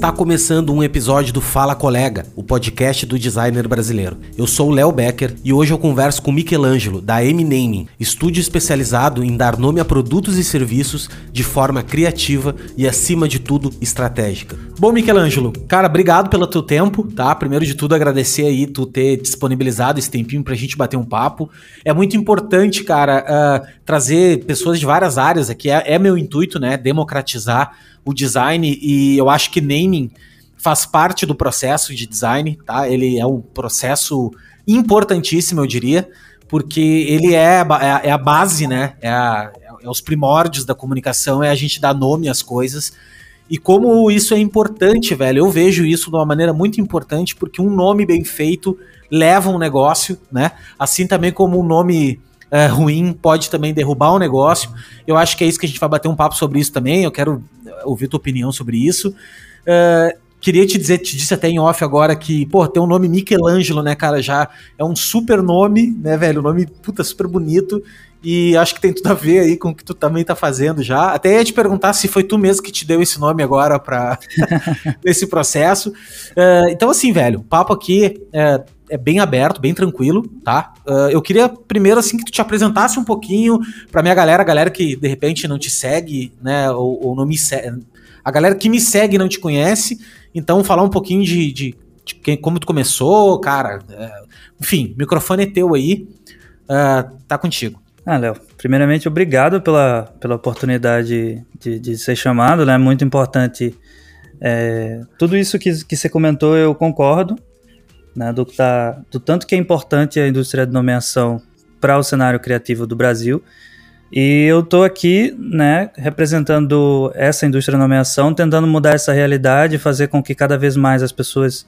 Está começando um episódio do Fala Colega, o podcast do designer brasileiro. Eu sou o Léo Becker e hoje eu converso com Michelangelo, da M-Naming, estúdio especializado em dar nome a produtos e serviços de forma criativa e, acima de tudo, estratégica. Bom, Michelangelo, cara, obrigado pelo teu tempo, tá? Primeiro de tudo, agradecer aí tu ter disponibilizado esse tempinho pra gente bater um papo. É muito importante, cara, uh, trazer pessoas de várias áreas aqui, é, é meu intuito, né? Democratizar o design e eu acho que naming faz parte do processo de design, tá? Ele é um processo importantíssimo, eu diria, porque ele é, é, é a base, né? É, a, é, os primórdios da comunicação, é a gente dar nome às coisas. E como isso é importante, velho, eu vejo isso de uma maneira muito importante, porque um nome bem feito leva um negócio, né? Assim também como um nome é, ruim pode também derrubar um negócio. Eu acho que é isso que a gente vai bater um papo sobre isso também. Eu quero ouvir tua opinião sobre isso. Uh, queria te dizer, te disse até em off agora que, pô, tem um nome Michelangelo, né, cara? Já é um super nome, né, velho? Um nome, puta, super bonito. E acho que tem tudo a ver aí com o que tu também tá fazendo já. Até ia te perguntar se foi tu mesmo que te deu esse nome agora para nesse processo. Uh, então, assim, velho, o papo aqui é, é, bem aberto, bem tranquilo, tá? Uh, eu queria primeiro, assim, que tu te apresentasse um pouquinho pra minha galera, a galera que de repente não te segue, né, ou, ou não me segue. A galera que me segue não te conhece, então falar um pouquinho de, de, de quem, como tu começou, cara. É, enfim, microfone é teu aí, uh, tá contigo. Ah, Léo, primeiramente, obrigado pela, pela oportunidade de, de ser chamado, né? Muito importante. É, tudo isso que, que você comentou, eu concordo, né? Do, tá, do tanto que é importante a indústria de nomeação para o cenário criativo do Brasil. E eu estou aqui, né, representando essa indústria de nomeação, tentando mudar essa realidade, fazer com que cada vez mais as pessoas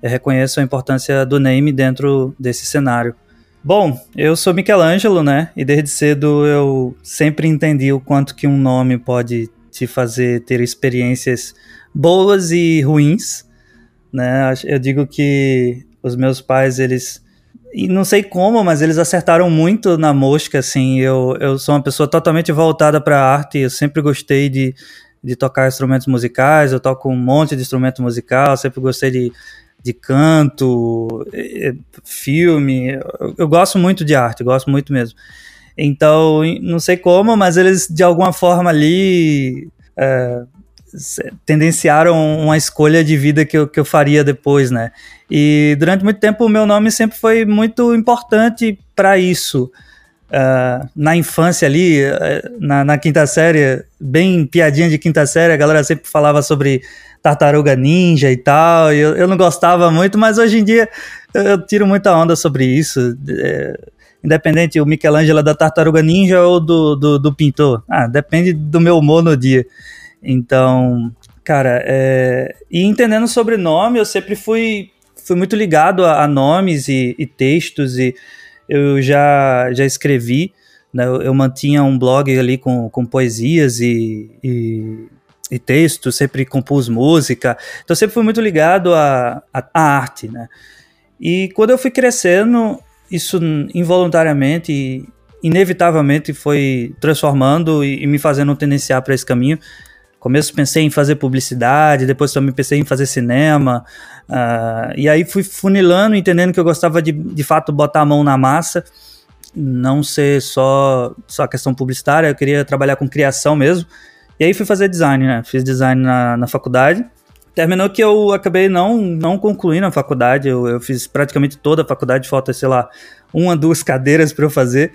é, reconheçam a importância do name dentro desse cenário. Bom, eu sou Michelangelo, né? E desde cedo eu sempre entendi o quanto que um nome pode te fazer ter experiências boas e ruins, né? Eu digo que os meus pais, eles e não sei como, mas eles acertaram muito na mosca, assim. Eu, eu sou uma pessoa totalmente voltada para a arte, eu sempre gostei de, de tocar instrumentos musicais, eu toco um monte de instrumento musical, sempre gostei de de canto, filme. Eu, eu gosto muito de arte, gosto muito mesmo. Então, não sei como, mas eles de alguma forma ali é, tendenciaram uma escolha de vida que eu, que eu faria depois, né? E durante muito tempo o meu nome sempre foi muito importante para isso. Uh, na infância ali, uh, na, na, quinta série, bem piadinha de quinta série, a galera sempre falava sobre tartaruga ninja e tal. E eu, eu não gostava muito, mas hoje em dia eu, eu tiro muita onda sobre isso. É, independente o Michelangelo é da tartaruga ninja ou do, do, do, pintor. Ah, depende do meu humor no dia. Então, cara, é, e entendendo sobre nome, eu sempre fui, fui muito ligado a, a nomes e, e, textos, e eu já, já escrevi. Né, eu, eu mantinha um blog ali com, com poesias e, e e texto, sempre compus música, então sempre fui muito ligado à, à, à arte, né? E quando eu fui crescendo, isso involuntariamente inevitavelmente foi transformando e, e me fazendo tendenciar para esse caminho. Começo pensei em fazer publicidade, depois também pensei em fazer cinema, uh, e aí fui funilando, entendendo que eu gostava de, de fato, botar a mão na massa, não ser só, só questão publicitária, eu queria trabalhar com criação mesmo, e aí fui fazer design, né? Fiz design na, na faculdade. Terminou que eu acabei não, não concluindo a faculdade. Eu, eu fiz praticamente toda a faculdade, falta, sei lá, uma, duas cadeiras para eu fazer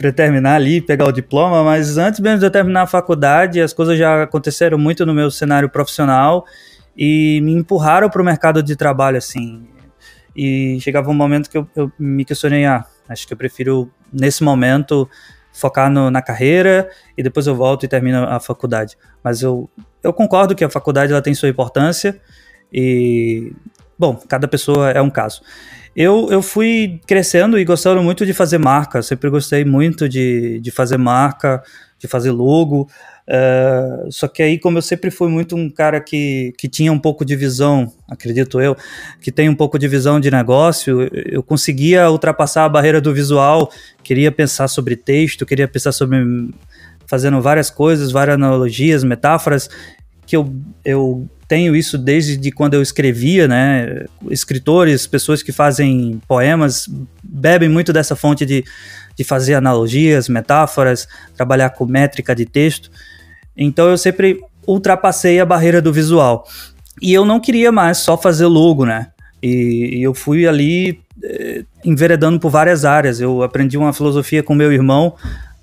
para terminar ali, pegar o diploma, mas antes mesmo de eu terminar a faculdade, as coisas já aconteceram muito no meu cenário profissional e me empurraram para o mercado de trabalho, assim. E chegava um momento que eu, eu me questionei, ah, acho que eu prefiro, nesse momento, focar no, na carreira e depois eu volto e termino a faculdade. Mas eu, eu concordo que a faculdade ela tem sua importância e, bom, cada pessoa é um caso. Eu, eu fui crescendo e gostando muito de fazer marca, sempre gostei muito de, de fazer marca, de fazer logo. Uh, só que aí, como eu sempre fui muito um cara que, que tinha um pouco de visão, acredito eu, que tem um pouco de visão de negócio, eu conseguia ultrapassar a barreira do visual, queria pensar sobre texto, queria pensar sobre fazendo várias coisas, várias analogias, metáforas, que eu, eu tenho isso desde de quando eu escrevia, né? Escritores, pessoas que fazem poemas, bebem muito dessa fonte de, de fazer analogias, metáforas, trabalhar com métrica de texto. Então eu sempre ultrapassei a barreira do visual. E eu não queria mais só fazer logo, né? E, e eu fui ali eh, enveredando por várias áreas. Eu aprendi uma filosofia com meu irmão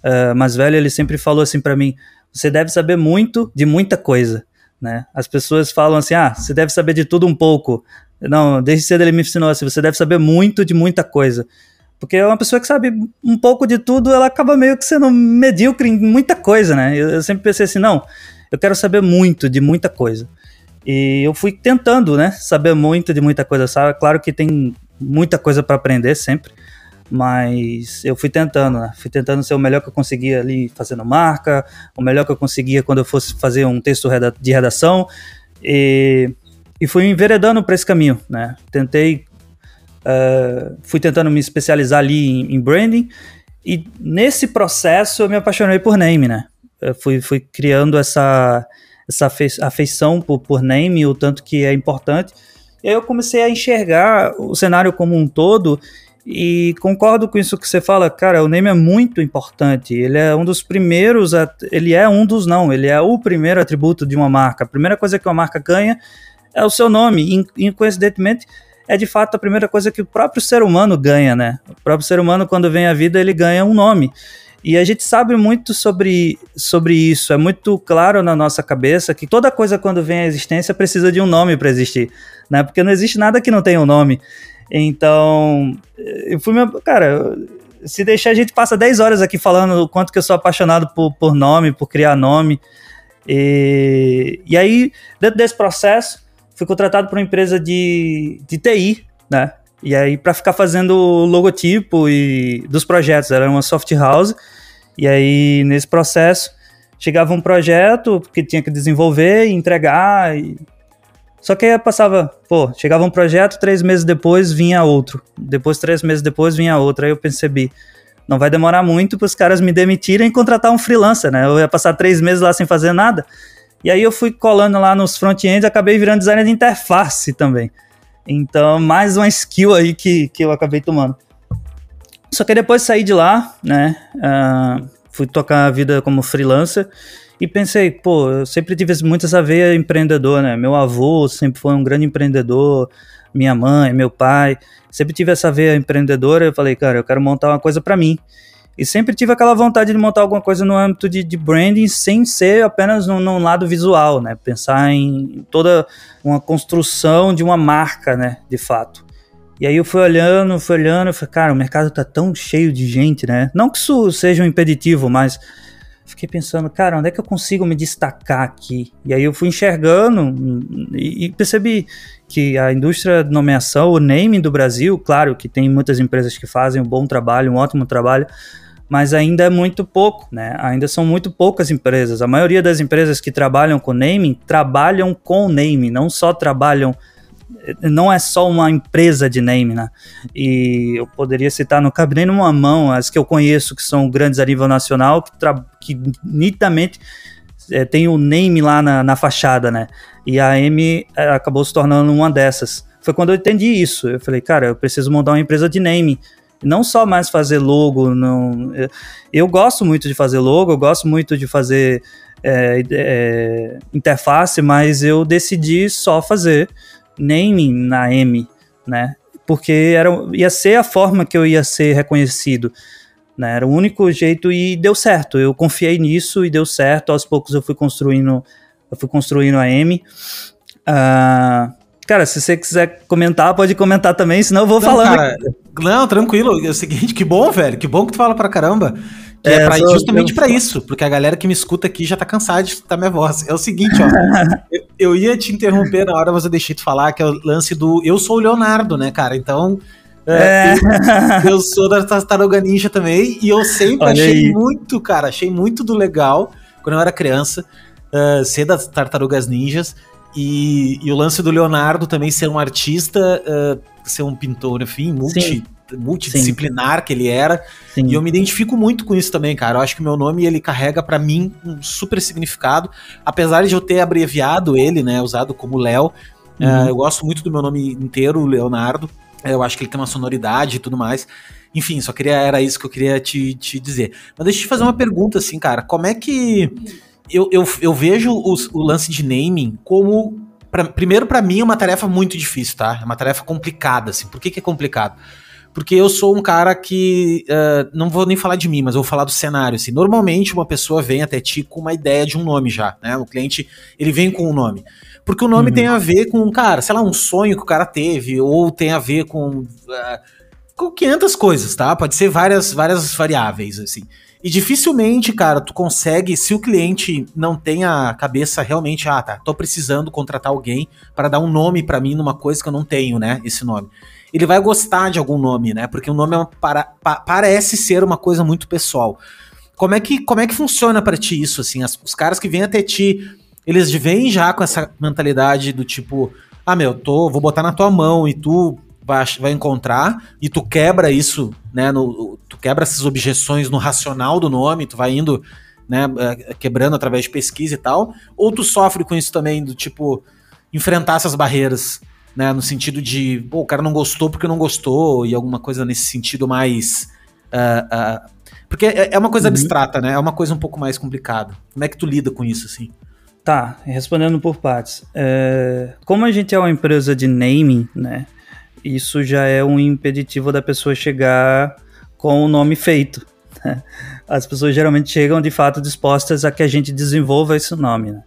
uh, mais velho, ele sempre falou assim para mim: você deve saber muito de muita coisa. Né? As pessoas falam assim: ah, você deve saber de tudo um pouco. Não, desde cedo ele me ensinou assim: você deve saber muito de muita coisa. Porque é uma pessoa que sabe um pouco de tudo, ela acaba meio que sendo medíocre em muita coisa, né? Eu, eu sempre pensei assim: não, eu quero saber muito de muita coisa. E eu fui tentando, né, saber muito de muita coisa, sabe? Claro que tem muita coisa para aprender sempre, mas eu fui tentando, né? Fui tentando ser o melhor que eu conseguia ali fazendo marca, o melhor que eu conseguia quando eu fosse fazer um texto de redação, e, e fui enveredando para esse caminho, né? Tentei, uh, fui tentando me especializar ali em, em, branding, e nesse processo eu me apaixonei por name, né? Eu fui, fui criando essa essa afeição por, por name, o tanto que é importante. E aí eu comecei a enxergar o cenário como um todo e concordo com isso que você fala, cara, o name é muito importante. Ele é um dos primeiros, ele é um dos não, ele é o primeiro atributo de uma marca. A primeira coisa que uma marca ganha é o seu nome. E, coincidentemente, é de fato a primeira coisa que o próprio ser humano ganha, né? O próprio ser humano, quando vem à vida, ele ganha um nome. E a gente sabe muito sobre, sobre isso, é muito claro na nossa cabeça que toda coisa quando vem à existência precisa de um nome para existir, né? Porque não existe nada que não tenha um nome. Então, eu fui meu, cara, se deixar a gente passa 10 horas aqui falando o quanto que eu sou apaixonado por, por nome, por criar nome. E, e aí, dentro desse processo, fui contratado por uma empresa de, de TI, né? E aí, para ficar fazendo o logotipo e dos projetos, era uma soft house. E aí, nesse processo, chegava um projeto que tinha que desenvolver e entregar. E... Só que aí passava, pô, chegava um projeto, três meses depois vinha outro. Depois, três meses depois, vinha outro. Aí eu percebi, não vai demorar muito para os caras me demitirem e contratar um freelancer, né? Eu ia passar três meses lá sem fazer nada. E aí eu fui colando lá nos front-ends acabei virando designer de interface também. Então, mais uma skill aí que, que eu acabei tomando. Só que depois saí de lá, né? Uh, fui tocar a vida como freelancer e pensei, pô, eu sempre tive muito essa veia empreendedor, né? Meu avô sempre foi um grande empreendedor, minha mãe, meu pai, sempre tive essa veia empreendedora. Eu falei, cara, eu quero montar uma coisa para mim. E sempre tive aquela vontade de montar alguma coisa no âmbito de, de branding sem ser apenas num, num, lado visual, né? Pensar em toda uma construção de uma marca, né? De fato. E aí eu fui olhando, fui olhando, eu falei, cara, o mercado tá tão cheio de gente, né? Não que isso seja um impeditivo, mas fiquei pensando, cara, onde é que eu consigo me destacar aqui? E aí eu fui enxergando e, percebi que a indústria de nomeação, o naming do Brasil, claro que tem muitas empresas que fazem um bom trabalho, um ótimo trabalho, mas ainda é muito pouco, né? Ainda são muito poucas empresas. A maioria das empresas que trabalham com naming trabalham com naming, não só trabalham não é só uma empresa de name, né? E eu poderia citar, não cabe nem numa mão, as que eu conheço que são grandes a nível nacional, que, que nitidamente é, tem o name lá na, na, fachada, né? E a M é, acabou se tornando uma dessas. Foi quando eu entendi isso. Eu falei, cara, eu preciso montar uma empresa de name não só mais fazer logo, não. Eu gosto muito de fazer logo, eu gosto muito de fazer é, é, interface, mas eu decidi só fazer naming na M, né? Porque era, ia ser a forma que eu ia ser reconhecido. Né? Era o único jeito e deu certo. Eu confiei nisso e deu certo. Aos poucos eu fui construindo, eu fui construindo a M. Uh, Cara, se você quiser comentar, pode comentar também, senão eu vou não, falando. Cara, não, tranquilo. É o seguinte, que bom, velho. Que bom que tu fala pra caramba. Que é, é pra, justamente para isso, porque a galera que me escuta aqui já tá cansada de escutar minha voz. É o seguinte, ó. eu, eu, ia te interromper na hora, mas eu deixei tu falar, que é o lance do. Eu sou o Leonardo, né, cara? Então. É, é. Eu, eu, sou da Tartaruga Ninja também, e eu sempre Olha achei aí. muito, cara, achei muito do legal, quando eu era criança, uh, ser das Tartarugas Ninjas. E, e, o lance do Leonardo também ser um artista, uh, ser um pintor, enfim, multi, multidisciplinar Sim. que ele era. Sim. E eu me identifico muito com isso também, cara. Eu acho que meu nome ele carrega para mim um super significado, apesar de eu ter abreviado ele, né, usado como Léo. Uhum. Uh, eu gosto muito do meu nome inteiro, Leonardo. Eu acho que ele tem uma sonoridade e tudo mais. Enfim, só queria era isso que eu queria te, te dizer. Mas deixa eu te fazer uma pergunta assim, cara. Como é que eu, eu, eu vejo os, o lance de naming como pra, primeiro para mim é uma tarefa muito difícil, tá? É uma tarefa complicada, assim. Por que, que é complicado? Porque eu sou um cara que. Uh, não vou nem falar de mim, mas eu vou falar do cenário. Assim. Normalmente uma pessoa vem até ti com uma ideia de um nome já, né? O cliente ele vem com um nome. Porque o nome uhum. tem a ver com, cara, sei lá, um sonho que o cara teve, ou tem a ver com. Uh, com 500 coisas, tá? Pode ser várias, várias variáveis, assim. E dificilmente, cara, tu consegue, se o cliente não tem a cabeça realmente, ah, tá, tô precisando contratar alguém para dar um nome para mim numa coisa que eu não tenho, né, esse nome ele vai gostar de algum nome, né? Porque o nome é para, pa, parece ser uma coisa muito pessoal. Como é que, como é que funciona para ti isso, assim? As, os caras que vêm até ti, eles vêm já com essa mentalidade do tipo, ah, meu, tô, vou botar na tua mão e tu vai, vai encontrar e tu quebra isso, né? No, tu quebra essas objeções no racional do nome, tu vai indo, né, eh, quebrando através de pesquisa e tal, ou tu sofre com isso também, do tipo, enfrentar essas barreiras né? No sentido de, pô, o cara não gostou porque não gostou, e alguma coisa nesse sentido mais. Uh, uh, porque é, é, uma coisa uhum. abstrata, né? É uma coisa um pouco mais complicada. Como é que tu lida com isso, assim? Tá, respondendo por partes. É, como a gente é uma empresa de naming, né? Isso já é um impeditivo da pessoa chegar com o nome feito. Né? As pessoas geralmente chegam de fato dispostas a que a gente desenvolva esse nome. Né?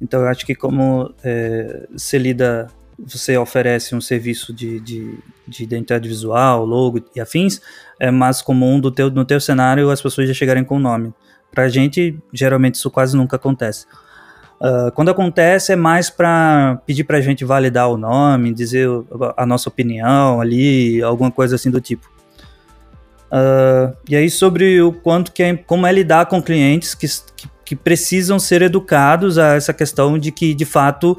Então eu acho que como é, se lida você oferece um serviço de, de, de, identidade visual, logo e afins, é mais comum do teu, no teu cenário as pessoas já chegarem com o nome. Para a gente, geralmente isso quase nunca acontece. Uh, quando acontece é mais para pedir para a gente validar o nome, dizer a nossa opinião ali, alguma coisa assim do tipo. Uh, e aí sobre o quanto que é, como é lidar com clientes que, que, que precisam ser educados a essa questão de que de fato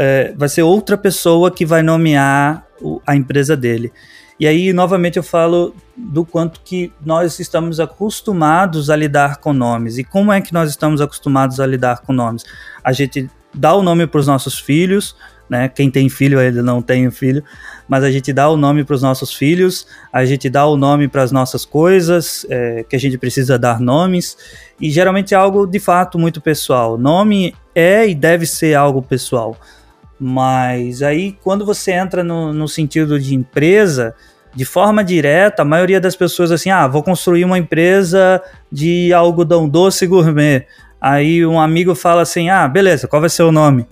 é, vai ser outra pessoa que vai nomear o, a empresa dele. E aí, novamente, eu falo do quanto que nós estamos acostumados a lidar com nomes. E como é que nós estamos acostumados a lidar com nomes? A gente dá o nome para os nossos filhos, né? Quem tem filho ainda não tem filho, mas a gente dá o nome para os nossos filhos, a gente dá o nome para as nossas coisas, é, que a gente precisa dar nomes, e geralmente é algo de fato muito pessoal. Nome é e deve ser algo pessoal. Mas aí, quando você entra no, no sentido de empresa, de forma direta, a maioria das pessoas assim, ah, vou construir uma empresa de algodão doce gourmet. Aí um amigo fala assim, ah, beleza, qual vai ser o nome?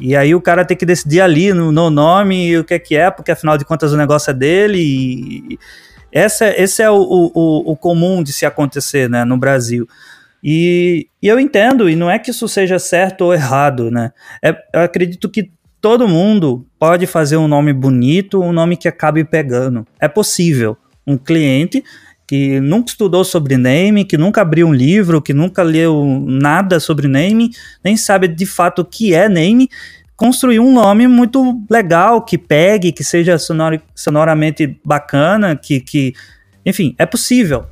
E aí o cara tem que decidir ali no, no nome o que é que é, porque afinal de contas o negócio é dele. E essa, esse é o, o, o comum de se acontecer né, no Brasil. E, e eu entendo, e não é que isso seja certo ou errado, né? É, eu acredito que todo mundo pode fazer um nome bonito, um nome que acabe pegando. É possível. Um cliente que nunca estudou sobre name, que nunca abriu um livro, que nunca leu nada sobre name, nem sabe de fato o que é name, construir um nome muito legal, que pegue, que seja sonor, sonoramente bacana, que, que enfim, é possível.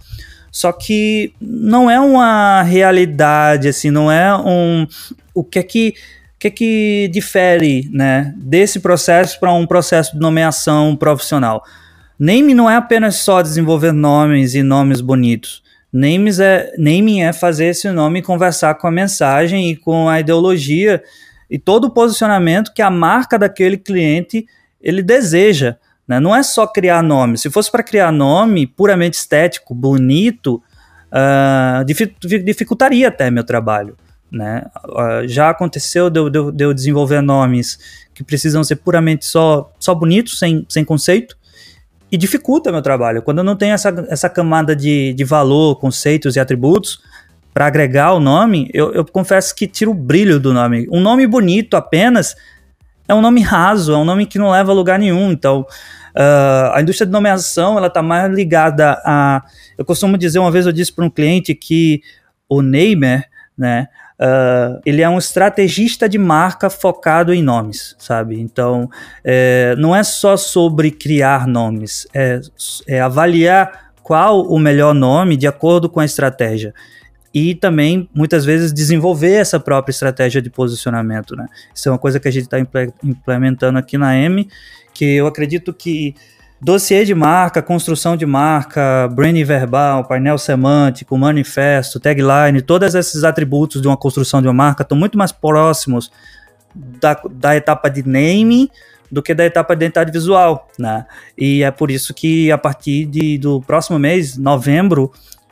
Só que não é uma realidade, assim, não é um. O que é que. O que é que difere né, desse processo para um processo de nomeação profissional? Name não é apenas só desenvolver nomes e nomes bonitos. Names é, naming é fazer esse nome conversar com a mensagem e com a ideologia e todo o posicionamento que a marca daquele cliente ele deseja. Né? Não é só criar nome. Se fosse para criar nome puramente estético, bonito, uh, dificultaria até meu trabalho. Né? Uh, já aconteceu de eu, de, eu, de eu, desenvolver nomes que precisam ser puramente só, só bonitos, sem, sem conceito, e dificulta meu trabalho. Quando eu não tenho essa, essa camada de, de valor, conceitos e atributos para agregar o nome, eu, eu confesso que tiro o brilho do nome. Um nome bonito apenas é um nome raso, é um nome que não leva a lugar nenhum. Então, Uh, a indústria de nomeação ela está mais ligada a. Eu costumo dizer, uma vez eu disse para um cliente que o Neymar, né, Uh, ele é um estrategista de marca focado em nomes, sabe? Então, é, não é só sobre criar nomes, é, é avaliar qual o melhor nome de acordo com a estratégia e também muitas vezes desenvolver essa própria estratégia de posicionamento, né? Isso é uma coisa que a gente está implementando aqui na M, que eu acredito que Dossiê de marca, construção de marca, branding verbal, painel semântico, manifesto, tagline, todos esses atributos de uma construção de uma marca estão muito mais próximos da, da etapa de name do que da etapa de identidade visual, né? E é por isso que a partir de, do próximo mês, novembro,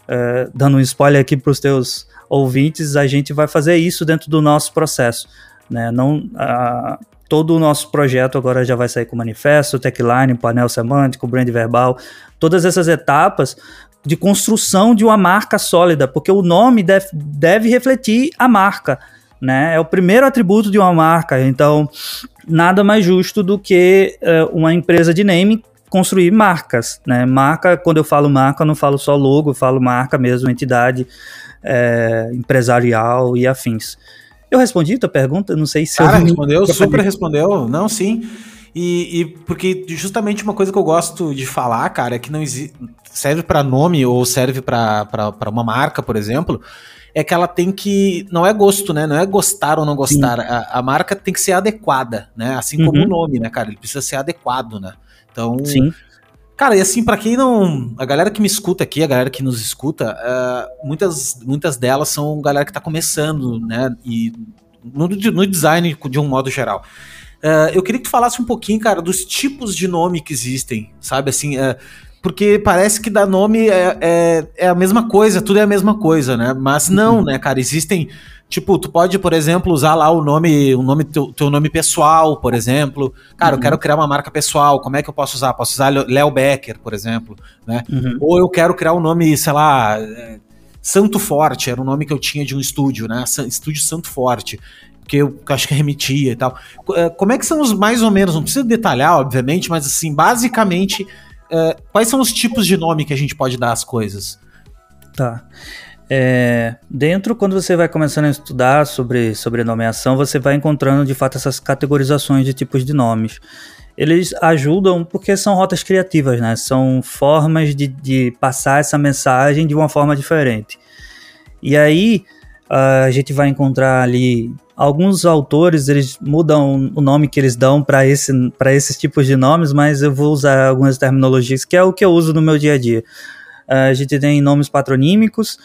uh, dando um spoiler aqui para os teus ouvintes, a gente vai fazer isso dentro do nosso processo, né? Não, todo o nosso projeto agora já vai sair com manifesto, techline, painel semântico, brand verbal, todas essas etapas de construção de uma marca sólida, porque o nome deve, deve refletir a marca, né? É o primeiro atributo de uma marca, então nada mais justo do que uh, uma empresa de name construir marcas, né? Marca, quando eu falo marca, eu não falo só logo, eu falo marca mesmo, entidade é, empresarial e afins. Eu respondi a tua pergunta, não sei se Cara, eu... respondeu, super respondeu. Não, sim. E, e, porque justamente uma coisa que eu gosto de falar, cara, é que não existe. Serve para nome ou serve para uma marca, por exemplo, é que ela tem que. Não é gosto, né? Não é gostar ou não gostar. A, a, marca tem que ser adequada, né? Assim como uhum. o nome, né, cara? Ele precisa ser adequado, né? Então. Sim. Cara, e assim, para quem não. A galera que me escuta aqui, a galera que nos escuta, uh, muitas, muitas delas são galera que tá começando, né? E no, no design de um modo geral. Uh, eu queria que tu falasse um pouquinho, cara, dos tipos de nome que existem, sabe? Assim, uh, porque parece que dar nome é, é, é, a mesma coisa, tudo é a mesma coisa, né? Mas não, uhum. né, cara? Existem Tipo, tu pode, por exemplo, usar lá o nome, o nome teu, teu nome pessoal, por exemplo. Cara, uhum. eu quero criar uma marca pessoal, como é que eu posso usar? Posso usar Léo Becker, por exemplo, né? Uhum. Ou eu quero criar um nome, sei lá, Santo Forte, era o nome que eu tinha de um estúdio, né? Estúdio Santo Forte que eu acho que remetia e tal. É, como é que são os mais ou menos, não precisa detalhar, obviamente, mas assim, basicamente, é, quais são os tipos de nome que a gente pode dar às coisas? Tá. É, dentro, quando você vai começando a estudar sobre, sobre nomeação, você vai encontrando de fato essas categorizações de tipos de nomes. Eles ajudam porque são rotas criativas, né? São formas de, de passar essa mensagem de uma forma diferente. E aí a gente vai encontrar ali alguns autores eles mudam o nome que eles dão para esse, esses tipos de nomes, mas eu vou usar algumas terminologias que é o que eu uso no meu dia a dia. a gente tem nomes patronímicos,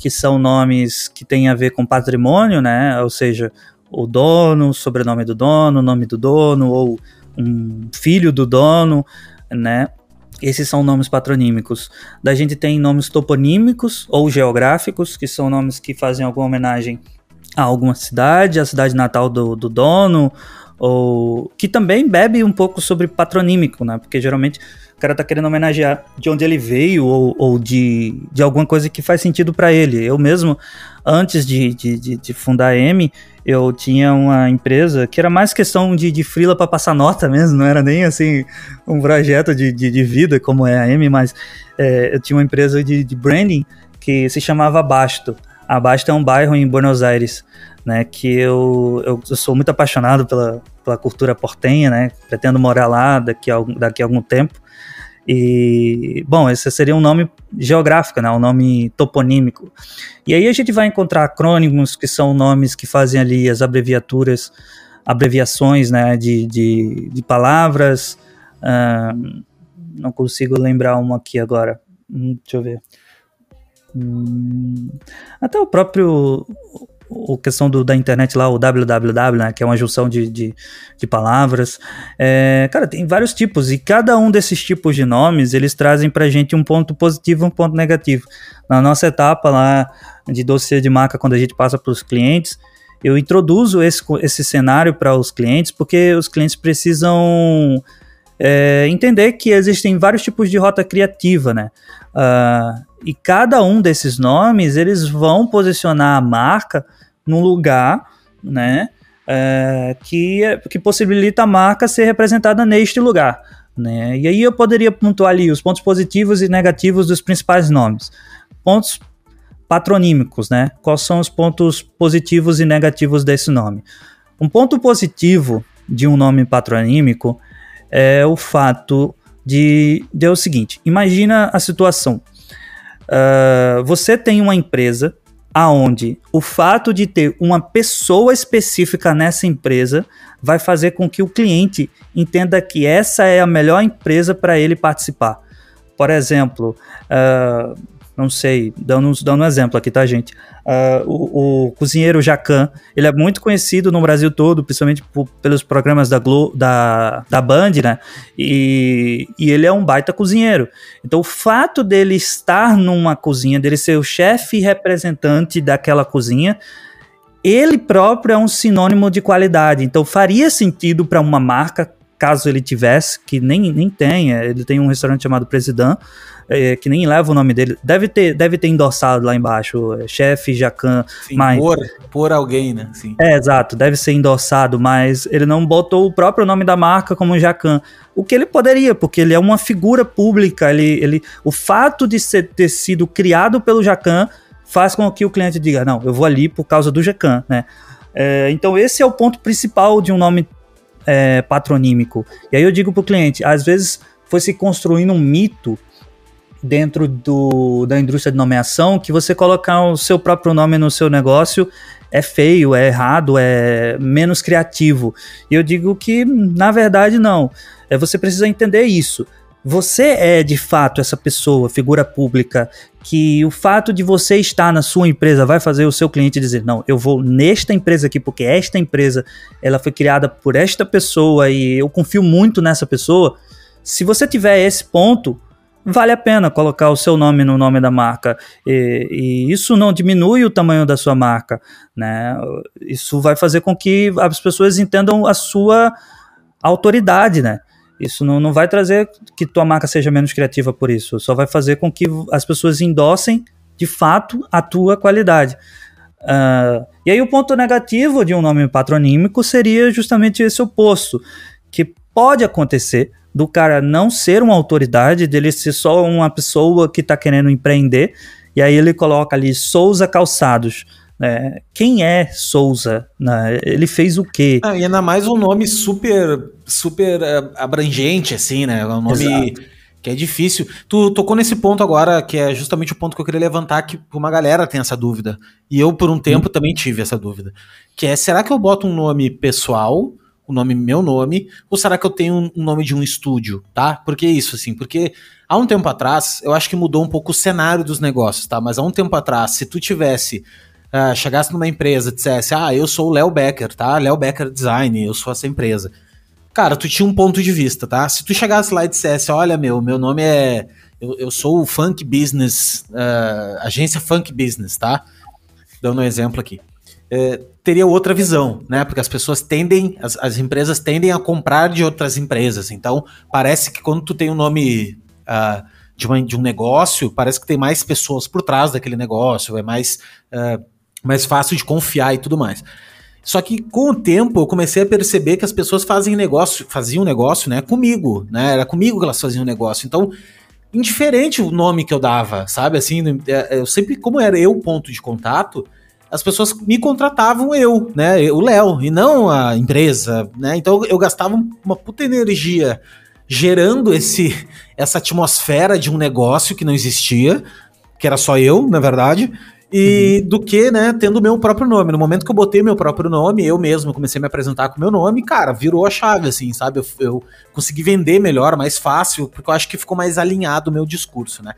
que são nomes que têm a ver com patrimônio, né? Ou seja, o dono, sobrenome do dono, nome do dono, ou um filho do dono, né? Esses são nomes patronímicos. Da gente tem nomes toponímicos ou geográficos, que são nomes que fazem alguma homenagem a alguma cidade, a cidade natal do, do dono, ou que também bebe um pouco sobre patronímico, né? Porque geralmente o cara tá querendo homenagear de onde ele veio ou, ou de, de alguma coisa que faz sentido para ele. Eu mesmo, antes de, de, de, fundar a M, eu tinha uma empresa que era mais questão de, de frila para passar nota mesmo, não era nem assim um projeto de, de, de vida como é a M, mas é, eu tinha uma empresa de, de branding que se chamava Basto. A Basto é um bairro em Buenos Aires, né, que eu, eu, eu, sou muito apaixonado pela, pela cultura portenha, né, pretendo morar lá daqui a, daqui a algum tempo, e, bom, esse seria um nome geográfico, né, um nome toponímico. E aí a gente vai encontrar acrônimos, que são nomes que fazem ali as abreviaturas, abreviações né, de, de, de palavras. Uh, não consigo lembrar uma aqui agora. Hum, deixa eu ver. Hum, até o próprio o questão do, da internet lá, o www, né, que é uma junção de, de, de palavras. É, cara, tem vários tipos e cada um desses tipos de nomes eles trazem pra gente um ponto positivo e um ponto negativo. Na nossa etapa lá de dossiê de marca, quando a gente passa para os clientes, eu introduzo esse, esse cenário para os clientes porque os clientes precisam é, entender que existem vários tipos de rota criativa, né? Uh, e cada um desses nomes eles vão posicionar a marca num lugar, né, é, que, que possibilita a marca ser representada neste lugar. Né? E aí eu poderia pontuar ali os pontos positivos e negativos dos principais nomes. Pontos patronímicos, né? Quais são os pontos positivos e negativos desse nome? Um ponto positivo de um nome patronímico é o fato de, de é o seguinte: imagina a situação. Uh, você tem uma empresa aonde o fato de ter uma pessoa específica nessa empresa vai fazer com que o cliente entenda que essa é a melhor empresa para ele participar. Por exemplo, uh, não sei, dando, dando um exemplo aqui, tá, gente? Uh, o, o, cozinheiro Jacan, ele é muito conhecido no Brasil todo, principalmente por, pelos programas da, Glo, da, da Band, né? E, e ele é um baita cozinheiro. Então, o fato dele estar numa cozinha, dele ser o chefe representante daquela cozinha, ele próprio é um sinônimo de qualidade. Então, faria sentido para uma marca caso ele tivesse, que nem, nem tenha, ele tem um restaurante chamado Presidente, é, que nem leva o nome dele, deve ter, deve ter endossado lá embaixo, é, chefe Jacan, mas... Por, por alguém, né? Sim. É, exato, deve ser endossado, mas ele não botou o próprio nome da marca como Jacan, o que ele poderia, porque ele é uma figura pública, ele, ele, o fato de ser, ter sido criado pelo Jacan faz com que o cliente diga, não, eu vou ali por causa do Jacan, né? É, então esse é o ponto principal de um nome é, patronímico. E aí eu digo para o cliente, às vezes foi se construindo um mito dentro do, da indústria de nomeação que você colocar o seu próprio nome no seu negócio é feio, é errado, é menos criativo. E eu digo que, na verdade, não. É, você precisa entender isso. Você é de fato essa pessoa, figura pública, que o fato de você estar na sua empresa vai fazer o seu cliente dizer: não, eu vou nesta empresa aqui, porque esta empresa ela foi criada por esta pessoa e eu confio muito nessa pessoa. Se você tiver esse ponto, vale a pena colocar o seu nome no nome da marca. E, e, isso não diminui o tamanho da sua marca. Né? Isso vai fazer com que as pessoas entendam a sua autoridade. Né? Isso não, não vai trazer que tua marca seja menos criativa por isso. Só vai fazer com que as pessoas endossem de fato a tua qualidade. Uh, e aí o ponto negativo de um nome patronímico seria justamente esse oposto, que pode acontecer do cara não ser uma autoridade, dele ser só uma pessoa que está querendo empreender, e aí ele coloca ali Souza Calçados. Né? Quem é Souza? Né? Ele fez o quê? Ah, e ainda mais um nome super, super uh, abrangente, assim, né? Um nome Exato. que é difícil. Tu tocou nesse ponto agora, que é justamente o ponto que eu queria levantar, que uma galera tem essa dúvida. E eu, por um tempo, hum. também tive essa dúvida. Que é, será que eu boto um nome pessoal o nome meu nome, ou será que eu tenho um, nome de um estúdio, tá? Por que isso, assim? Porque há um tempo atrás, eu acho que mudou um pouco o cenário dos negócios, tá? Mas há um tempo atrás, se tu tivesse uh, chegasse numa empresa e dissesse, ah, eu sou o Léo Becker, tá? Léo Becker Design, eu sou essa empresa. Cara, tu tinha um ponto de vista, tá? Se tu chegasse lá e dissesse, olha, meu, meu nome é. Eu, eu sou o Funk Business, uh, agência Funk Business, tá? Dando um exemplo aqui é, teria outra visão, né? Porque as pessoas tendem, as, as, empresas tendem a comprar de outras empresas. Então, parece que quando tu tem um nome uh, de, uma, de, um negócio, parece que tem mais pessoas por trás daquele negócio, é mais, uh, mais fácil de confiar e tudo mais. Só que com o tempo eu comecei a perceber que as pessoas fazem negócio, faziam negócio, né, comigo, né? Era comigo que elas faziam negócio. Então, indiferente o nome que eu dava, sabe? Assim, é, eu sempre, como era eu ponto de contato, as pessoas me contratavam eu, né? O Léo, e não a empresa, né? Então eu gastava uma puta energia gerando esse essa atmosfera de um negócio que não existia, que era só eu, na verdade, e uhum. do que, né, tendo meu próprio nome. No momento que eu botei meu próprio nome, eu mesmo comecei a me apresentar com meu nome, cara, virou a chave, assim, sabe? Eu, eu consegui vender melhor, mais fácil, porque eu acho que ficou mais alinhado o meu discurso, né?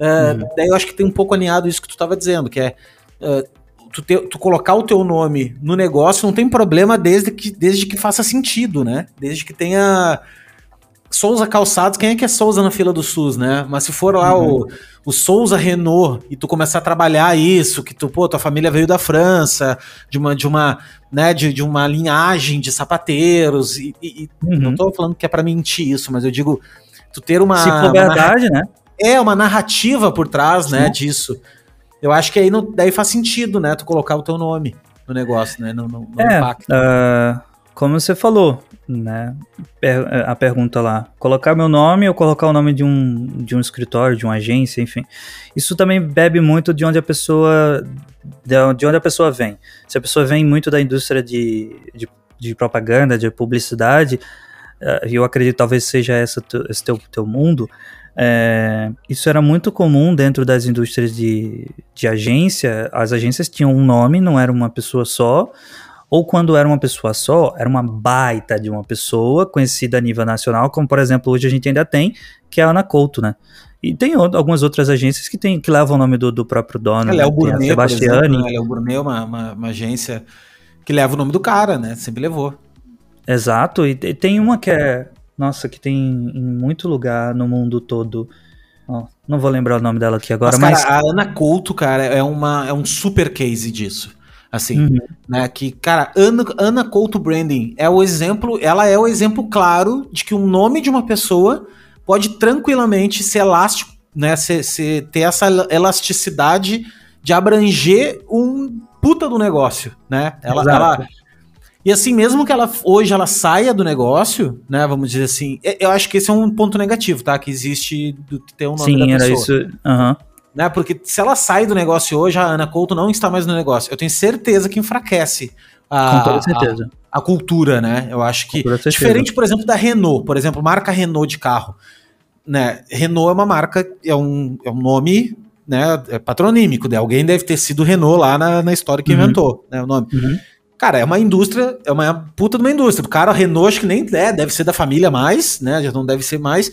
Uh, uhum. Daí eu acho que tem um pouco alinhado isso que tu estava dizendo, que é uh, tu, te, tu colocar o teu nome no negócio não tem problema desde que, desde que faça sentido, né? Desde que tenha Souza Calçados, quem é que é Souza na fila do SUS, né? Mas se for lá uhum. o, o Souza Renault e tu começar a trabalhar isso, que tu, pô, tua família veio da França, de uma, de uma, né, de, de uma linhagem de sapateiros, e, e uhum. não tô falando que é para mentir isso, mas eu digo, tu ter uma... Se for verdade, uma, né? É, uma narrativa por trás, né, Sim. né, disso. Eu acho que aí não, daí faz sentido, né? Tu colocar o teu nome no negócio, né? No, no, no é, impacto. Uh, como você falou, né? A pergunta lá, colocar meu nome ou colocar o nome de um, de um escritório, de uma agência, enfim. Isso também bebe muito de onde a pessoa de onde a pessoa vem. Se a pessoa vem muito da indústria de, de, de propaganda, de publicidade, eh, eu acredito talvez seja essa, esse teu, teu mundo, é, isso era muito comum dentro das indústrias de, de agência. As agências tinham um nome, não era uma pessoa só. Ou quando era uma pessoa só, era uma baita de uma pessoa conhecida a nível nacional, como por exemplo hoje a gente ainda tem, que é a Ana Couto, né? E tem algumas outras agências que, tem, que levam o nome do, do próprio dono. É, Léo né? Burnet, Sebastiani. Exemplo, né? Burnet é uma, uma, uma, agência que leva o nome do cara, né? Sempre levou. Exato, e tem uma que é nossa, que tem em muito lugar no mundo todo. Oh, não vou lembrar o nome dela aqui agora, mas. Cara, mas... a Ana Couto, cara, é, uma, é um super case disso. Assim, uhum. né? Que, cara, Ana, Ana Couto Branding é o exemplo, ela é o exemplo claro de que o nome de uma pessoa pode tranquilamente ser elástico, né? Ser, ser, ter essa elasticidade de abranger um puta do negócio, né? Ela, ela, e assim, mesmo que ela hoje ela saia do negócio, né? Vamos dizer assim, eu acho que esse é um ponto negativo, tá? Que existe do ter um nome Sim, da era isso. Uhum. Né? Porque se ela sai do negócio hoje, a Ana Couto não está mais no negócio. Eu tenho certeza que enfraquece a, Com toda certeza. A, a cultura, né? Eu acho que. Diferente, por exemplo, da Renault, por exemplo, marca Renault de carro. Né? Renault é uma marca, é um, é um nome né, é patronímico, né? alguém deve ter sido Renault lá na, na história que uhum. inventou né, o nome. Uhum. Cara, é uma indústria, é uma puta de uma indústria. O cara, a Renault, que nem é, deve ser da família mais, né? Já não deve ser mais.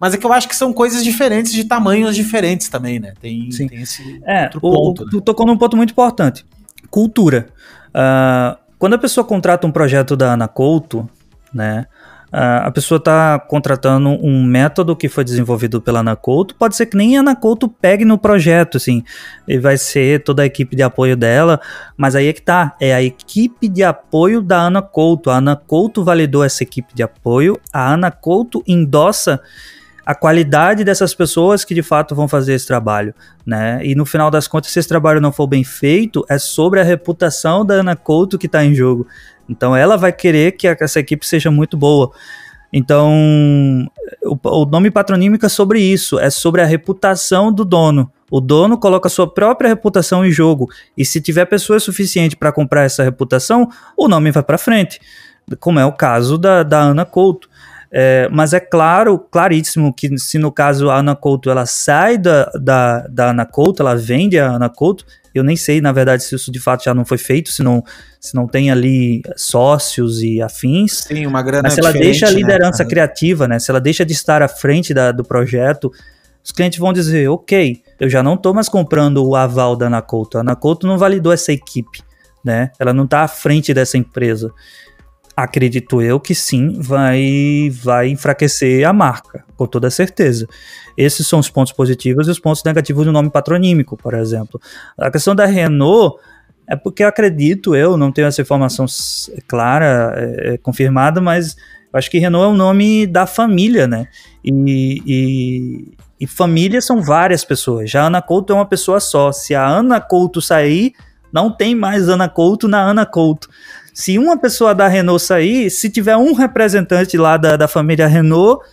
Mas é que eu acho que são coisas diferentes, de tamanhos diferentes também, né? Tem, Sim. tem esse é, outro ponto. O, né? Tu tocou num ponto muito importante. Cultura. Uh, quando a pessoa contrata um projeto da Ana Couto, né? A pessoa está contratando um método que foi desenvolvido pela Anacolto, pode ser que nem a Anacolto pegue no projeto, assim, e vai ser toda a equipe de apoio dela, mas aí é que tá, é a equipe de apoio da Anacolto, a Anacolto validou essa equipe de apoio, a Anacolto endossa a qualidade dessas pessoas que de fato vão fazer esse trabalho, né? E no final das contas, se esse trabalho não for bem feito, é sobre a reputação da Ana Couto que está em jogo. Então ela vai querer que essa equipe seja muito boa. Então, o, o nome patronímico é sobre isso, é sobre a reputação do dono. O dono coloca sua própria reputação em jogo. E se tiver pessoas suficiente para comprar essa reputação, o nome vai para frente. Como é o caso da, da Ana Couto. É, mas é claro, claríssimo que se no caso a Ana Couto ela sai da, da, da Ana Couto, ela vende a Ana Couto, eu nem sei, na verdade, se isso de fato já não foi feito, se não, se não tem ali sócios e afins. Sim, uma grana Mas se ela deixa a né? liderança né? criativa, né? Se ela deixa de estar à frente da, do projeto, os clientes vão dizer, ok, eu já não estou mais comprando o aval da Ana Couto. A Ana Couto não validou essa equipe, né? Ela não está à frente dessa empresa acredito eu que sim, vai, vai enfraquecer a marca, com toda certeza. Esses são os pontos positivos e os pontos negativos do nome patronímico, por exemplo. A questão da Renault é porque eu acredito, eu não tenho essa informação clara, é, é, confirmada, mas acho que Renault é o nome da família, né? E, e, e família são várias pessoas. Já a Ana Couto é uma pessoa só. Se a Ana Couto sair, não tem mais Ana Couto na Ana Couto. Se uma pessoa da Renault sair, se tiver um representante lá da, da família Renault,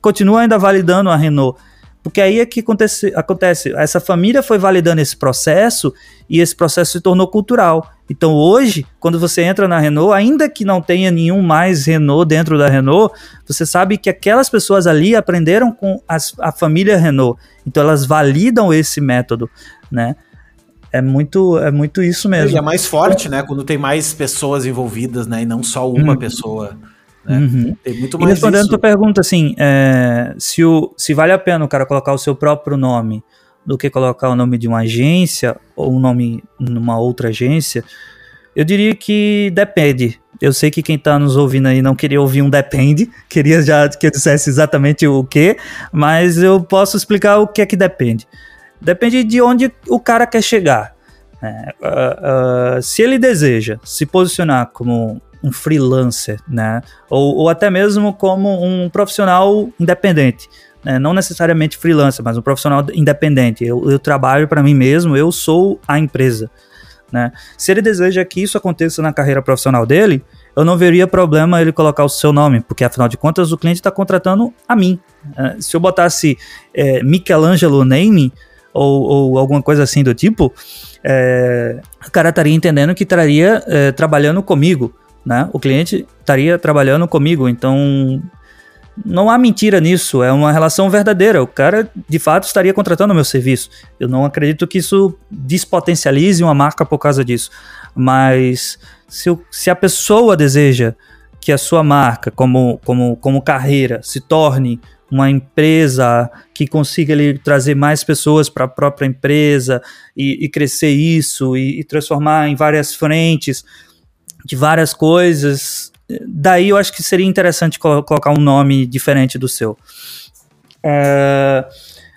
continua ainda validando a Renault. Porque aí é que acontece, acontece, essa família foi validando esse processo e esse processo se tornou cultural. Então hoje, quando você entra na Renault, ainda que não tenha nenhum mais Renault dentro da Renault, você sabe que aquelas pessoas ali aprenderam com as, a família Renault. Então elas validam esse método, né? É muito, é muito isso mesmo. E é mais forte, né? Quando tem mais pessoas envolvidas, né? E não só uma uhum. pessoa. Né? Uhum. Tem muito mais. E respondendo isso. a tua pergunta, assim, é, se, o, se vale a pena o cara colocar o seu próprio nome do que colocar o nome de uma agência ou um nome numa outra agência, eu diria que depende. Eu sei que quem está nos ouvindo aí não queria ouvir um depende, queria já que eu dissesse exatamente o que, mas eu posso explicar o que é que depende. Depende de onde o cara quer chegar. Uh, uh, se ele deseja se posicionar como um freelancer, né, ou, ou até mesmo como um profissional independente, né, não necessariamente freelancer, mas um profissional independente. Eu, eu trabalho para mim mesmo, eu sou a empresa. Né? Se ele deseja que isso aconteça na carreira profissional dele, eu não veria problema ele colocar o seu nome, porque afinal de contas o cliente está contratando a mim. Uh, se eu botasse é, Michelangelo Name ou, ou, alguma coisa assim do tipo, é, o cara estaria entendendo que estaria é, trabalhando comigo. Né? O cliente estaria trabalhando comigo, então não há mentira nisso, é uma relação verdadeira. O cara, de fato, estaria contratando o meu serviço. Eu não acredito que isso despotencialize uma marca por causa disso. Mas se, se a pessoa deseja que a sua marca, como, como, como carreira, se torne uma empresa que consiga ele, trazer mais pessoas para a própria empresa e, e crescer isso e, e transformar em várias frentes de várias coisas, daí eu acho que seria interessante colocar um nome diferente do seu. É,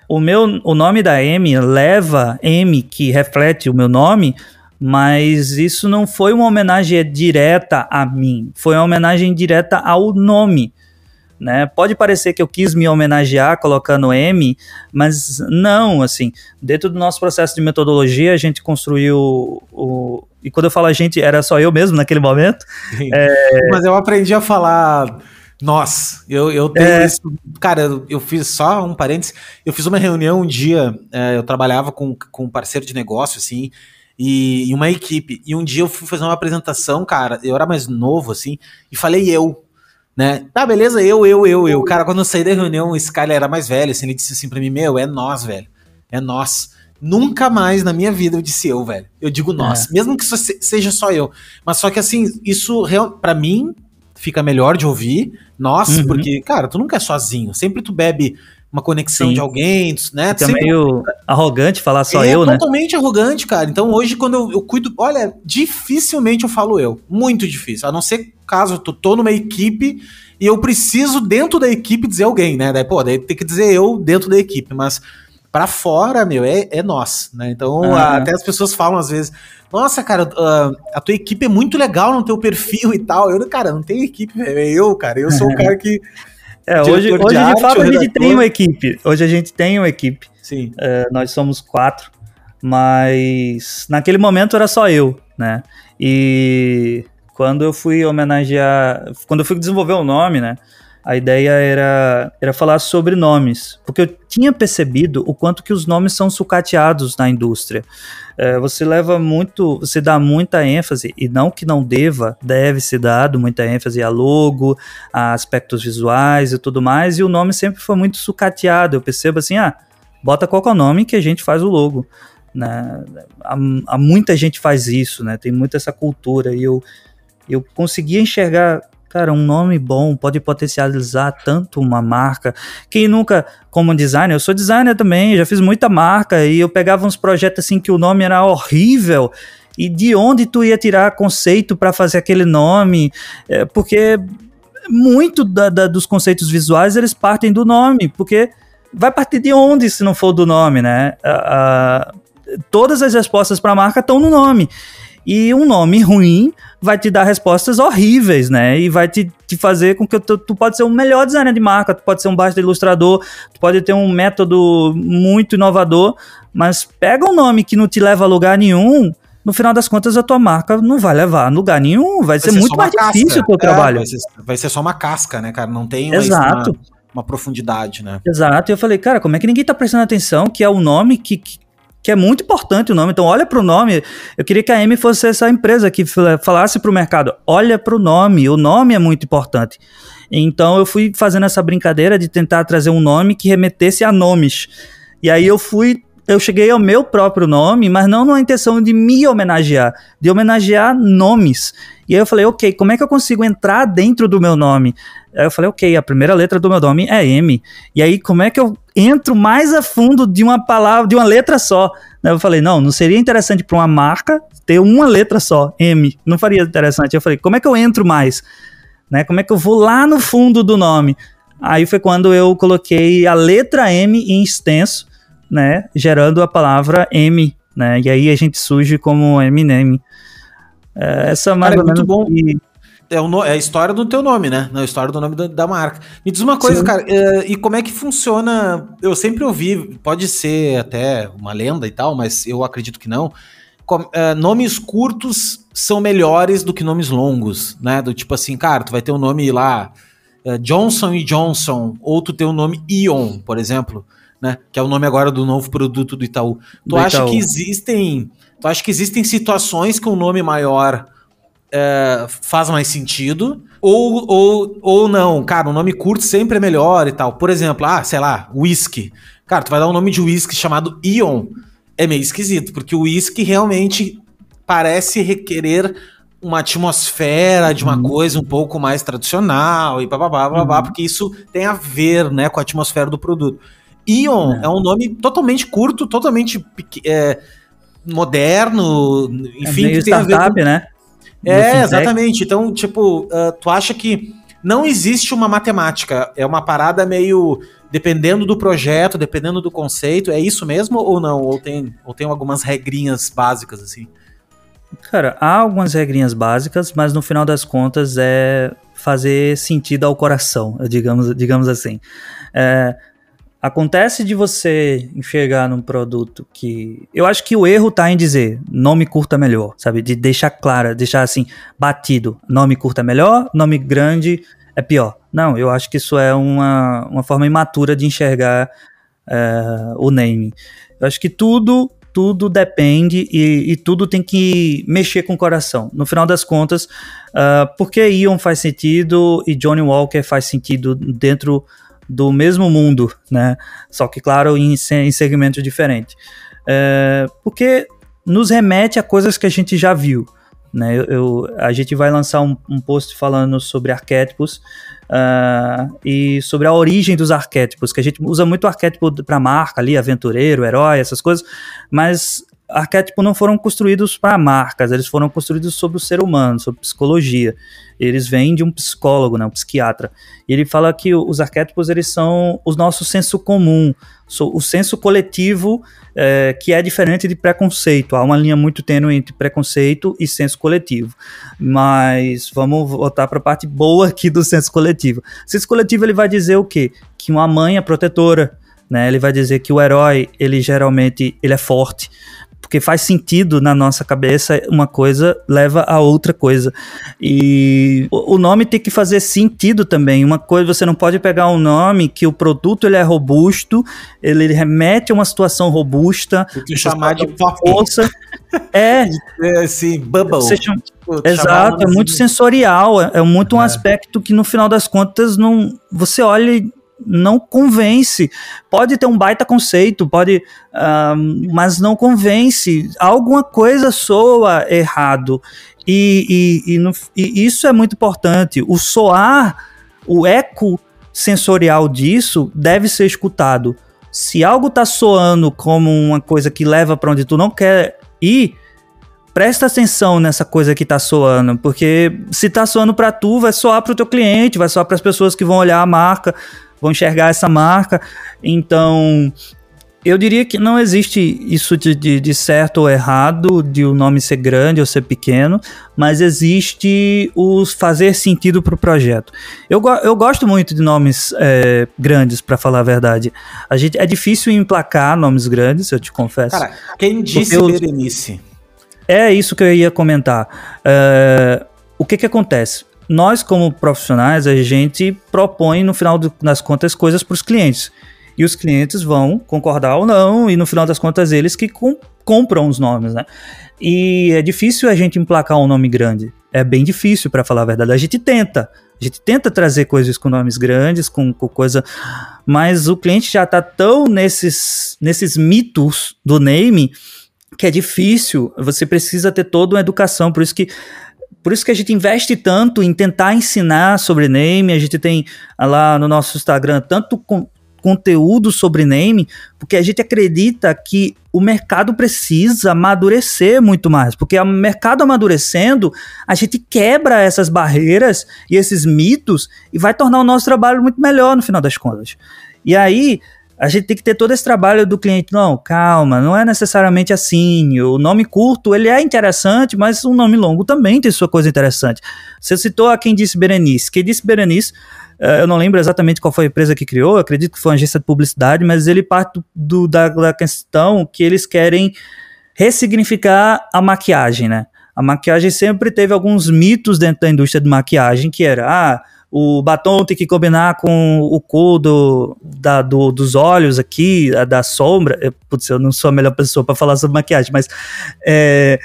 o meu, o nome da M leva M que reflete o meu nome, mas isso não foi uma homenagem direta a mim, foi uma homenagem direta ao nome. Né? Pode parecer que eu quis me homenagear colocando M, mas não, assim, dentro do nosso processo de metodologia, a gente construiu o, e quando eu falo a gente, era só eu mesmo naquele momento. É... Mas eu aprendi a falar nós. Eu, eu tenho é... isso. Cara, eu, eu, fiz só um parênteses. Eu fiz uma reunião um dia, é, eu trabalhava com, com um parceiro de negócio, assim, e, e, uma equipe. E um dia eu fui fazer uma apresentação, cara, eu era mais novo, assim, e falei eu. Né? Tá, beleza, eu, eu, eu, eu. Cara, quando eu saí da reunião, o Skyler era mais velho, assim, ele disse assim pra mim, meu, é nós, velho. É nós. Nunca mais na minha vida eu disse eu, velho. Eu digo nós, é. mesmo que seja só eu. Mas só que assim, isso para mim fica melhor de ouvir nós, uhum. porque, cara, tu nunca é sozinho. Sempre tu bebe uma conexão Sim. de alguém, né? É meio arrogante falar só é eu, né? totalmente arrogante, cara. Então hoje, quando eu, eu, cuido. Olha, dificilmente eu falo eu. Muito difícil. A não ser caso eu tô, tô numa equipe e eu preciso, dentro da equipe, dizer alguém, né? Daí, pô, daí tem que dizer eu dentro da equipe. Mas para fora, meu, é, é nós, né? Então, uhum. até as pessoas falam às vezes, nossa, cara, uh, a tua equipe é muito legal no teu perfil e tal. Eu, cara, não tenho equipe. É eu, cara. Eu sou o cara que. É, hoje, hoje de, arte, de fato a gente tem uma equipe. Hoje a gente tem uma equipe. Sim. Uh, nós somos quatro, mas naquele momento era só eu, né? E quando eu fui homenagear, quando eu fui desenvolver o nome, né? A ideia era, era falar sobre nomes, porque eu tinha percebido o quanto que os nomes são sucateados na indústria. É, você leva muito, você dá muita ênfase, e não que não deva, deve ser dado muita ênfase a logo, a aspectos visuais e tudo mais, e o nome sempre foi muito sucateado. Eu percebo assim, ah, bota qual é o nome que a gente faz o logo. Né? Há, há muita gente faz isso, né? Tem muita essa cultura, e eu, eu conseguia enxergar Cara, um nome bom pode potencializar tanto uma marca. Quem nunca, como designer, eu sou designer também, já fiz muita marca e eu pegava uns projetos assim que o nome era horrível. E de onde tu ia tirar conceito para fazer aquele nome? É, porque muito da, da, dos conceitos visuais eles partem do nome, porque vai partir de onde se não for do nome, né? todas as respostas para a marca estão no nome. E um nome ruim vai te dar respostas horríveis, né? E vai te, te fazer com que tu, tu pode ser o melhor designer de marca, tu pode ser um baixo ilustrador, tu pode ter um método muito inovador, mas pega um nome que não te leva a lugar nenhum, no final das contas a tua marca não vai levar a lugar nenhum, vai, vai ser, ser, muito mais casca. difícil o teu é, trabalho. Vai ser, vai ser, só uma casca, né, cara? Não tem Exato. Uma, uma profundidade, né? Exato. E eu falei, cara, como é que ninguém tá prestando atenção que é o nome que, que que é muito importante o nome. Então, olha para o nome. Eu queria que a M fosse essa empresa que falasse para o mercado: olha para o nome, o nome é muito importante. Então, eu fui fazendo essa brincadeira de tentar trazer um nome que remetesse a nomes. E aí eu fui. Eu cheguei ao meu próprio nome, mas não numa intenção de me homenagear, de homenagear nomes. E aí eu falei, ok, como é que eu consigo entrar dentro do meu nome? Aí eu falei, ok, a primeira letra do meu nome é M. E aí, como é que eu entro mais a fundo de uma palavra, de uma letra só? Eu falei, não, não seria interessante para uma marca ter uma letra só, M. Não faria interessante. Eu falei, como é que eu entro mais? Né? Como é que eu vou lá no fundo do nome? Aí foi quando eu coloquei a letra M em extenso, né? Gerando a palavra M, né? E aí a gente surge como Eminem. É, essa é mais Cara, é muito bom. Que é, o, é a história do teu nome, né? Não, a história do nome da, da marca. Me diz uma coisa, Sim. cara, é, e como é que funciona? Eu sempre ouvi, pode ser até uma lenda e tal, mas eu acredito que não. uh, nomes curtos são melhores do que nomes longos, né? Do tipo assim, cara, tu vai ter um nome lá uh, Johnson e Johnson, ou tu tem o um nome Ion, por exemplo, né? Que é o nome agora do novo produto do Itaú. Tu do acha Itaú. que existem, tu acha que existem situações que um nome maior uh, faz mais sentido? Ou, ou, ou não, cara, um nome curto sempre é melhor e tal. Por exemplo, ah, sei lá, whisky. Cara, tu vai dar um nome de whisky chamado Ion. É meio esquisito, porque o whisky realmente parece requerer uma atmosfera de uma uhum. coisa um pouco mais tradicional e bababá, babá, uhum. porque isso tem a ver, né, com a atmosfera do produto. Ion é, é um nome totalmente curto, totalmente é, moderno, enfim, é meio startup, com... né? É, exatamente. Então, tipo, uh, tu acha que não existe uma matemática, é uma parada meio dependendo do projeto, dependendo do conceito, é isso mesmo ou não? Ou tem, ou tem algumas regrinhas básicas assim? Cara, há algumas regrinhas básicas, mas no final das contas é fazer sentido ao coração, digamos, digamos assim. É, acontece de você enxergar num produto que. Eu acho que o erro tá em dizer nome curto é melhor, sabe? De deixar clara, deixar assim, batido. Nome curto é melhor, nome grande é pior. Não, eu acho que isso é uma, uma forma imatura de enxergar é, o name. Eu acho que tudo tudo depende e, e, tudo tem que mexer com o coração. No final das contas, uh, porque Ion faz sentido e Johnny Walker faz sentido dentro do mesmo mundo, né? Só que, claro, em, em segmentos diferentes. Uh, porque nos remete a coisas que a gente já viu. Né? Eu, eu, a gente vai lançar um, um post falando sobre arquétipos uh, e sobre a origem dos arquétipos, que a gente usa muito arquétipo para marca ali, aventureiro, herói, essas coisas, mas arquétipos não foram construídos para marcas, eles foram construídos sobre o ser humano, sobre psicologia. Eles vêm de um psicólogo, né, um psiquiatra. E ele fala que os arquétipos eles são o nosso senso comum, o senso coletivo é, que é diferente de preconceito. Há uma linha muito tênue entre preconceito e senso coletivo. Mas vamos voltar para a parte boa aqui do senso coletivo. O senso coletivo ele vai dizer o quê? Que uma mãe é protetora, né? Ele vai dizer que o herói ele geralmente ele é forte porque faz sentido na nossa cabeça, uma coisa leva a outra coisa. E o nome tem que fazer sentido também. Uma coisa, você não pode pegar um nome que o produto ele é robusto, ele remete a uma situação robusta. E chamar de força. É. é. Assim, bubble. Você chama, Exato, é muito sensorial, é, é muito um é. aspecto que no final das contas não você olha não convence. Pode ter um baita conceito, pode, uh, mas não convence. Alguma coisa soa errado. E, e, e, no, e, isso é muito importante. O soar, o eco sensorial disso deve ser escutado. Se algo está soando como uma coisa que leva para onde tu não quer ir, presta atenção nessa coisa que tá soando, porque se tá soando para tu, vai soar para o teu cliente, vai soar para as pessoas que vão olhar a marca vão enxergar essa marca. Então, eu diria que não existe isso de, de, de, certo ou errado, de o nome ser grande ou ser pequeno, mas existe o fazer sentido para o projeto. Eu, eu gosto muito de nomes é, grandes, para falar a verdade. A gente, é difícil emplacar nomes grandes, eu te confesso. Cara, quem disse eu, Berenice? É isso que eu ia comentar. Uh, o que que acontece? Nós, como profissionais, a gente propõe, no final das contas, coisas para os clientes. E os clientes vão concordar ou não, e no final das contas, eles que com, compram os nomes, né? E é difícil a gente emplacar um nome grande. É bem difícil, para falar a verdade. A gente tenta. A gente tenta trazer coisas com nomes grandes, com, com coisa. Mas o cliente já está tão nesses, nesses mitos do name que é difícil. Você precisa ter toda uma educação. Por isso que por isso que a gente investe tanto em tentar ensinar sobre name. A gente tem lá no nosso Instagram tanto com, conteúdo sobre name, porque a gente acredita que o mercado precisa amadurecer muito mais, porque o mercado amadurecendo, a gente quebra essas barreiras e esses mitos e vai tornar o nosso trabalho muito melhor no final das contas. E aí, a gente tem que ter todo esse trabalho do cliente. Não, calma, não é necessariamente assim. O nome curto, ele é interessante, mas o nome longo também tem sua coisa interessante. Você citou a quem disse Berenice. Quem disse Berenice, eh, eu não lembro exatamente qual foi a empresa que criou, acredito que foi uma agência de publicidade, mas ele parte do, da, da questão que eles querem ressignificar a maquiagem, né? A maquiagem sempre teve alguns mitos dentro da indústria de maquiagem, que era, ah, o batom tem que combinar com o cor do, da, do, dos olhos aqui, da sombra. Eu, putz, eu não sou a melhor pessoa para falar sobre maquiagem, mas é,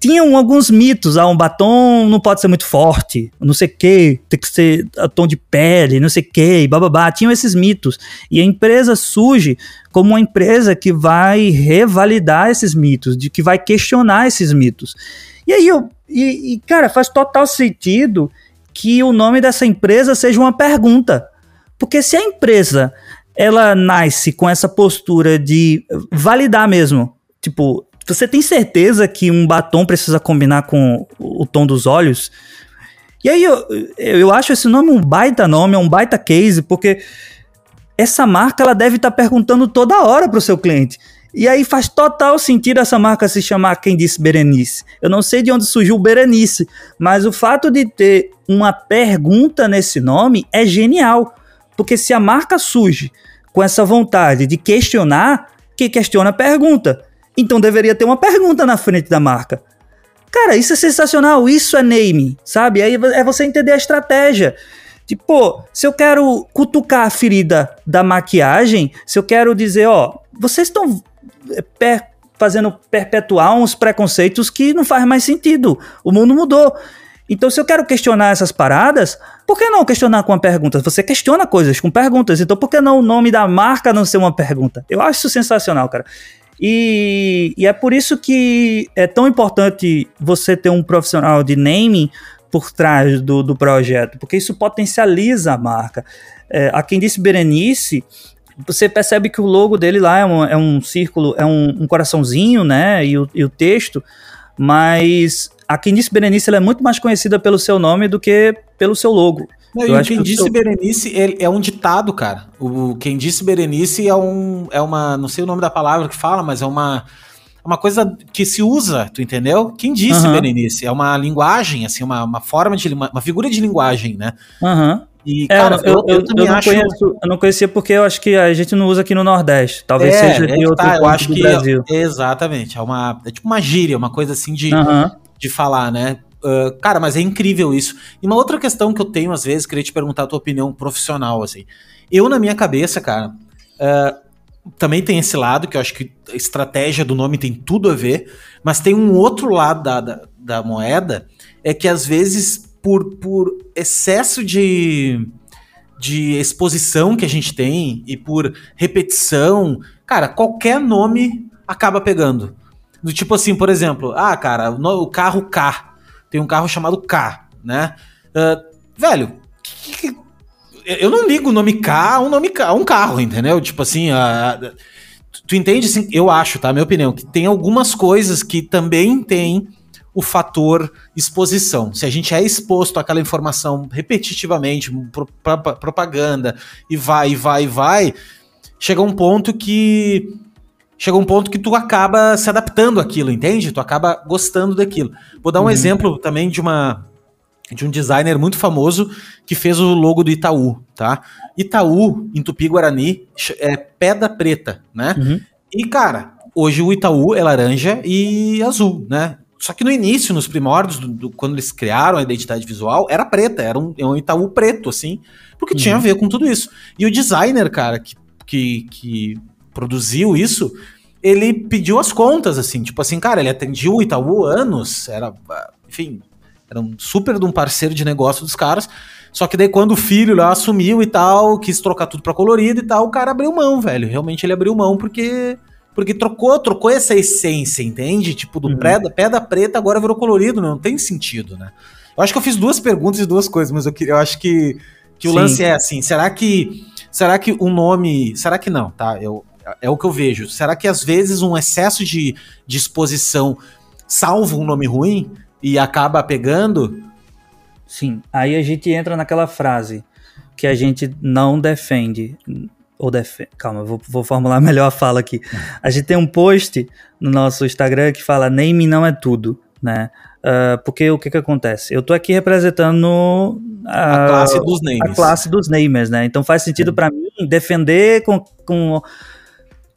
tinham alguns mitos. Ah, um batom não pode ser muito forte, não sei o que, tem que ser a tom de pele, não sei o que, bababá. Tinham esses mitos. E a empresa surge como uma empresa que vai revalidar esses mitos, de que vai questionar esses mitos. E aí eu. E, e cara, faz total sentido que o nome dessa empresa seja uma pergunta. Porque se a empresa ela nasce com essa postura de validar mesmo, tipo, você tem certeza que um batom precisa combinar com o tom dos olhos? E aí eu, eu acho esse nome um baita nome, é um baita case, porque essa marca ela deve estar tá perguntando toda hora para o seu cliente. E aí faz total sentido essa marca se chamar Quem Disse Berenice. Eu não sei de onde surgiu Berenice, mas o fato de ter uma pergunta nesse nome é genial. Porque se a marca surge com essa vontade de questionar, quem questiona pergunta. Então deveria ter uma pergunta na frente da marca. Cara, isso é sensacional, isso é name, sabe? Aí é você entender a estratégia. Tipo, se eu quero cutucar a ferida da maquiagem, se eu quero dizer, ó, vocês estão per fazendo perpetuar uns preconceitos que não faz mais sentido. O mundo mudou. Então, se eu quero questionar essas paradas, por que não questionar com uma pergunta? Você questiona coisas com perguntas, então por que não o nome da marca não ser uma pergunta? Eu acho isso sensacional, cara. E, e é por isso que é tão importante você ter um profissional de naming por trás do, do projeto, porque isso potencializa a marca. É, a quem disse Berenice, você percebe que o logo dele lá é um, é um círculo, é um, um coraçãozinho, né? E o, e o, texto, mas a quem disse Berenice é muito mais conhecida pelo seu nome do que pelo seu logo. Não, eu e quem disse seu... Berenice é, é, um ditado, cara. O quem disse Berenice é um é uma, não sei o nome da palavra que fala, mas é uma uma coisa que se usa, tu entendeu? Quem disse uhum. Berenice? É uma linguagem, assim, uma, uma forma de uma, uma figura de linguagem, né? Uhum. E, é, cara, eu, eu, eu, eu não acho... conheço, eu não conhecia porque eu acho que a gente não usa aqui no Nordeste. Talvez é, seja de é outro tá, eu acho que Brasil. É, exatamente. É, uma, é tipo uma gíria, uma coisa assim de, uhum. de falar, né? Uh, cara, mas é incrível isso. E uma outra questão que eu tenho, às vezes, queria te perguntar a tua opinião profissional, assim. Eu, na minha cabeça, cara, uh, também tem esse lado, que eu acho que a estratégia do nome tem tudo a ver, mas tem um outro lado da, da, da moeda, é que às vezes por, por excesso de, de exposição que a gente tem e por repetição, cara, qualquer nome acaba pegando. Do tipo assim, por exemplo, ah, cara, o, carro K. Tem um carro chamado K, né? Uh, velho, que, que, eu não ligo o nome K a um nome K, um carro, entendeu? Tipo assim, tu, tu entende assim, eu acho, tá? Minha opinião, que tem algumas coisas que também tem o fator exposição. Se a gente é exposto àquela informação repetitivamente, pro, pra, propaganda, e vai, e vai, e vai, chega um ponto que. Chega um ponto que tu acaba se adaptando àquilo, entende? Tu acaba gostando daquilo. Vou dar um uhum. exemplo também de uma. De um designer muito famoso que fez o logo do Itaú, tá? Itaú, em Tupi-Guarani, é pedra preta, né? Uhum. E, cara, hoje o Itaú é laranja e azul, né? Só que no início, nos primórdios, do, do, quando eles criaram a identidade visual, era preta, era um, um Itaú preto, assim, porque uhum. tinha a ver com tudo isso. E o designer, cara, que, que, que produziu isso, ele pediu as contas, assim, tipo assim, cara, ele atendia o Itaú anos, era, enfim, era um super de um parceiro de negócio dos caras. Só que daí quando o filho lá assumiu e tal, quis trocar tudo pra colorido e tal, o cara abriu mão, velho. Realmente ele abriu mão porque porque trocou, trocou essa essência, entende? Tipo, do uhum. pedra, pedra preta agora virou colorido, não tem sentido, né? Eu acho que eu fiz duas perguntas e duas coisas, mas eu, eu acho que, que o lance é assim, será que será que o nome, será que não, tá? Eu, é o que eu vejo. Será que às vezes um excesso de, de exposição salva um nome ruim e acaba pegando? Sim, aí a gente entra naquela frase que a gente não defende ou defende. Calma, vou, vou, formular melhor a fala aqui. A gente tem um post no nosso Instagram que fala name não é tudo, né? Uh, porque o que que acontece? Eu tô aqui representando a, a classe dos names. A classe dos namers, né? Então faz sentido para mim defender com, com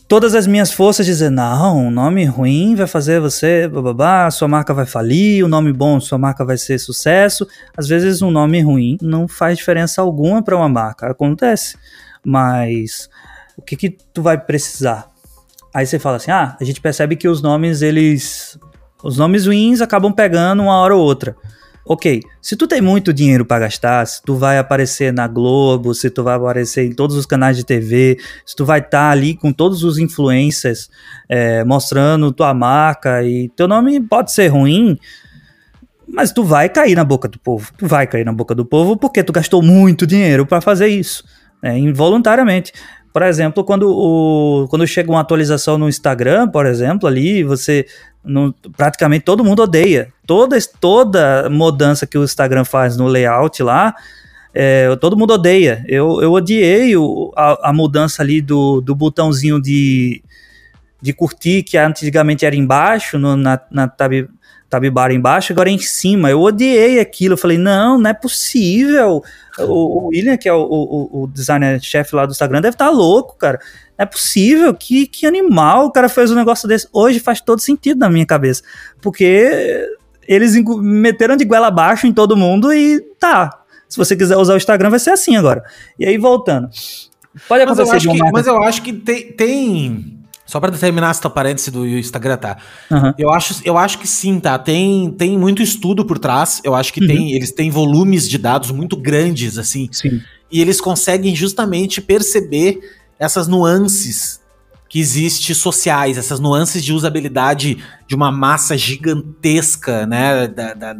todas as minhas forças dizer, não, um nome ruim vai fazer você, bababá, sua marca vai falir, o um nome bom, sua marca vai ser sucesso. Às vezes um nome ruim não faz diferença alguma para uma marca, acontece. Mas o que que tu vai precisar? Aí você fala assim, ah, a gente percebe que os nomes, eles... Os nomes ruins acabam pegando uma hora ou outra. Ok, se tu tem muito dinheiro para gastar, se tu vai aparecer na Globo, se tu vai aparecer em todos os canais de TV, se tu vai estar tá ali com todos os influencers é, mostrando tua marca e teu nome pode ser ruim, mas tu vai cair na boca do povo. Tu vai cair na boca do povo porque tu gastou muito dinheiro para fazer isso, né, involuntariamente. Por exemplo, quando, o, quando chega uma atualização no Instagram, por exemplo, ali você praticamente todo mundo odeia. Toda, toda mudança que o Instagram faz no layout lá, é, todo mundo odeia. Eu, eu odiei o, a, a, mudança ali do, do botãozinho de, de curtir, que antigamente era embaixo, no, na, na tab, tab bar embaixo, agora em cima. Eu odiei aquilo. Eu falei, não, não é possível. O, o William, que é o, o, o designer-chefe lá do Instagram, deve estar tá louco, cara. Não é possível, que, que animal o cara fez um negócio desse. Hoje faz todo sentido na minha cabeça. Porque eles meteram de goela abaixo em todo mundo e tá. Se você quiser usar o Instagram, vai ser assim agora. E aí, voltando. Pode acontecer mas eu acho, que, mas eu acho que tem, tem só para determinar essa parêntese do Instagram, tá? Uhum. Eu, acho, eu acho que sim, tá? Tem, tem muito estudo por trás. Eu acho que uhum. tem, eles têm volumes de dados muito grandes, assim. Sim. E eles conseguem justamente perceber essas nuances que existem sociais, essas nuances de usabilidade de uma massa gigantesca, né? Da, da...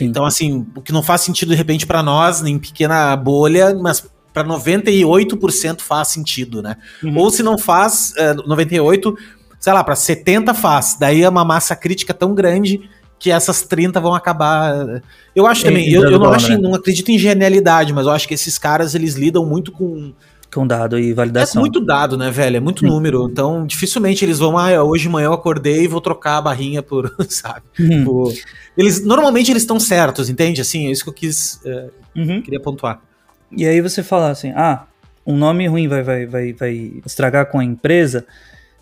Então, assim, o que não faz sentido de repente para nós, em pequena bolha, mas para 98% faz sentido, né? Uhum. Ou se não faz, é, 98, sei lá, para 70 faz. Daí é uma massa crítica tão grande que essas 30 vão acabar. Eu acho também, eu, eu não, acho, né? não acredito em genialidade, mas eu acho que esses caras eles lidam muito com com dado e validação. É muito dado, né, velho? É muito Sim. número. Então, dificilmente eles vão, ah, hoje de manhã eu acordei e vou trocar a barrinha por, sabe? Uhum. Por... Eles, normalmente eles estão certos, entende? Assim, é isso que eu quis, é, uhum. queria pontuar. E aí você fala assim, ah, um nome ruim vai, vai, vai, vai estragar com a empresa.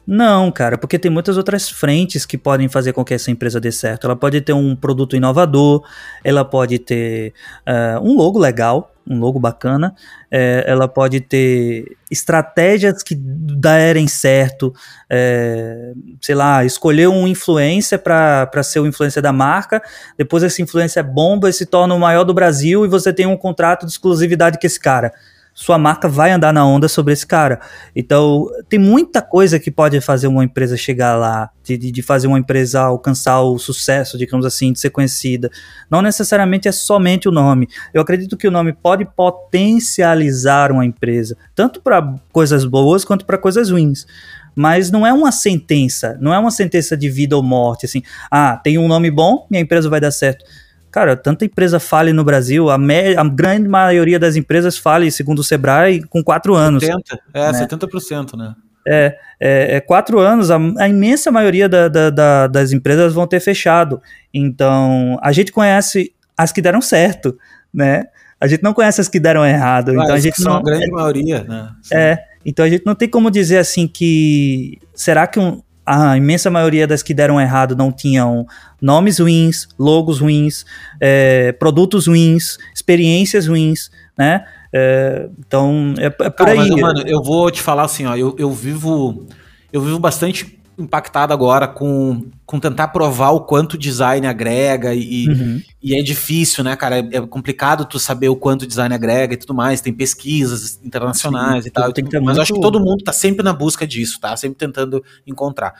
Não, cara, porque tem muitas outras frentes que podem fazer com que essa empresa dê certo. Ela pode ter um produto inovador, ela pode ter uh, um logo legal, um logo bacana, é, ela pode ter estratégias que derem certo, é, sei lá, escolher um influencer para ser o influencer da marca, depois esse influencer bomba e se torna o maior do Brasil e você tem um contrato de exclusividade com esse cara sua marca vai andar na onda sobre esse cara. Então, tem muita coisa que pode fazer uma empresa chegar lá, de, de fazer uma empresa alcançar o sucesso, digamos assim, de ser conhecida. Não necessariamente é somente o nome. Eu acredito que o nome pode potencializar uma empresa, tanto para coisas boas quanto para coisas ruins mas não é uma sentença, não é uma sentença de vida ou morte, assim, ah, tem um nome bom, minha empresa vai dar certo. Cara, tanta empresa fale no Brasil, a, me, a grande maioria das empresas fale, segundo o Sebrae, com quatro anos. 70, é, né? 70%, né? É, é, é, quatro anos, a, a imensa maioria da, da, da, das empresas vão ter fechado. Então, a gente conhece as que deram certo, né? A gente não conhece as que deram errado. Ah, então a gente são não, a grande maioria, né? Sim. É, então a gente não tem como dizer assim que será que um, a imensa maioria das que deram errado não tinham nomes ruins, logos ruins, é, produtos ruins, experiências ruins, né? É, então é, é por Cara, aí. Mas, mano, eu vou te falar assim, ó, eu, eu vivo eu vivo bastante impactado agora com, com tentar provar o quanto design agrega e, uhum. e é difícil, né, cara? É, é, complicado tu saber o quanto design agrega e tudo mais. Tem pesquisas internacionais Sim, e tal. mas muito... eu acho que todo mundo tá sempre na busca disso, tá? Sempre tentando encontrar.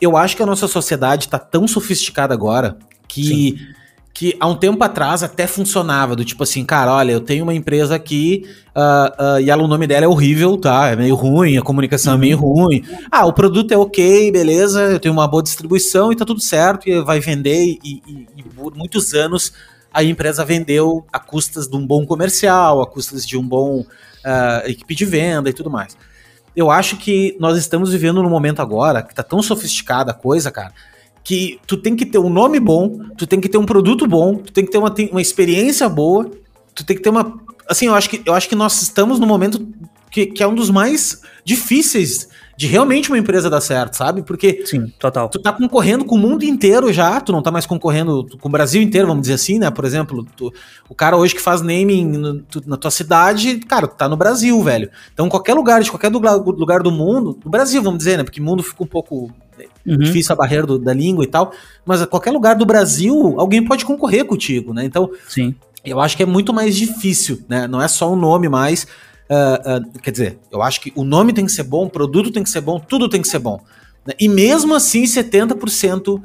Eu acho que a nossa sociedade tá tão sofisticada agora que. Sim que há um tempo atrás até funcionava, do tipo assim, cara, olha, eu tenho uma empresa aqui uh, uh, e ela, o nome dela é horrível, tá? É meio ruim, a comunicação uhum. é meio uhum. ruim. Ah, o produto é ok, beleza, eu tenho uma boa distribuição e tá tudo certo, e vai vender, e, e, e por muitos anos a empresa vendeu a custas de um bom comercial, a custas de um bom uh, equipe de venda e tudo mais. Eu acho que nós estamos vivendo num momento agora que tá tão sofisticada a coisa, cara, que tu tem que ter um nome bom, tu tem que ter um produto bom, tu tem que ter uma, uma experiência boa, tu tem que ter uma. Assim, eu acho que, eu acho que nós estamos no momento que, que é um dos mais difíceis de realmente uma empresa dar certo, sabe? Porque Sim, total. tu tá concorrendo com o mundo inteiro já, tu não tá mais concorrendo com o Brasil inteiro, vamos dizer assim, né? Por exemplo, tu, o cara hoje que faz naming no, tu, na tua cidade, cara, tu tá no Brasil, velho. Então, qualquer lugar, de qualquer lugar, do mundo, no Brasil, vamos dizer, né? Porque o mundo fica um pouco uhum. difícil a barreira do, da língua e tal, mas a qualquer lugar do Brasil, alguém pode concorrer contigo, né? Então, Sim. eu acho que é muito mais difícil, né? Não é só o nome mais Uh, uh, quer dizer, eu acho que o nome tem que ser bom, o produto tem que ser bom, tudo tem que ser bom. Né? E mesmo assim, 70% uh,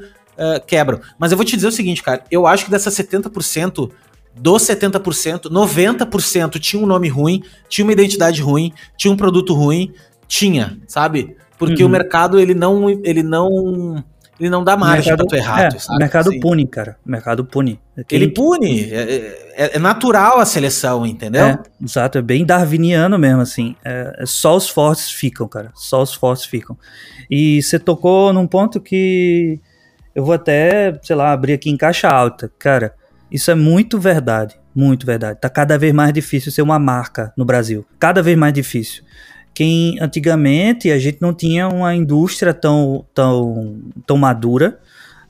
quebram. Mas eu vou te dizer o seguinte, cara, eu acho que dessas 70%, dos 70%, 90% tinha um nome ruim, tinha uma identidade ruim, tinha um produto ruim, tinha, sabe? Porque uhum. o mercado, ele não, ele não ele não dá margem mercado, pra tu errar. É? O mercado assim. pune, cara. O mercado pune. Quem... Ele pune. É, é, é, natural a seleção, entendeu? É, exato. É bem darwiniano mesmo, assim. É, é, só os fortes ficam, cara. Só os fortes ficam. E você tocou num ponto que eu vou até, sei lá, abrir aqui em caixa alta. Cara, isso é muito verdade. Muito verdade. Tá cada vez mais difícil ser uma marca no Brasil. Cada vez mais difícil quem antigamente a gente não tinha uma indústria tão, tão, tão madura,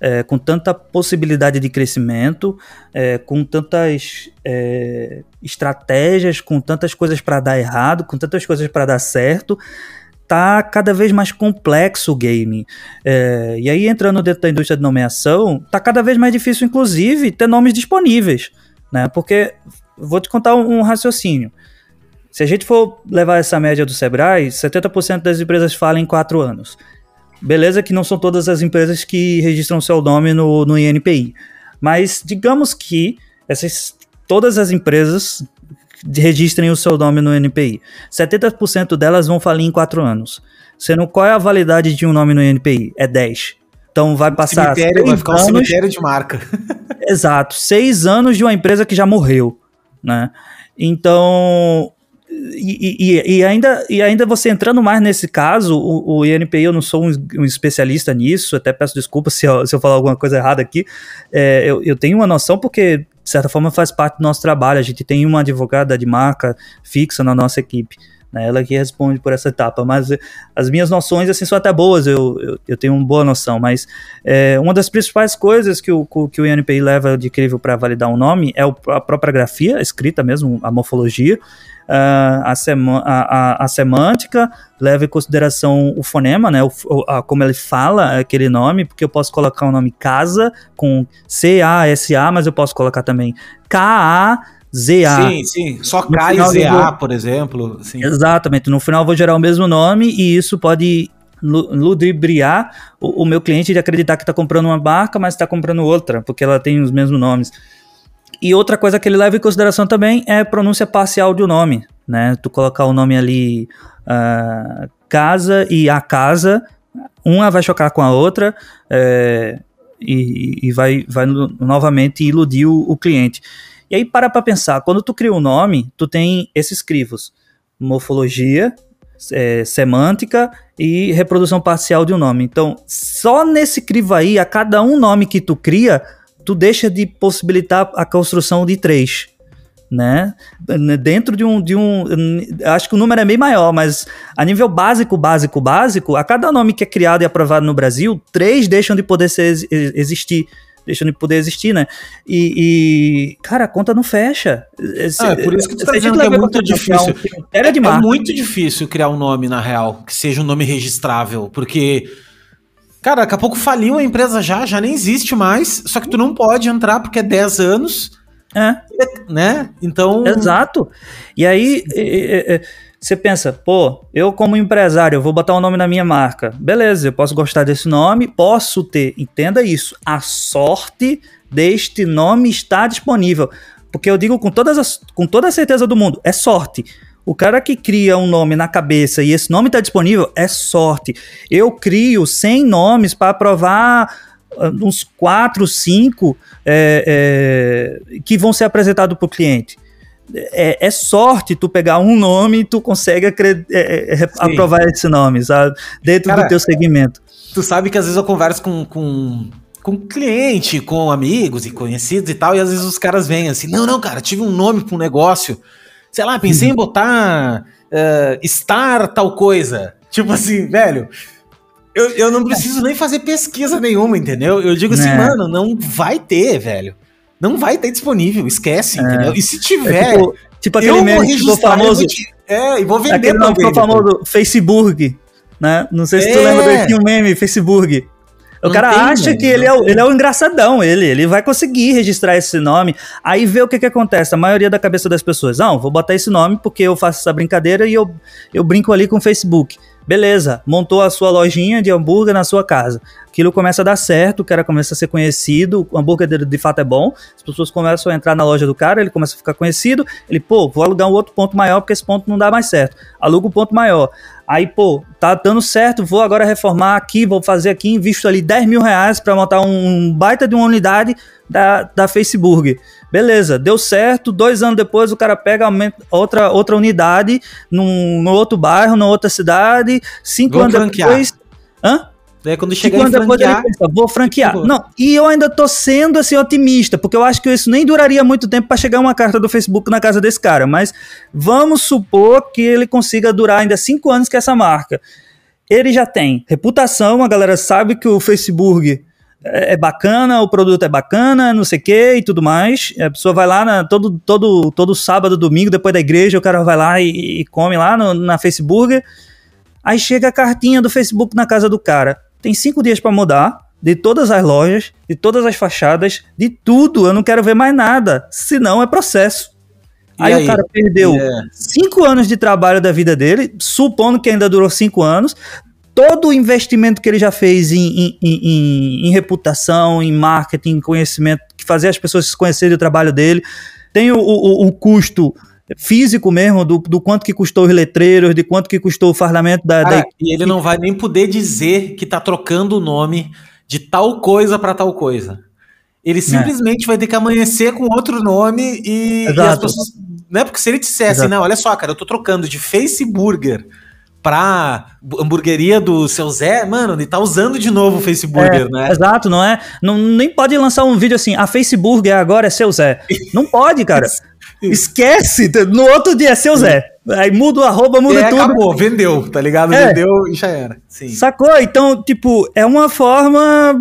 é, com tanta possibilidade de crescimento, é, com tantas é, estratégias, com tantas coisas para dar errado, com tantas coisas para dar certo, tá cada vez mais complexo o game. É, e aí, entrando dentro da indústria de nomeação, tá cada vez mais difícil, inclusive, ter nomes disponíveis. Né? Porque, vou te contar um, um raciocínio. Se a gente for levar essa média do Sebrae, 70% das empresas falam em 4 anos. Beleza que não são todas as empresas que registram seu nome no, no INPI. Mas digamos que essas, todas as empresas registrem o seu nome no INPI. 70% delas vão falir em 4 anos. Sendo qual é a validade de um nome no INPI? É 10. Então vai passar. Cemitério, vai ficar um cemitério de marca. Exato. Seis anos de uma empresa que já morreu. Né? Então, e, e, e, ainda, e ainda você entrando mais nesse caso, o, o INPI, eu não sou um, um, especialista nisso, até peço desculpa se eu, se eu falar alguma coisa errada aqui. É, eu, eu tenho uma noção porque, de certa forma, faz parte do nosso trabalho. A gente tem uma advogada de marca fixa na nossa equipe. Né, ela que responde por essa etapa, mas as minhas noções assim são até boas, eu, eu, eu tenho uma boa noção, mas é, uma das principais coisas que o, que o INPI leva de incrível para validar um nome é a própria grafia, a escrita mesmo, a morfologia, uh, a, sema, a, a, a, semântica, leva em consideração o fonema, né, o, a, como ele fala aquele nome, porque eu posso colocar o nome casa com C-A-S-A, mas eu posso colocar também K-A. ZA. Sim, sim. Só K e ZA, vou... por exemplo. Sim. Exatamente. No final eu vou gerar o mesmo nome e isso pode ludibriar o, o meu cliente de acreditar que está comprando uma marca, mas está comprando outra, porque ela tem os mesmos nomes. E outra coisa que ele leva em consideração também é a pronúncia parcial do nome, né? Tu colocar o nome ali uh, casa e a casa, uma vai chocar com a outra é, e, e, vai, vai novamente iludir o, o, cliente. E aí para para pensar, quando tu cria um nome, tu tem esses crivos, morfologia, é, semântica e reprodução parcial de um nome. Então, só nesse crivo aí, a cada um nome que tu cria, tu deixa de possibilitar a construção de três. Né? Dentro de um, de um. Acho que o número é bem maior, mas a nível básico, básico, básico, a cada nome que é criado e aprovado no Brasil, três deixam de poder ser, existir deixam de poder existir, né? E, e, cara, a conta não fecha. ah, é por isso que tu tá dizendo que é muito difícil. É, é, é muito difícil criar um nome, na real, que seja um nome registrável, porque Cara, daqui a pouco faliu a empresa já, já nem existe mais, só que tu não pode entrar porque é 10 anos. É. Né? Então. Exato. E aí, é, é, você pensa, pô, eu como empresário, eu vou botar o um nome na minha marca. Beleza, eu posso gostar desse nome, posso ter, entenda isso, a sorte deste nome estar disponível. Porque eu digo com, todas as, com toda a certeza do mundo, é sorte. O cara que cria um nome na cabeça e esse nome está disponível é sorte. Eu crio 100 nomes para provar ah, uns 4, 5 é, é, que vão ser apresentados para o cliente. É, é, sorte tu pegar um nome e tu consegue é, é aprovar esse nome, sabe? Dentro cara, do teu segmento. Tu sabe que às vezes eu converso com, com, com cliente, com amigos e conhecidos e tal, e às vezes os caras vêm assim, não, não, cara, tive um nome para um negócio sei lá, pensei em botar uh, Star tal coisa. Tipo assim, velho, eu, eu não preciso nem fazer pesquisa nenhuma, entendeu? Eu digo assim, é. mano, não vai ter, velho. Não vai ter disponível, esquece, é. entendeu? E se tiver. É tipo, tipo aquele meme que ficou famoso. É, e vou vender Aquele nome ficou famoso, Facebook, né? Não sei se tu é. lembra desse meme, Facebook. O não cara acha que ele é, o, ele é o engraçadão, ele, ele vai conseguir registrar esse nome. Aí vê o que que acontece, a maioria da cabeça das pessoas, não, vou botar esse nome porque eu faço essa brincadeira e eu, eu brinco ali com o Facebook. Beleza, montou a sua lojinha de hambúrguer na sua casa. Aquilo começa a dar certo, o cara começa a ser conhecido, o hambúrguer dele de fato é bom, as pessoas começam a entrar na loja do cara, ele começa a ficar conhecido, ele, pô, vou alugar um outro ponto maior porque esse ponto não dá mais certo. Aluga um ponto maior. Aí, pô, tá dando certo, vou agora reformar aqui, vou fazer aqui, invisto ali 10 mil reais para montar um baita de uma unidade da, da Facebook. Beleza, deu certo. Dois anos depois o cara pega aumenta outra, outra unidade num, no outro bairro, na outra cidade. Cinco anos franquear. depois. Hã? Daí quando chega em franquear... Pensa, vou franquear. Tipo... Não, e eu ainda tô sendo assim otimista, porque eu acho que isso nem duraria muito tempo para chegar uma carta do Facebook na casa desse cara, mas vamos supor que ele consiga durar ainda cinco anos com essa marca. Ele já tem reputação, a galera sabe que o Facebook é, é bacana, o produto é bacana, não sei o que e tudo mais. A pessoa vai lá na, todo, todo, todo sábado, domingo, depois da igreja, o cara vai lá e, e come lá no, na Facebook. Aí chega a cartinha do Facebook na casa do cara. Tem cinco dias para mudar, de todas as lojas, de todas as fachadas, de tudo. Eu não quero ver mais nada. Senão é processo. Aí, aí, o cara perdeu yeah. cinco anos de trabalho da vida dele, supondo que ainda durou cinco anos, todo o investimento que ele já fez em, em, em, em reputação, em marketing, em conhecimento, que fazer as pessoas conhecerem o trabalho dele, tem o, o, o custo físico mesmo, do, do, quanto que custou os letreiros, de quanto que custou o parlamento da, Cara, da... E ele não vai nem poder dizer que tá trocando o nome de tal coisa para tal coisa. Ele é. simplesmente é. vai ter que amanhecer com outro nome e, e as pessoas. Né? Porque se ele dissesse, Exato. não, olha só, cara, eu tô trocando de Facebook pra hamburgueria do seu Zé, mano, ele tá usando de novo o Facebook, é, né? Exato, não é? Não, nem pode lançar um vídeo assim, a Facebook agora é seu Zé. Não pode, cara. Esquece, no outro dia é seu Zé. Aí muda o arroba, muda é, tudo. Acabou, vendeu, tá ligado? É. Vendeu e já era. Sim. Sacou? Então, tipo, é uma forma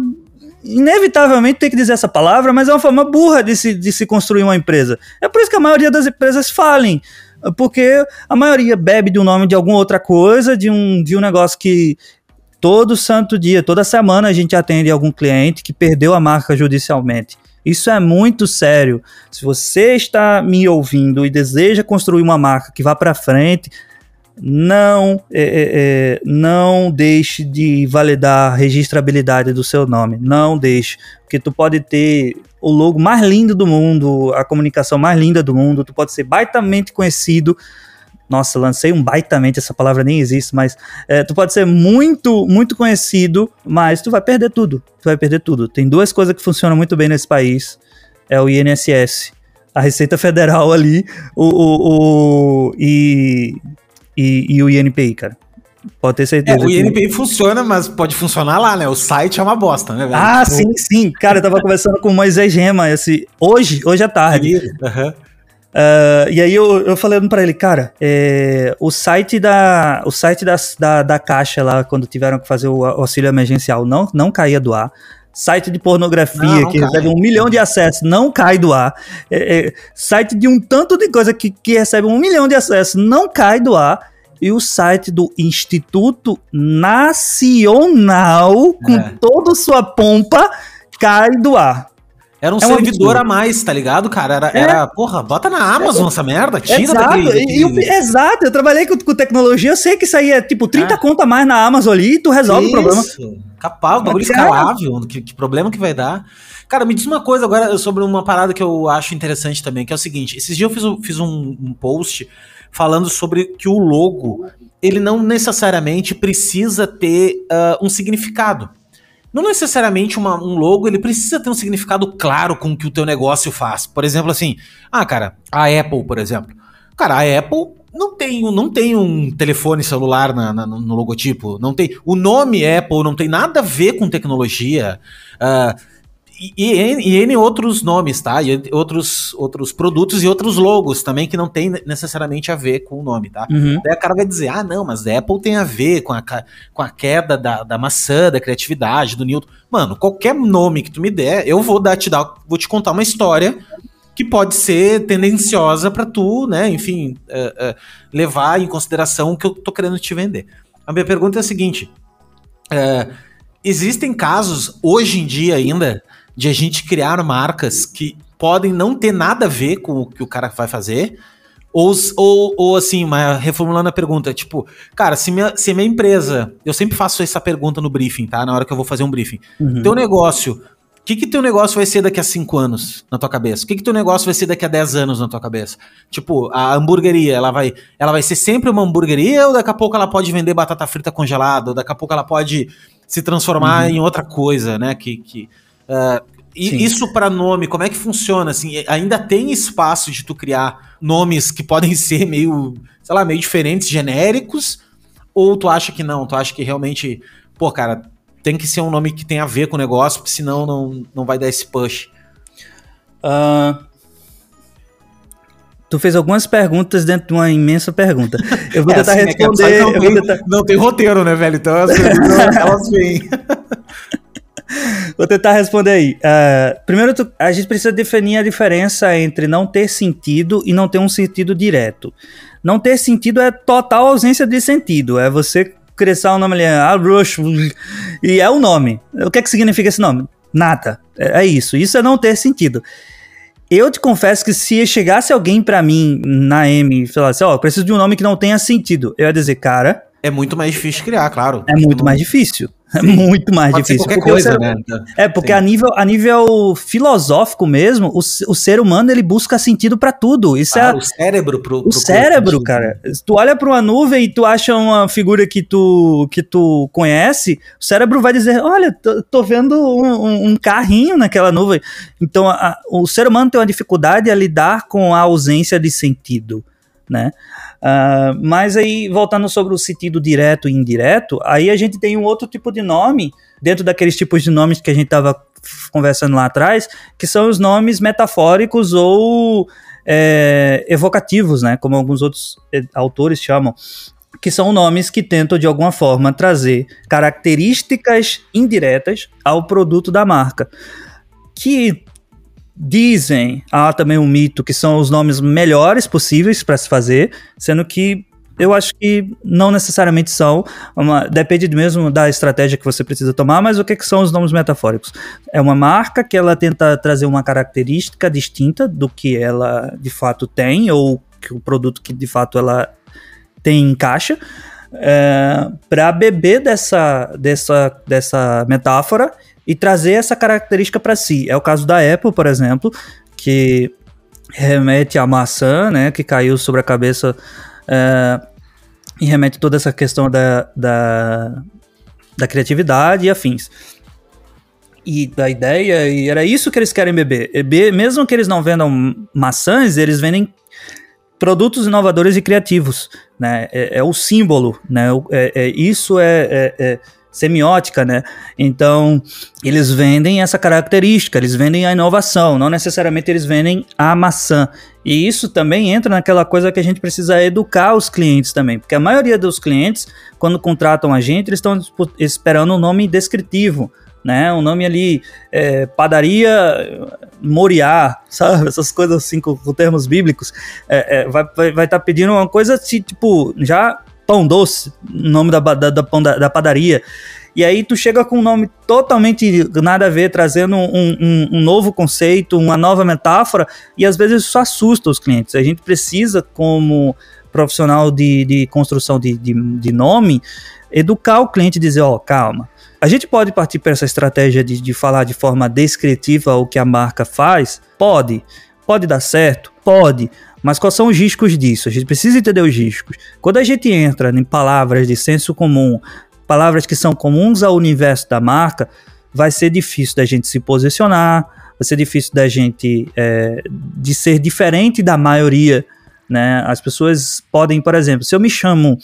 inevitavelmente tem que dizer essa palavra, mas é uma forma burra de se, de se construir uma empresa. É por isso que a maioria das empresas falem porque a maioria bebe do nome de alguma outra coisa, de um, de um negócio que todo santo dia, toda semana a gente atende algum cliente que perdeu a marca judicialmente. Isso é muito sério. Se você está me ouvindo e deseja construir uma marca que vá para frente, não é, é, é, não deixe de validar a registrabilidade do seu nome. Não deixe. Porque tu pode ter o logo mais lindo do mundo, a comunicação mais linda do mundo, tu pode ser baitamente conhecido. Nossa, lancei um baitamente, essa palavra nem existe, mas é, tu pode ser muito, muito conhecido, mas tu vai perder tudo. Tu vai perder tudo. Tem duas coisas que funcionam muito bem nesse país: é o INSS, a Receita Federal ali, o, o, o e, e, e o INPI, cara. Pode ter certeza. É, o INPI que... funciona, mas pode funcionar lá, né? O site é uma bosta, né? Velho? Ah, tipo... sim, sim. Cara, eu tava conversando com o Moisés Gema esse, hoje, hoje à tarde. Uhum. Uh, e aí eu, eu falando para ele, cara, é, o site da o site da, da, da, Caixa lá, quando tiveram que fazer o auxílio emergencial, não, não caía do ar. Site de pornografia não, não que cai. recebe um milhão de acessos, não cai do ar. É, é, site de um tanto de coisa que, que recebe um milhão de acessos, não cai do ar e o site do Instituto Nacional, com é. toda sua pompa, cai do ar. Era um é servidor a mais, tá ligado, cara? Era, é. era, porra, bota na Amazon é. essa merda, tira exato. daquele... daquele... Eu, exato, eu trabalhei com, com, tecnologia, eu sei que isso aí é tipo 30 é. conta mais na Amazon ali e tu resolve isso. o problema. Capaz, bagulho escalável, que, que problema que vai dar. Cara, me diz uma coisa agora sobre uma parada que eu acho interessante também, que é o seguinte, esses dias eu fiz, fiz um, um post falando sobre que o logo ele não necessariamente precisa ter uh, um significado. Não necessariamente uma, um logo ele precisa ter um significado claro com o que o teu negócio faz. Por exemplo, assim, ah, cara, a Apple, por exemplo. Cara, a Apple não tem, não tem um telefone celular na, na, no logotipo, não tem. O nome Apple não tem nada a ver com tecnologia. Uh, e, e, N outros nomes, tá? E outros, outros produtos e outros logos também que não tem necessariamente a ver com o nome, tá? Uhum. Daí a cara vai dizer, ah, não, mas Apple tem a ver com a, com a queda da, da maçã, da criatividade, do Newton. Mano, qualquer nome que tu me der, eu vou dar, te dar, vou te contar uma história que pode ser tendenciosa para tu, né, enfim, uh, uh, levar em consideração o que eu tô querendo te vender. A minha pergunta é a seguinte, uh, existem casos, hoje em dia ainda, de a gente criar marcas que podem não ter nada a ver com o que o cara vai fazer. Ou, ou, ou assim, mas reformulando a pergunta, tipo, cara, se minha, se minha empresa. Eu sempre faço essa pergunta no briefing, tá? Na hora que eu vou fazer um briefing. Uhum. Teu negócio o que, que teu negócio vai ser daqui a 5 anos na tua cabeça? O que, que teu negócio vai ser daqui a 10 anos na tua cabeça? Tipo, a hamburgueria, ela vai, ela vai ser sempre uma hamburgueria ou daqui a pouco ela pode vender batata frita congelada? Ou daqui a pouco ela pode se transformar uhum. em outra coisa, né? Que, que, Uh, isso para nome, como é que funciona? Assim, ainda tem espaço de tu criar nomes que podem ser meio, sei lá, meio diferentes, genéricos? Ou tu acha que não? Tu acha que realmente, pô, cara, tem que ser um nome que tem a ver com o negócio, porque senão não, não vai dar esse push? Uh, tu fez algumas perguntas dentro de uma imensa pergunta. Eu vou é tentar assim, responder. É não, tem, tentar... não, tem, roteiro, né, velho? Então as elas vêm. Vou tentar responder aí. Uh, primeiro, tu, a gente precisa definir a diferença entre não ter sentido e não ter um sentido direto. Não ter sentido é total ausência de sentido. É você crescer o nome ali, ah, Rush, e é o nome. O que é que significa esse nome? Nada. É, é isso. Isso é não ter sentido. Eu te confesso que se chegasse alguém para mim na M e falasse, ó, oh, preciso de um nome que não tenha sentido, eu ia dizer, cara. É muito mais difícil criar, claro. É muito mais difícil. É muito mais Pode difícil. coisa, né? É, porque a nível, a nível filosófico mesmo, o, o ser humano ele busca sentido para tudo. Isso ah, é o cérebro pro, pro O cérebro, cara. Tu olha para uma nuvem e tu acha uma figura que tu que tu conhece, o cérebro vai dizer: "Olha, tô, tô vendo um, um, carrinho naquela nuvem". Então, a, o ser humano tem uma dificuldade a lidar com a ausência de sentido, né? Uh, mas aí, voltando sobre o sentido direto e indireto, aí a gente tem um outro tipo de nome, dentro daqueles tipos de nomes que a gente estava conversando lá atrás, que são os nomes metafóricos ou é, evocativos, né? Como alguns outros eh, autores chamam. Que são nomes que tentam, de alguma forma, trazer características indiretas ao produto da marca. Que Dizem, há também um mito que são os nomes melhores possíveis para se fazer, sendo que eu acho que não necessariamente são, uma, depende mesmo da estratégia que você precisa tomar, mas o que, que são os nomes metafóricos? É uma marca que ela tenta trazer uma característica distinta do que ela de fato tem, ou que o produto que de fato ela tem em caixa, é, para beber dessa, dessa, dessa metáfora e trazer essa característica para si. É o caso da Apple, por exemplo, que remete à maçã, né, que caiu sobre a cabeça é, e remete toda essa questão da, da, da criatividade e afins. E da ideia, e era isso que eles querem beber. Mesmo que eles não vendam maçãs, eles vendem produtos inovadores e criativos, né? É, é o símbolo, né? É, é isso é, é, é semiótica, né? Então, eles vendem essa característica, eles vendem a inovação, não necessariamente eles vendem a maçã. E isso também entra naquela coisa que a gente precisa educar os clientes também, porque a maioria dos clientes, quando contratam a gente, eles estão esperando um nome descritivo, né? Um nome ali, é, padaria Moriá, sabe? Essas coisas assim com, com termos bíblicos. É, é, vai estar vai, vai tá pedindo uma coisa assim, tipo, já Pão Doce, nome da, da, da, da padaria. E aí tu chega com um nome totalmente nada a ver, trazendo um, um, um, novo conceito, uma nova metáfora, e às vezes isso assusta os clientes. A gente precisa, como profissional de, de construção de, de, de nome, educar o cliente e dizer, ó, oh, calma. A gente pode partir para essa estratégia de, de falar de forma descritiva o que a marca faz? Pode. Pode dar certo? Pode. Mas quais são os riscos disso? A gente precisa entender os riscos. Quando a gente entra em palavras de senso comum, palavras que são comuns ao universo da marca, vai ser difícil da gente se posicionar, vai ser difícil da gente é, de ser diferente da maioria. Né? As pessoas podem, por exemplo, se eu me chamo,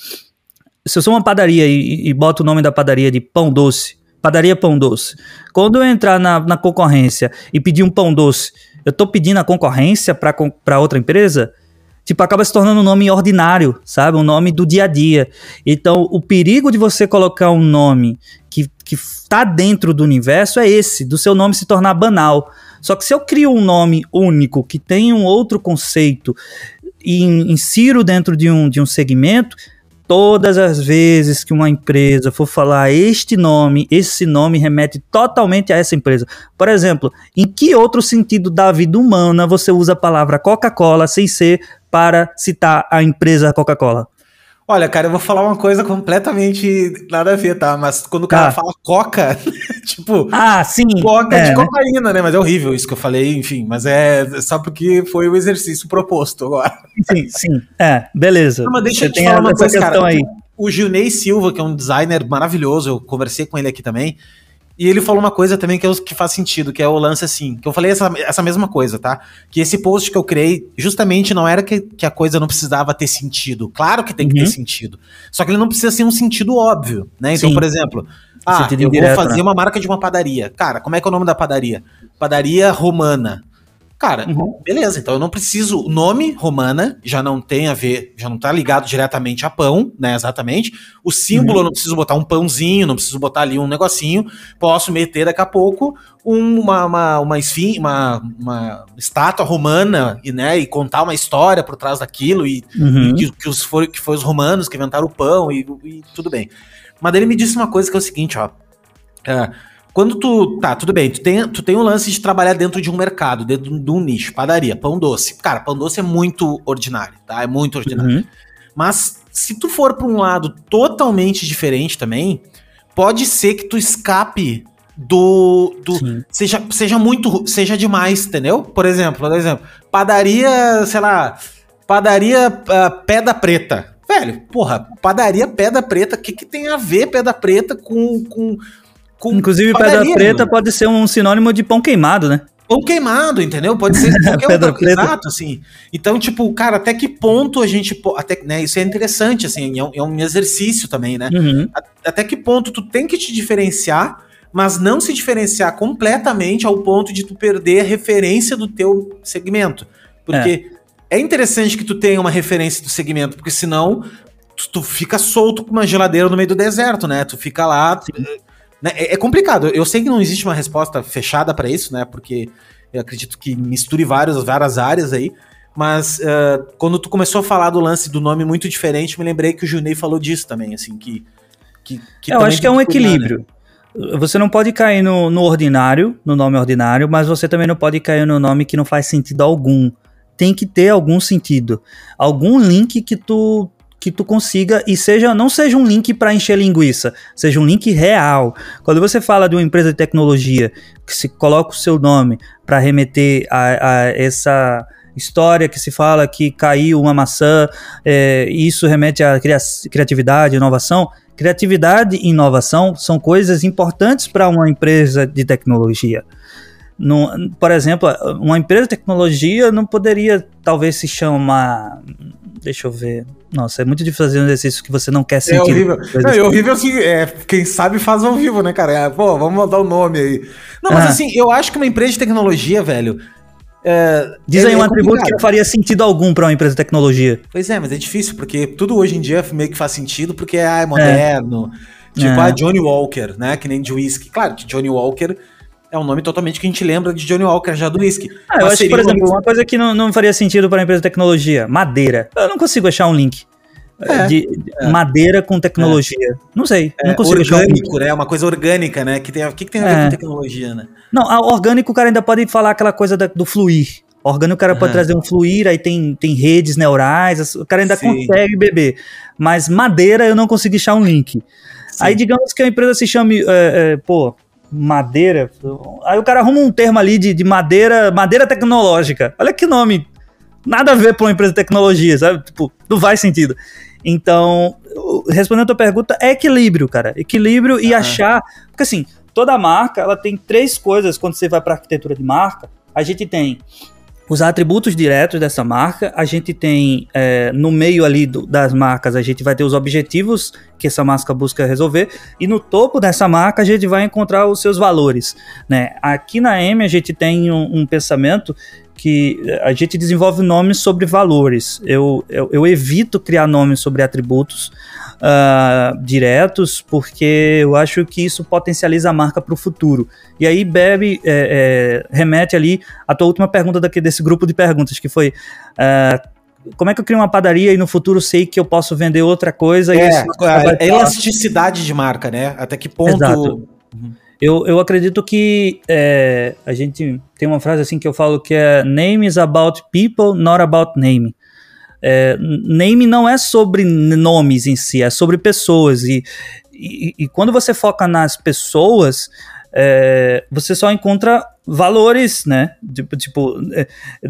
se eu sou uma padaria e, e boto o nome da padaria de Pão Doce, padaria pão doce. Quando eu entrar na, na concorrência e pedir um pão doce, eu tô pedindo a concorrência para outra empresa? Tipo, acaba se tornando um nome ordinário, sabe? Um nome do dia a dia. Então, o perigo de você colocar um nome que, que tá dentro do universo é esse, do seu nome se tornar banal. Só que se eu crio um nome único, que tem um outro conceito, e insiro dentro de um, de um segmento, todas as vezes que uma empresa for falar este nome, esse nome remete totalmente a essa empresa. Por exemplo, em que outro sentido da vida humana você usa a palavra Coca-Cola sem ser para citar a empresa Coca-Cola? Olha, cara, eu vou falar uma coisa completamente nada a ver, tá? Mas quando o cara ah. fala coca, tipo. Ah, sim. Coca é, de cocaína, né? Mas é horrível isso que eu falei, enfim. Mas é só porque foi o exercício proposto agora. Sim, sim. É, beleza. Não, mas deixa Você eu te falar uma coisa, cara. Aí. O Gilney Silva, que é um designer maravilhoso, eu conversei com ele aqui também. E ele falou uma coisa também que, que faz sentido, que é o lance assim, que eu falei essa, essa mesma coisa, tá? Que esse post que eu criei, justamente não era que, que a coisa não precisava ter sentido. Claro que tem que ter uhum. sentido. Só que ele não precisa ser um sentido óbvio, né? Então, Sim. por exemplo, ah, eu indireto, vou fazer né? uma marca de uma padaria. Cara, como é que é o nome da padaria? Padaria Romana. Cara, uhum. beleza, então eu não preciso. O nome romana já não tem a ver, já não tá ligado diretamente a pão, né? Exatamente. O símbolo uhum. eu não preciso botar um pãozinho, não preciso botar ali um negocinho. Posso meter daqui a pouco uma, uma, uma, esfim, uma, uma estátua romana e, né, e contar uma história por trás daquilo e, uhum. e que, que, os, foi, que foi os romanos que inventaram o pão e, e tudo bem. Mas ele me disse uma coisa que é o seguinte, ó. É, quando tu. Tá, tudo bem, tu tem, tu tem um lance de trabalhar dentro de um mercado, dentro de um nicho, padaria, pão doce. Cara, pão doce é muito ordinário, tá? É muito ordinário. Uhum. Mas se tu for para um lado totalmente diferente também, pode ser que tu escape do. do seja, seja muito. Seja demais, entendeu? Por exemplo, por exemplo, padaria, sei lá, padaria uh, Pedra Preta. Velho, porra, padaria Pedra Preta, o que, que tem a ver Pedra Preta com, com com Inclusive, pedra preta pode ser um sinônimo de pão queimado, né? Pão queimado, entendeu? Pode ser qualquer pedra outra, preta. Exato, assim. Então, tipo, cara, até que ponto a gente. Até, né, isso é interessante, assim, é um, é um exercício também, né? Uhum. Até que ponto tu tem que te diferenciar, mas não se diferenciar completamente ao ponto de tu perder a referência do teu segmento. Porque é, é interessante que tu tenha uma referência do segmento, porque senão tu, tu, fica solto com uma geladeira no meio do deserto, né? Tu fica lá. Sim né? É, é, complicado. Eu sei que não existe uma resposta fechada para isso, né? Porque eu acredito que misture vários, várias áreas aí. Mas uh, quando tu começou a falar do lance do nome muito diferente, me lembrei que o Junei falou disso também, assim, que. que, que eu acho que é um equilíbrio. Né? Você não pode cair no, no ordinário, no nome ordinário, mas você também não pode cair no nome que não faz sentido algum tem que ter algum sentido. Algum link que tu que tu consiga e seja não seja um link para encher linguiça, seja um link real. Quando você fala de uma empresa de tecnologia que se coloca o seu nome para remeter a, a, essa história que se fala que caiu uma maçã, é, isso remete à criatividade, inovação. Criatividade e inovação são coisas importantes para uma empresa de tecnologia. Por exemplo, uma empresa de tecnologia não poderia talvez se chamar. Deixa eu ver. Nossa, é muito difícil fazer um exercício que você não quer sentir. É horrível. Não, é horrível assim, é, quem sabe faz ao vivo, né, cara? É, pô, vamos mandar o nome aí. Não, mas ah. assim, eu acho que uma empresa de tecnologia, velho. É, Diz aí é, um atributo que faria sentido algum para uma empresa de tecnologia. Pois é, mas é difícil, porque tudo hoje em dia meio que faz sentido, porque ah, é moderno. Tipo, é. a ah, Johnny Walker, né? Que nem de whisky. Claro que Johnny Walker é um nome totalmente que a gente lembra de Johnny Walker já do whisky. Ah, eu acho que, por exemplo, uma coisa que não, não faria sentido para a empresa de tecnologia, madeira. Eu não consigo achar um link. É, de é. madeira com tecnologia. É. Não sei, não consigo orgânico, né? Uma coisa orgânica, né? Que tem, o que, que tem a ver é. com tecnologia, né? Não, orgânico o cara ainda pode falar aquela coisa da, do fluir. Orgânico o cara pode trazer um fluir, aí tem, tem redes neurais, o cara ainda Sim. consegue beber. Mas madeira eu não consegui achar um link. Sim. Aí digamos que a empresa se chame, é, pô, madeira. Aí o cara arruma um termo ali de, de madeira, madeira tecnológica. Olha que nome. Nada a ver para uma empresa de tecnologia, sabe? Tipo, não faz sentido. Então, respondendo a tua pergunta, é equilíbrio, cara. Equilíbrio e achar. Porque assim, toda marca ela tem três coisas quando você vai para arquitetura de marca. A gente tem os atributos diretos dessa marca, a gente tem é, no meio ali do, das marcas, a gente vai ter os objetivos que essa marca busca resolver, e no topo dessa marca a gente vai encontrar os seus valores. Né? Aqui na M a gente tem um, um pensamento que a gente desenvolve nomes sobre valores. Eu, eu, eu evito criar nomes sobre atributos uh, diretos, porque eu acho que isso potencializa a marca para o futuro. E aí bebe, é, é, remete ali à tua última pergunta daqui, desse grupo de perguntas, que foi. Uh, como é que eu crio uma padaria e no futuro sei que eu posso vender outra coisa? É, isso a, a elasticidade de marca, né? Até que ponto. Exato. Uhum. Eu, eu acredito que é, a gente tem uma frase assim que eu falo que é name is about people, not about name. É, name não é sobre nomes em si, é sobre pessoas. E, e, e quando você foca nas pessoas, é, você só encontra valores, né? Tipo, tipo é,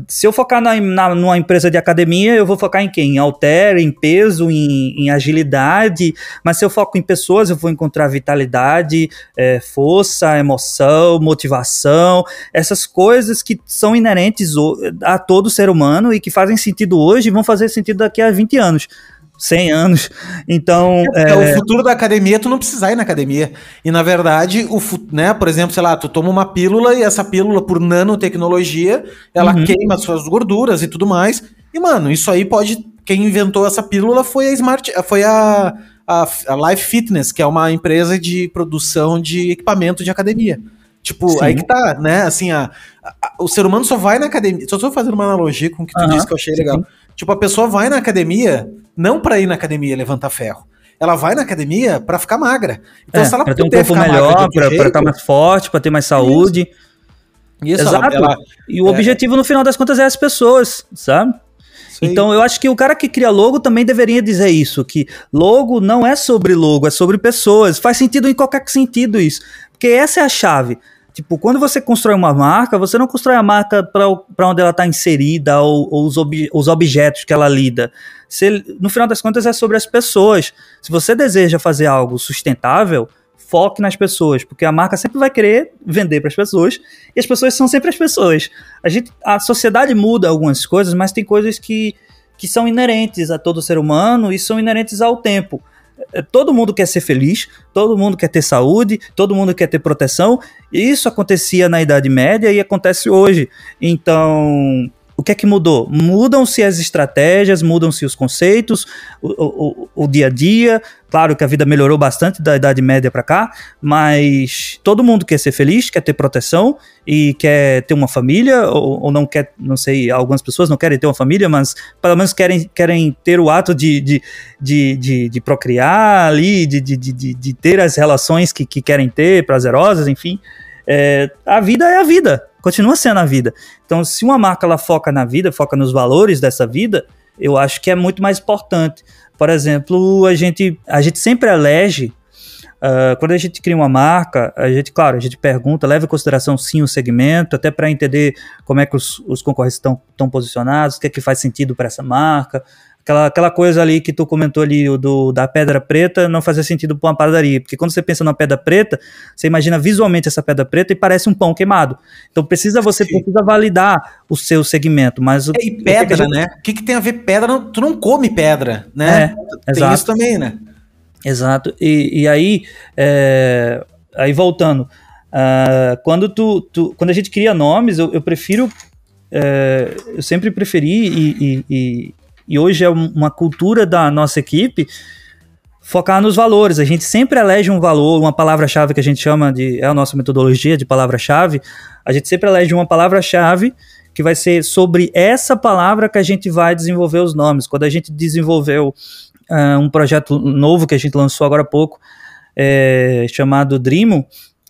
se eu focar na, na, numa empresa de academia, eu vou focar em quem? Em alter, em peso, em, em agilidade. Mas se eu foco em pessoas, eu vou encontrar vitalidade, é, força, emoção, motivação, essas coisas que são inerentes a todo ser humano e que fazem sentido hoje e vão fazer sentido daqui a 20 anos. 100 anos. Então. É, é... O futuro da academia, tu não precisa ir na academia. E na verdade, o, né, por exemplo, sei lá, tu toma uma pílula e essa pílula, por nanotecnologia, ela uhum. queima as suas gorduras e tudo mais. E, mano, isso aí pode. Quem inventou essa pílula foi a Smart. Foi a, a, a Life Fitness, que é uma empresa de produção de equipamento de academia. Tipo, Sim. aí que tá, né? Assim, a, a, o ser humano só vai na academia. Só estou fazendo uma analogia com o que tu uhum. disse que eu achei legal. Tipo, a pessoa vai na academia não para ir na academia levantar ferro. Ela vai na academia para ficar magra. Então, é, se ela pra ter um corpo melhor, para estar tá mais forte, para ter mais saúde. Isso. Exato. Ela, ela, e o é, objetivo, no final das contas, é as pessoas, sabe? Então, eu acho que o cara que cria logo também deveria dizer isso, que logo não é sobre logo, é sobre pessoas. Faz sentido em qualquer sentido isso. Porque essa é a chave. Tipo, quando você constrói uma marca, você não constrói a marca para onde ela está inserida ou, ou os, ob, os, objetos que ela lida. No final das contas, é sobre as pessoas. Se você deseja fazer algo sustentável, foque nas pessoas, porque a marca sempre vai querer vender para as pessoas e as pessoas são sempre as pessoas. A, gente, a sociedade muda algumas coisas, mas tem coisas que, que são inerentes a todo ser humano e são inerentes ao tempo. Todo mundo quer ser feliz, todo mundo quer ter saúde, todo mundo quer ter proteção. E isso acontecia na Idade Média e acontece hoje. Então, o que é que mudou? Mudam-se as estratégias, mudam-se os conceitos, o, o, o, dia a dia. Claro que a vida melhorou bastante da Idade Média para cá, mas todo mundo quer ser feliz, quer ter proteção e quer ter uma família, ou, ou, não quer, não sei, algumas pessoas não querem ter uma família, mas pelo menos querem, querem ter o ato de, de, de, de, de procriar ali, de, de, de, de ter as relações que, que querem ter, prazerosas, enfim. É, a vida é a vida, continua sendo a vida. Então, se uma marca ela foca na vida, foca nos valores dessa vida, eu acho que é muito mais importante. Por exemplo, a gente, a gente sempre elege, uh, quando a gente cria uma marca, a gente, claro, a gente pergunta, leva em consideração sim o segmento, até para entender como é que os, os concorrentes estão posicionados, o que é que faz sentido para essa marca, Aquela, aquela coisa ali que tu comentou ali, o do, da pedra preta, não fazia sentido para uma padaria. Porque quando você pensa numa pedra preta, você imagina visualmente essa pedra preta e parece um pão queimado. Então precisa você Sim. precisa validar o seu segmento. Mas é, e pedra, né? O que, que tem a ver pedra? Tu não come pedra, né? É, tem exato. isso também, né? Exato. E, e aí, é, aí voltando, uh, quando, tu, tu, quando a gente cria nomes, eu, eu prefiro. É, eu sempre preferi e, e, e hoje é uma cultura da nossa equipe focar nos valores. A gente sempre elege um valor, uma palavra-chave que a gente chama de. É a nossa metodologia de palavra-chave. A gente sempre elege uma palavra-chave que vai ser sobre essa palavra que a gente vai desenvolver os nomes. Quando a gente desenvolveu uh, um projeto novo que a gente lançou agora há pouco, é, chamado Dreamo,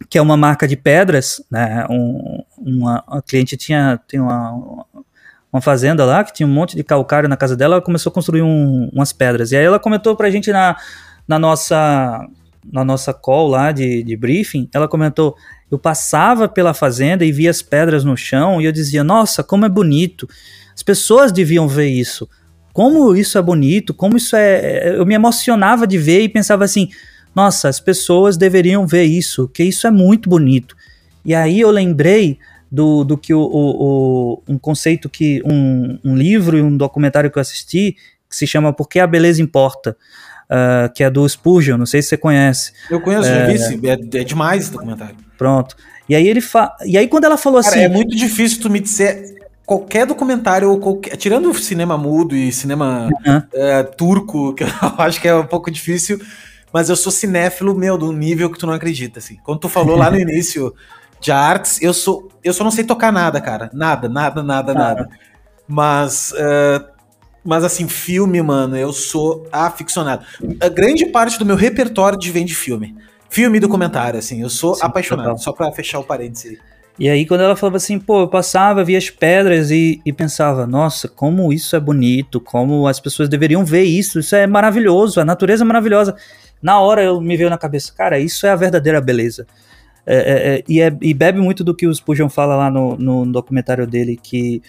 que é uma marca de pedras, né? Um, uma, cliente tinha tem uma, uma fazenda lá, que tinha um monte de calcário na casa dela, ela começou a construir um, umas pedras. E aí ela comentou pra gente na, na nossa na nossa call lá de, de briefing, ela comentou, eu passava pela fazenda e via as pedras no chão e eu dizia, nossa, como é bonito. As pessoas deviam ver isso. Como isso é bonito, como isso é... Eu me emocionava de ver e pensava assim, nossa, as pessoas deveriam ver isso, que isso é muito bonito. E aí eu lembrei do, do que o, o, o um conceito que um, um livro e um documentário que eu assisti que se chama Por que a Beleza Importa, uh, que é do Spurgeon, não sei se você conhece. Eu conheço, é, já vi, é, é demais esse documentário. Pronto. E aí ele fa... e aí quando ela falou Cara, assim, é muito difícil tu me dizer qualquer documentário ou qualquer, tirando o cinema mudo e cinema uhum. é, turco, que eu acho que é um pouco difícil, mas eu sou cinéfilo, meu, do nível que tu não acredita, assim. Quando tu falou lá no início de artes, eu sou, eu só não sei tocar nada, cara, nada, nada, nada, nada. Mas uh, mas assim, filme, mano, eu sou aficionado. A grande parte do meu repertório de vem de filme. Filme e documentário, assim, eu sou Sim, apaixonado. Total. Só pra fechar o parênteses. E aí, quando ela falava assim, pô, eu passava, via as pedras e, e, pensava, nossa, como isso é bonito, como as pessoas deveriam ver isso, isso é maravilhoso, a natureza é maravilhosa. Na hora eu me veio na cabeça, cara, isso é a verdadeira beleza. É, é, é, e, é, e, bebe muito do que o Spurgeon fala lá no, no documentário dele, que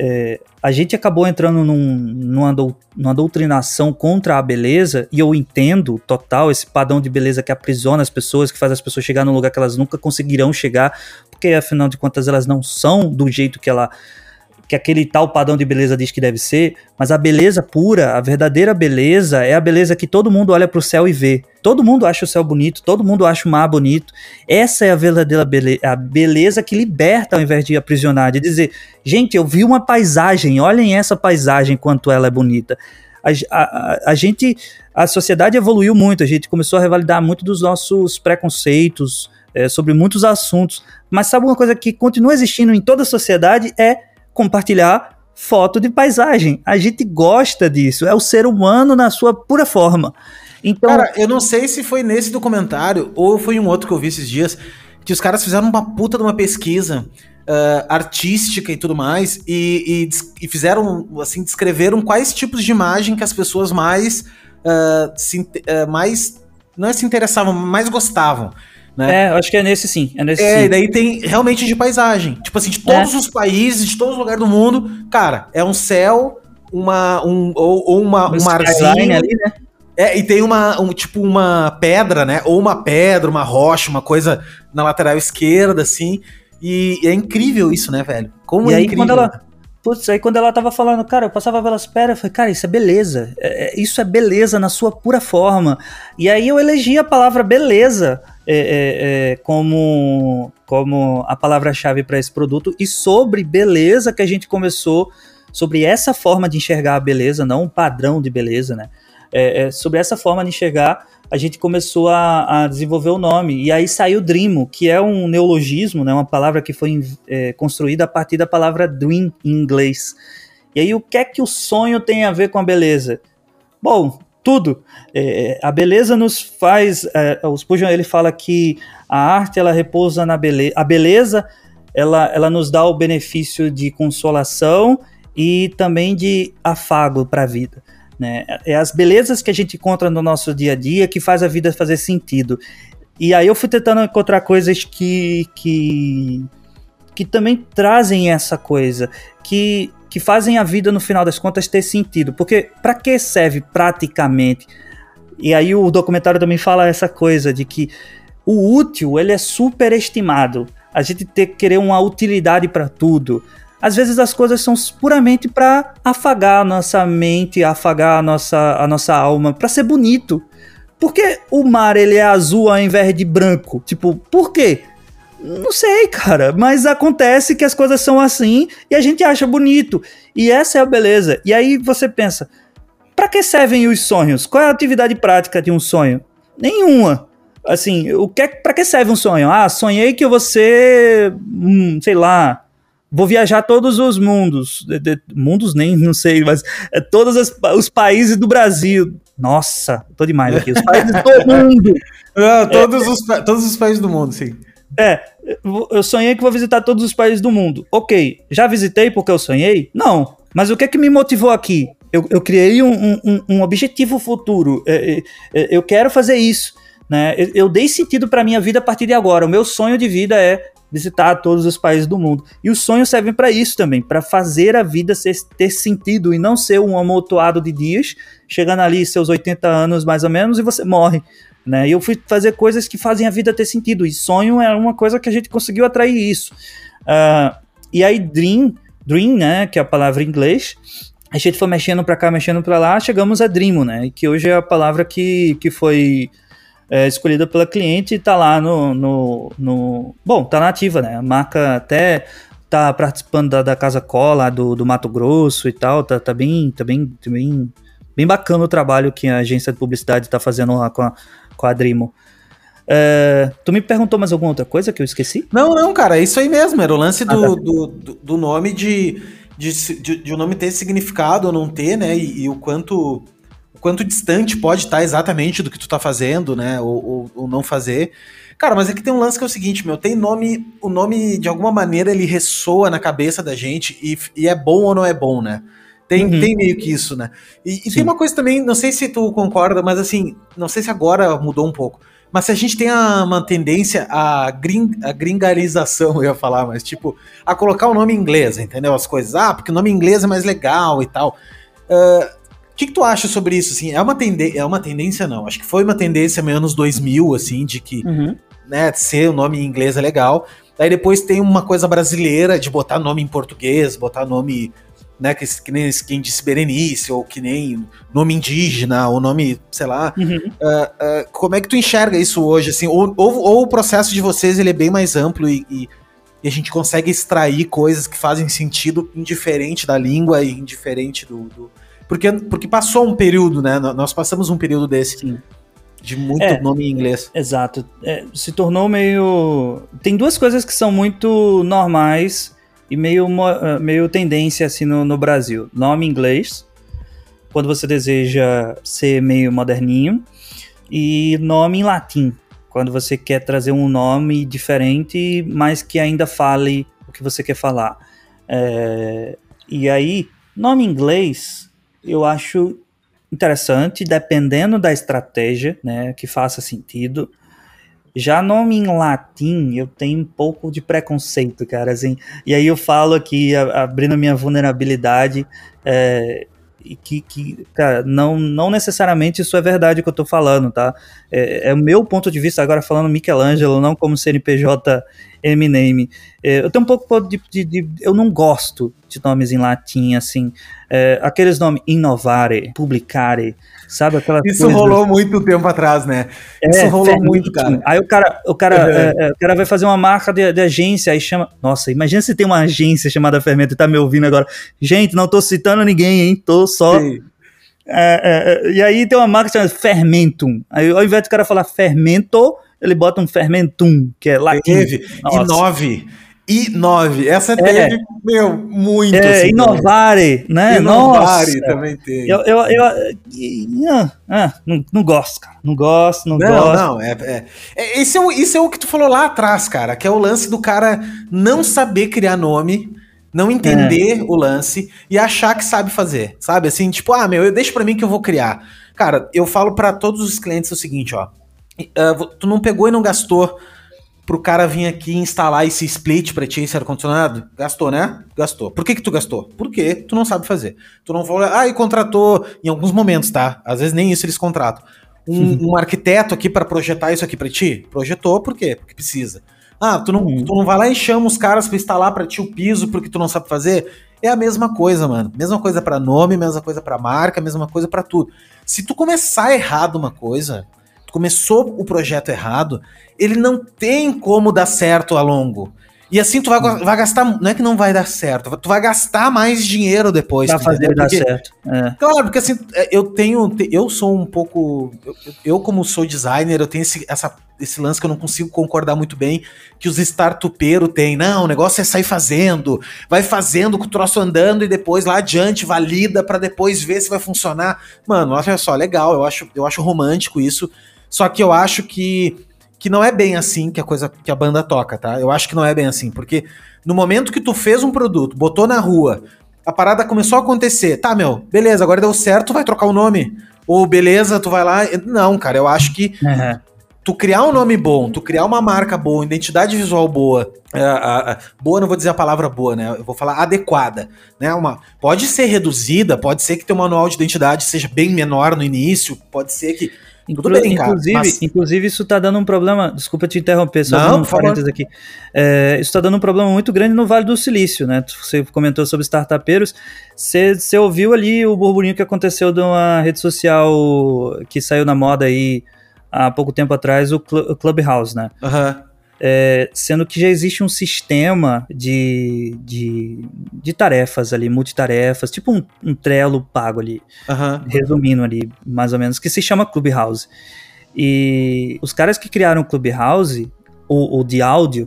é, a gente acabou entrando num, numa, do, numa doutrinação contra a beleza, e eu entendo total esse padrão de beleza que aprisiona as pessoas, que faz as pessoas chegar num lugar que elas nunca conseguirão chegar, porque afinal de contas elas não são do jeito que ela que aquele tal padrão de beleza diz que deve ser, mas a beleza pura, a verdadeira beleza é a beleza que todo mundo olha para o céu e vê. Todo mundo acha o céu bonito, todo mundo acha o mar bonito. Essa é a verdadeira beleza, a beleza que liberta ao invés de aprisionar, de dizer, gente, eu vi uma paisagem, olhem essa paisagem quanto ela é bonita. A, a, a, gente, a sociedade evoluiu muito, a gente começou a revalidar muito dos nossos preconceitos é, sobre muitos assuntos, mas sabe uma coisa que continua existindo em toda a sociedade é compartilhar foto de paisagem. A gente gosta disso, é o ser humano na sua pura forma. Então, cara, eu não sei se foi nesse documentário ou foi um outro que eu vi esses dias que os caras fizeram uma puta de uma pesquisa uh, artística e tudo mais e, e, e, fizeram assim descreveram quais tipos de imagem que as pessoas mais uh, se, uh, mais não é se interessavam, mais gostavam. Né? É, acho que é nesse sim. É, nesse é sim. e daí tem realmente de paisagem. Tipo assim, de todos é. os países, de todos os lugares do mundo, cara, é um céu, uma, um, ou, ou uma, um marzinho. Ali, né? É, e tem uma, um, tipo, uma pedra, né? Ou uma pedra, uma rocha, uma coisa na lateral esquerda, assim. E, e é incrível isso, né, velho? Como e é aí, incrível. quando ela. Putz, aí quando ela tava falando, cara, eu passava pelas pedras, eu falei, cara, isso é beleza. É, é, isso é beleza na sua pura forma. E aí eu elegi a palavra beleza é, é, é, como, como a palavra-chave para esse produto e sobre beleza que a gente começou, sobre essa forma de enxergar a beleza, não um padrão de beleza, né? É, é, sobre essa forma de enxergar, a gente começou a, a, desenvolver o nome. E aí saiu Dreamo, que é um neologismo, né, uma palavra que foi é, construída a partir da palavra dream em inglês. E aí o que é que o sonho tem a ver com a beleza? Bom, tudo. É, a beleza nos faz. É, o Spurgeon ele fala que a arte ela repousa na beleza. A beleza ela, ela nos dá o benefício de consolação e também de afago para a vida. Né? É as belezas que a gente encontra no nosso dia a dia que faz a vida fazer sentido. E aí eu fui tentando encontrar coisas que, que, que também trazem essa coisa, que que fazem a vida no final das contas ter sentido. Porque para que serve praticamente? E aí o documentário também fala essa coisa de que o útil ele é superestimado. A gente que querer uma utilidade para tudo. Às vezes as coisas são puramente para afagar a nossa mente, afagar a nossa, a nossa alma, para ser bonito. Por que o mar ele é azul ao invés de branco? Tipo, por quê? Não sei, cara, mas acontece que as coisas são assim e a gente acha bonito. E essa é a beleza. E aí você pensa, para que servem os sonhos? Qual é a atividade prática de um sonho? Nenhuma. Assim, o que é, para que serve um sonho? Ah, sonhei que você, hum, sei lá, vou viajar todos os mundos, de, de, mundos nem, não sei, mas é, todos as, os países do Brasil. Nossa, tô demais aqui, os países do mundo. Não, todos, é, os, todos os países do mundo, sim. É, eu sonhei que vou visitar todos os países do mundo. Ok, já visitei porque eu sonhei? Não. Mas o que é que me motivou aqui? Eu, eu criei um, um, um, objetivo futuro. É, é, é, eu quero fazer isso. Né? Eu, eu dei sentido para minha vida a partir de agora. O meu sonho de vida é visitar todos os países do mundo. E os sonhos servem para isso também, para fazer a vida ser, ter sentido e não ser um amontoado de dias, chegando ali seus 80 anos mais ou menos e você morre. Né? E eu fui fazer coisas que fazem a vida ter sentido. E sonho é uma coisa que a gente conseguiu atrair isso. Uh, e aí Dream, Dream, né, que é a palavra em inglês, a gente foi mexendo para cá, mexendo para lá, chegamos a Dreamo, né, que hoje é a palavra que, que foi é, escolhida pela cliente e tá lá no, no, no, Bom, tá nativa, né? A marca até tá participando da, da Casa Cola, do, do Mato Grosso e tal, tá, tá, bem, tá bem, bem, bem bacana o trabalho que a agência de publicidade tá fazendo lá com a, com a Drimo. É, tu me perguntou mais alguma outra coisa que eu esqueci? Não, não, cara, é isso aí mesmo. Era o lance do, ah, tá. do, do, do, nome de, de, de, de, o nome ter significado ou não ter, né? E, e o quanto quanto distante pode estar exatamente do que tu tá fazendo, né? Ou, ou, ou, não fazer. Cara, mas aqui tem um lance que é o seguinte, meu, tem nome, o nome de alguma maneira ele ressoa na cabeça da gente e, e é bom ou não é bom, né? Tem, uhum. tem meio que isso, né? E, e tem uma coisa também, não sei se tu concorda, mas assim, não sei se agora mudou um pouco. Mas se a gente tem uma tendência à gring, a gringarização, eu ia falar, mas tipo, a colocar o nome em inglês, entendeu? As coisas, ah, porque o nome em inglês é mais legal e tal. Uh, que, que tu acha sobre isso? Assim, é uma tendência, é uma tendência não. Acho que foi uma tendência meio anos 2000 assim, de que, uhum. né, ser o nome em inglês é legal. Aí depois tem uma coisa brasileira de botar nome em português, botar nome, né, que, que nem quem disse Berenice, ou que nem nome indígena, ou nome, sei lá. Uhum. Uh, uh, como é que tu enxerga isso hoje, assim? Ou, ou, ou, o processo de vocês ele é bem mais amplo e, e, e, a gente consegue extrair coisas que fazem sentido indiferente da língua e indiferente do, do porque, porque passou um período, né? Nós passamos um período desse. Sim. De muito é, nome em inglês. Exato. É, se tornou meio. Tem duas coisas que são muito normais e meio, eh, meio tendência assim no, no Brasil. Nome em inglês, quando você deseja ser meio moderninho, e nome em latim, quando você quer trazer um nome diferente, mas que ainda fale o que você quer falar. É, e aí, nome em inglês eu acho interessante, dependendo da estratégia, né, que faça sentido. Já nome em latim, eu tenho um pouco de preconceito, cara, assim. E aí eu falo aqui, abrindo minha vulnerabilidade, é, que, que cara, não, não necessariamente isso é verdade que eu tô falando, tá? É, é o meu ponto de vista, agora falando Michelangelo, não como CNPJ Eminem. É, eu tenho um pouco de, de, de, Eu não gosto de nomes em latim, assim. É, aqueles nomes innovare, publicare, sabe? Aquela Isso coisa... rolou muito tempo atrás, né? É, Isso rolou muito, cara. Aí o cara, o cara, uhum. é, o cara vai fazer uma marca de, de, agência, aí chama. Nossa, imagina se tem uma agência chamada Fermento e tá me ouvindo agora. Gente, não tô citando ninguém, hein? Tô só. Sim. É, é, e aí tem uma marca chamada Fermentum. Aí ao invés do cara falar fermento, ele bota um fermentum, que é latim. Teve. E nove. E nove. Essa é. teve, meu, muito. É, assim, Inovare, né? Inovare Nossa. também teve. Eu, eu, eu, eu ah, não, não gosto, cara. Não gosto, não, não gosto. Não, é, é, é, esse, é o, isso é o que tu falou lá atrás, cara, que é o lance do cara não saber criar nome, não entender é. o lance e achar que sabe fazer, sabe? Assim, tipo, ah, meu, deixa pra mim que eu vou criar. Cara, eu falo para todos os clientes o seguinte, ó. Uh, tu não pegou e não gastou pro cara vir aqui instalar esse split pra ti, esse ar-condicionado? Gastou, né? Gastou. Por que que tu gastou? Porque tu não sabe fazer. Tu não falou, ah, e contratou, em alguns momentos, tá? Às vezes nem isso eles contratam. Um, um arquiteto aqui para projetar isso aqui pra ti? Projetou, por quê? Porque precisa. Ah, tu não, uhum. tu não vai lá e chama os caras para instalar pra ti o piso porque tu não sabe fazer? É a mesma coisa, mano. Mesma coisa para nome, mesma coisa para marca, mesma coisa para tudo. Se tu começar errado uma coisa, começou o projeto errado, ele não tem como dar certo a longo. E assim tu vai, vai gastar. Não é que não vai dar certo, tu vai gastar mais dinheiro depois. Pra fazer dar certo. É. Claro, porque assim, é, eu tenho. Eu sou um pouco. Eu, eu como sou designer, eu tenho esse, essa, esse lance que eu não consigo concordar muito bem. Que os startupeiros têm. Não, o negócio é sair fazendo. Vai fazendo com o troço andando e depois lá adiante valida para depois ver se vai funcionar. Mano, olha só, legal. Eu acho, eu acho romântico isso. Só que eu acho que, que não é bem assim que a coisa que a banda toca, tá? Eu acho que não é bem assim, porque no momento que tu fez um produto, botou na rua, a parada começou a acontecer, tá, meu, beleza, agora deu certo, vai trocar o nome. Ou beleza, tu vai lá. Não, cara, eu acho que uhum. tu criar um nome bom, tu criar uma marca boa, identidade visual boa, uh, boa não vou dizer a palavra boa, né? Eu vou falar adequada, né? Uma, pode ser reduzida, pode ser que teu manual de identidade seja bem menor no início, pode ser que Tudo bem, inclusive, cara, mas... inclusive, isso tá dando um problema. Desculpa te interromper, só Não, um parênteses aqui. É, isso tá dando um problema muito grande no Vale do Silício, né? Você comentou sobre startupeiros. Você, você ouviu ali o burburinho que aconteceu de uma rede social que saiu na moda aí há pouco tempo atrás, o, Cl o Clubhouse, né? Aham. Uhum. É, sendo que já existe um sistema de, de, de tarefas ali, multitarefas, tipo um, um Trello pago ali, uhum. resumindo ali, mais ou menos, que se chama Clubhouse. E os caras que criaram o Clubhouse, o, o de áudio,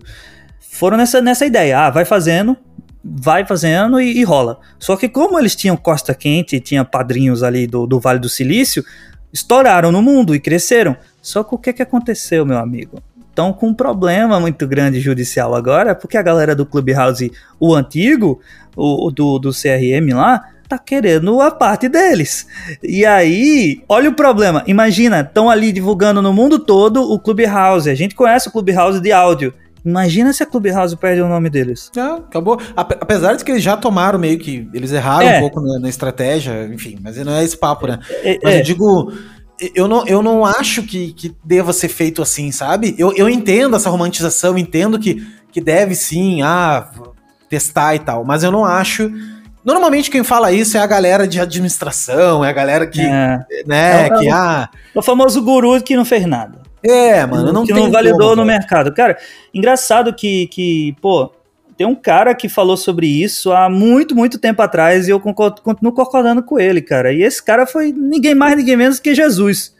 foram nessa, nessa ideia, ah, vai fazendo, vai fazendo e, e, rola. Só que como eles tinham Costa Quente, tinha padrinhos ali do, do Vale do Silício, estouraram no mundo e cresceram. Só que o que, que aconteceu, meu amigo? Estão com um problema muito grande judicial agora, porque a galera do Clubhouse, o antigo, o, do, do CRM lá, tá querendo a parte deles. E aí, olha o problema. Imagina, estão ali divulgando no mundo todo o Clubhouse. A gente conhece o Clubhouse de áudio. Imagina se a Clubhouse perde o nome deles. É, acabou. Apesar de que eles já tomaram meio que. Eles erraram é. um pouco na, na, estratégia, enfim, mas não é esse papo, né? É, mas eu é. digo eu não, eu não acho que, que deva ser feito assim, sabe? Eu, eu entendo essa romantização, entendo que, que deve sim, ah, testar e tal, mas eu não acho. Normalmente quem fala isso é a galera de administração, é a galera que, é. né, é, que, é ah... O famoso guru que não fez nada. É, mano, não que tem não validou como, no mercado. Cara, engraçado que, que, pô, tem um cara que falou sobre isso há muito, muito tempo atrás e eu concordo, continuo concordando com ele, cara. E esse cara foi ninguém mais, ninguém menos que Jesus.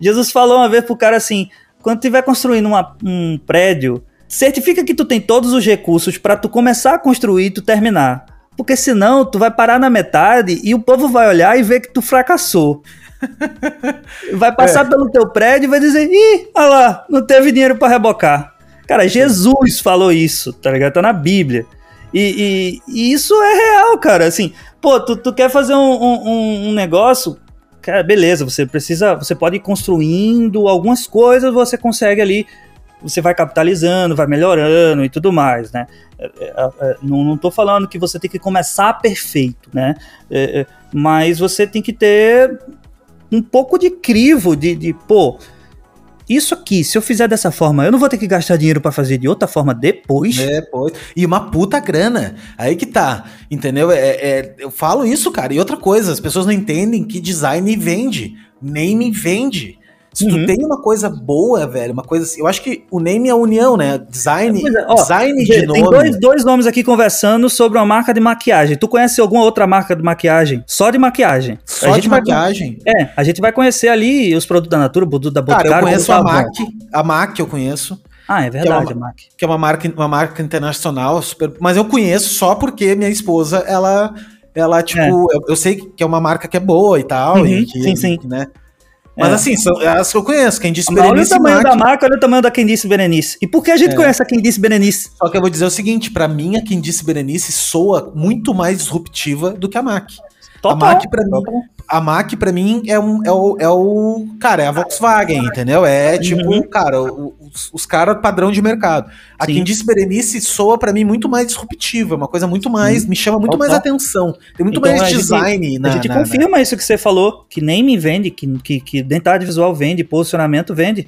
Jesus falou uma vez pro cara assim: quando tiver construindo uma, um prédio, certifica que tu tem todos os recursos para tu começar a construir e tu terminar. Porque senão tu vai parar na metade e o povo vai olhar e ver que tu fracassou. vai passar é. pelo teu prédio e vai dizer: ih, olha lá, não teve dinheiro para rebocar. Cara, Jesus falou isso, tá ligado? Tá na Bíblia. E, e, e isso é real, cara. Assim, pô, tu, tu quer fazer um, um, um negócio, cara, beleza, você precisa, você pode ir construindo algumas coisas, você consegue ali, você vai capitalizando, vai melhorando e tudo mais, né? É, é, é, não, tô falando que você tem que começar perfeito, né? Mas você tem que ter um pouco de crivo de, de pô, isso aqui, se eu fizer dessa forma, eu não vou ter que gastar dinheiro para fazer de outra forma depois. Depois. E uma puta grana. Aí que tá. Entendeu? É, é, eu falo isso, cara. E outra coisa, as pessoas não entendem que design vende. Name vende. Se uhum. tu tem uma coisa boa, velho, uma coisa assim, eu acho que o name é a união, né? Design, é, ó, design de tem nome. Tem dois, dois nomes aqui conversando sobre uma marca de maquiagem. Tu conhece alguma outra marca de maquiagem? Só de maquiagem. Só de maquiagem? Vai, é, a gente vai conhecer ali os produtos da Natura, o produto da Boticário. Cara, eu conheço a MAC, a MAC eu conheço. Ah, é verdade, que é uma, a MAC. Que é uma marca, uma marca internacional, super, mas eu conheço só porque minha esposa, ela, ela tipo, é. eu, eu, sei que é uma marca que é boa e tal. Uhum, e que, sim, sim. Né? Mas é. assim, são as que eu conheço. Quem disse Berenice. Olha o tamanho da marca, olha o tamanho da Quem Disse Berenice. E por que a gente é. conhece a Quem Disse Berenice? Só que eu vou dizer o seguinte: para mim, a Quem Disse Berenice soa muito mais disruptiva do que a MAC. Total, a MAC, pra mim, a MAC, pra mim, é, um, é, o, é o. Cara, é a Volkswagen, entendeu? É tipo, uhum. cara, os, os caras padrão de mercado. A Sim. quem disse Berenice soa para mim muito mais disruptiva, é uma coisa muito mais. Sim. me chama muito Total. mais atenção. Tem muito então, mais design gente, na. A gente na, confirma na... isso que você falou, que nem me vende, que, que, que identidade visual vende, posicionamento vende.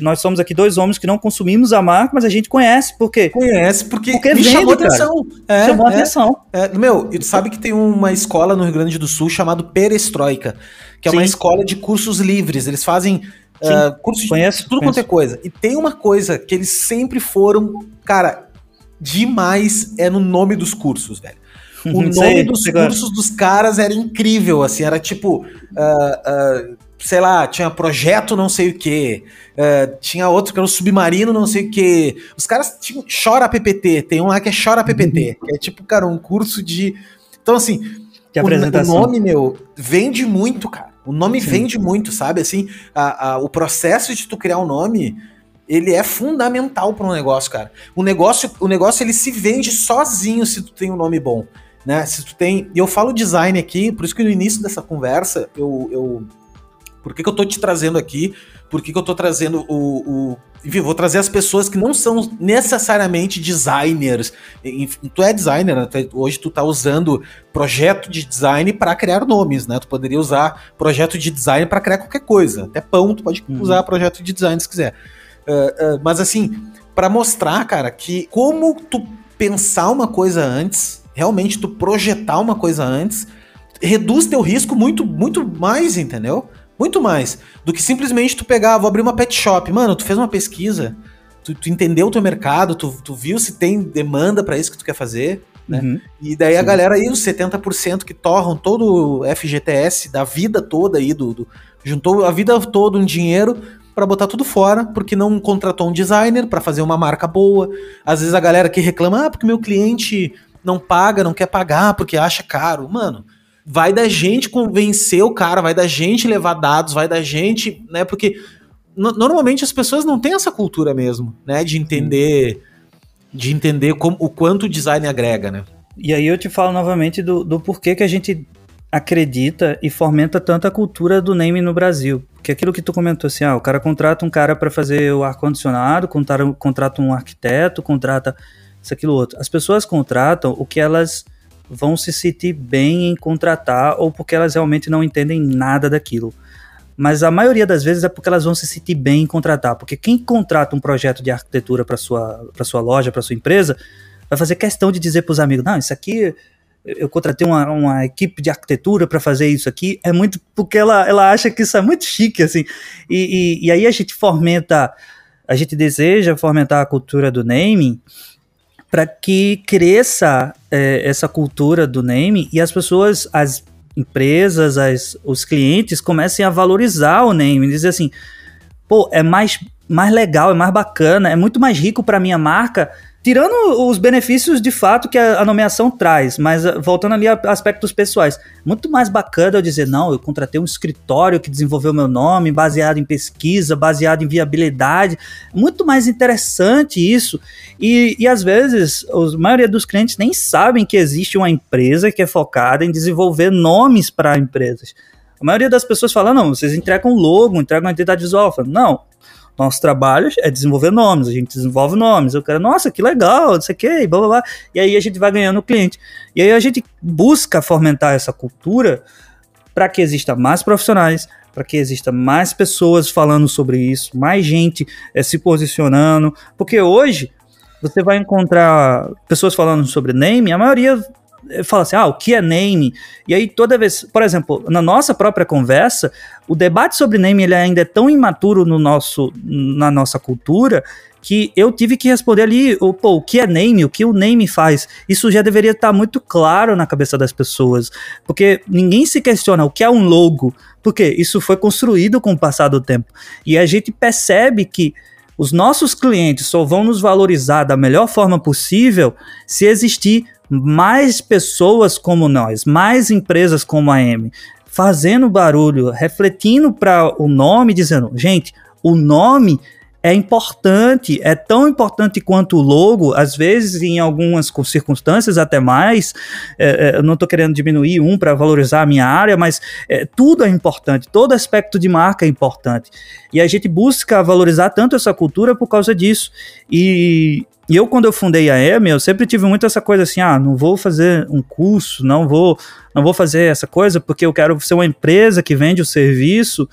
Nós somos aqui dois homens que não consumimos a marca, mas a gente conhece, por quê? Conhece, porque, porque me vende, chamou atenção. É, chamou é, atenção. É, meu, tu sabe que tem uma escola no Rio Grande do Sul chamada Perestroika, que é Sim. uma escola de cursos livres. Eles fazem uh, cursos de tudo conheço. quanto é coisa. E tem uma coisa que eles sempre foram, cara, demais é no nome dos cursos, velho. O nome sei, dos cursos dos caras era incrível, assim, era tipo. Uh, uh, sei lá, tinha projeto não sei o que, uh, tinha outro que era o submarino não sei o que. Os caras tinham Chora PPT, tem um lá que é Chora PPT, uhum. que é tipo, cara, um curso de. Então, assim, o, o, nome, meu, vende muito, cara. O nome Sim. vende muito, sabe? Assim, a, a, o processo de tu criar um nome, ele é fundamental para um negócio, cara. O negócio, o negócio ele se vende sozinho se tu tem um nome bom, né? Se tu tem, e eu falo design aqui, por isso que no início dessa conversa eu, eu por que, que eu tô te trazendo aqui por que, que eu tô trazendo o, o. Enfim, vou trazer as pessoas que não são necessariamente designers. Enfim, tu é designer, até hoje tu tá usando projeto de design para criar nomes, né? Tu poderia usar projeto de design para criar qualquer coisa. Até pão, tu pode uhum. usar projeto de design se quiser. Uh, uh, mas assim, para mostrar, cara, que como tu pensar uma coisa antes, realmente tu projetar uma coisa antes, reduz teu risco muito, muito mais, entendeu? Muito mais. Do que simplesmente tu pegar, vou abrir uma pet shop. Mano, tu fez uma pesquisa, tu, tu entendeu o teu mercado, tu, tu viu se tem demanda para isso que tu quer fazer. Né? Uhum. E daí Sim. a galera aí, os 70% que torram todo o FGTS da vida toda aí, do, do juntou a vida toda um dinheiro para botar tudo fora, porque não contratou um designer para fazer uma marca boa. Às vezes a galera que reclama, ah, porque meu cliente não paga, não quer pagar porque acha caro. Mano, vai da gente convencer o cara, vai da gente levar dados, vai da gente, né? Porque normalmente as pessoas não têm essa cultura mesmo, né? De entender, de entender como, o quanto o design agrega, né? E aí eu te falo novamente do, do porquê que a gente acredita e fomenta tanto a cultura do name no Brasil. Porque aquilo que tu comentou assim, ah, o cara contrata um cara para fazer o ar-condicionado, contrata um arquiteto, contrata isso, aquilo, outro. As pessoas contratam o que elas vão se sentir bem em contratar ou porque elas realmente não entendem nada daquilo. Mas a maioria das vezes é porque elas vão se sentir bem em contratar. Porque quem contrata um projeto de arquitetura para sua, sua loja, para sua empresa, vai fazer questão de dizer para os amigos: não, isso aqui eu contratei uma, uma equipe de arquitetura para fazer isso aqui, é muito porque ela, ela acha que isso é muito chique, assim. E, e, e aí a gente fomenta, a gente deseja fomentar a cultura do naming para que cresça é, essa cultura do name e as pessoas, as empresas, as, os clientes comecem a valorizar o name, dizer assim, pô, é mais, mais legal, é mais bacana, é muito mais rico para minha marca Tirando os benefícios de fato que a, a nomeação traz, mas uh, voltando ali a aspectos pessoais, muito mais bacana eu dizer, não, eu contratei um escritório que desenvolveu meu nome, baseado em pesquisa, baseado em viabilidade, muito mais interessante isso. E, e às vezes, a maioria dos clientes nem sabem que existe uma empresa que é focada em desenvolver nomes para empresas. A maioria das pessoas fala, não, vocês entregam logo, entregam uma identidade visual. Falo, não, nosso trabalho é desenvolver nomes, a gente desenvolve nomes. Eu quero, nossa, que legal, não sei o que, blá blá blá. E aí a gente vai ganhando o cliente. E aí a gente busca fomentar essa cultura para que exista mais profissionais, para que exista mais pessoas falando sobre isso, mais gente é, se posicionando. Porque hoje você vai encontrar pessoas falando sobre name, a maioria fala assim, ah, o que é name? E aí toda vez, por exemplo, na nossa própria conversa, o debate sobre name ele ainda é tão imaturo no nosso, na nossa cultura que eu tive que responder ali, o, pô, o que é name, o que o name faz. Isso já deveria estar muito claro na cabeça das pessoas, porque ninguém se questiona o que é um logo, porque isso foi construído com o passar do tempo. E a gente percebe que os nossos clientes só vão nos valorizar da melhor forma possível se existir mais pessoas como nós, mais empresas como a M, fazendo barulho, refletindo para o nome, dizendo, gente, o nome é importante, é tão importante quanto o logo, às vezes em algumas circunstâncias até mais. É, eu não estou querendo diminuir um para valorizar a minha área, mas é, tudo é importante, todo aspecto de marca é importante. E a gente busca valorizar tanto essa cultura por causa disso. E, e eu, quando eu fundei a EME, eu sempre tive muito essa coisa assim, ah, não vou fazer um curso, não vou, não vou fazer essa coisa porque eu quero ser uma empresa que vende o serviço.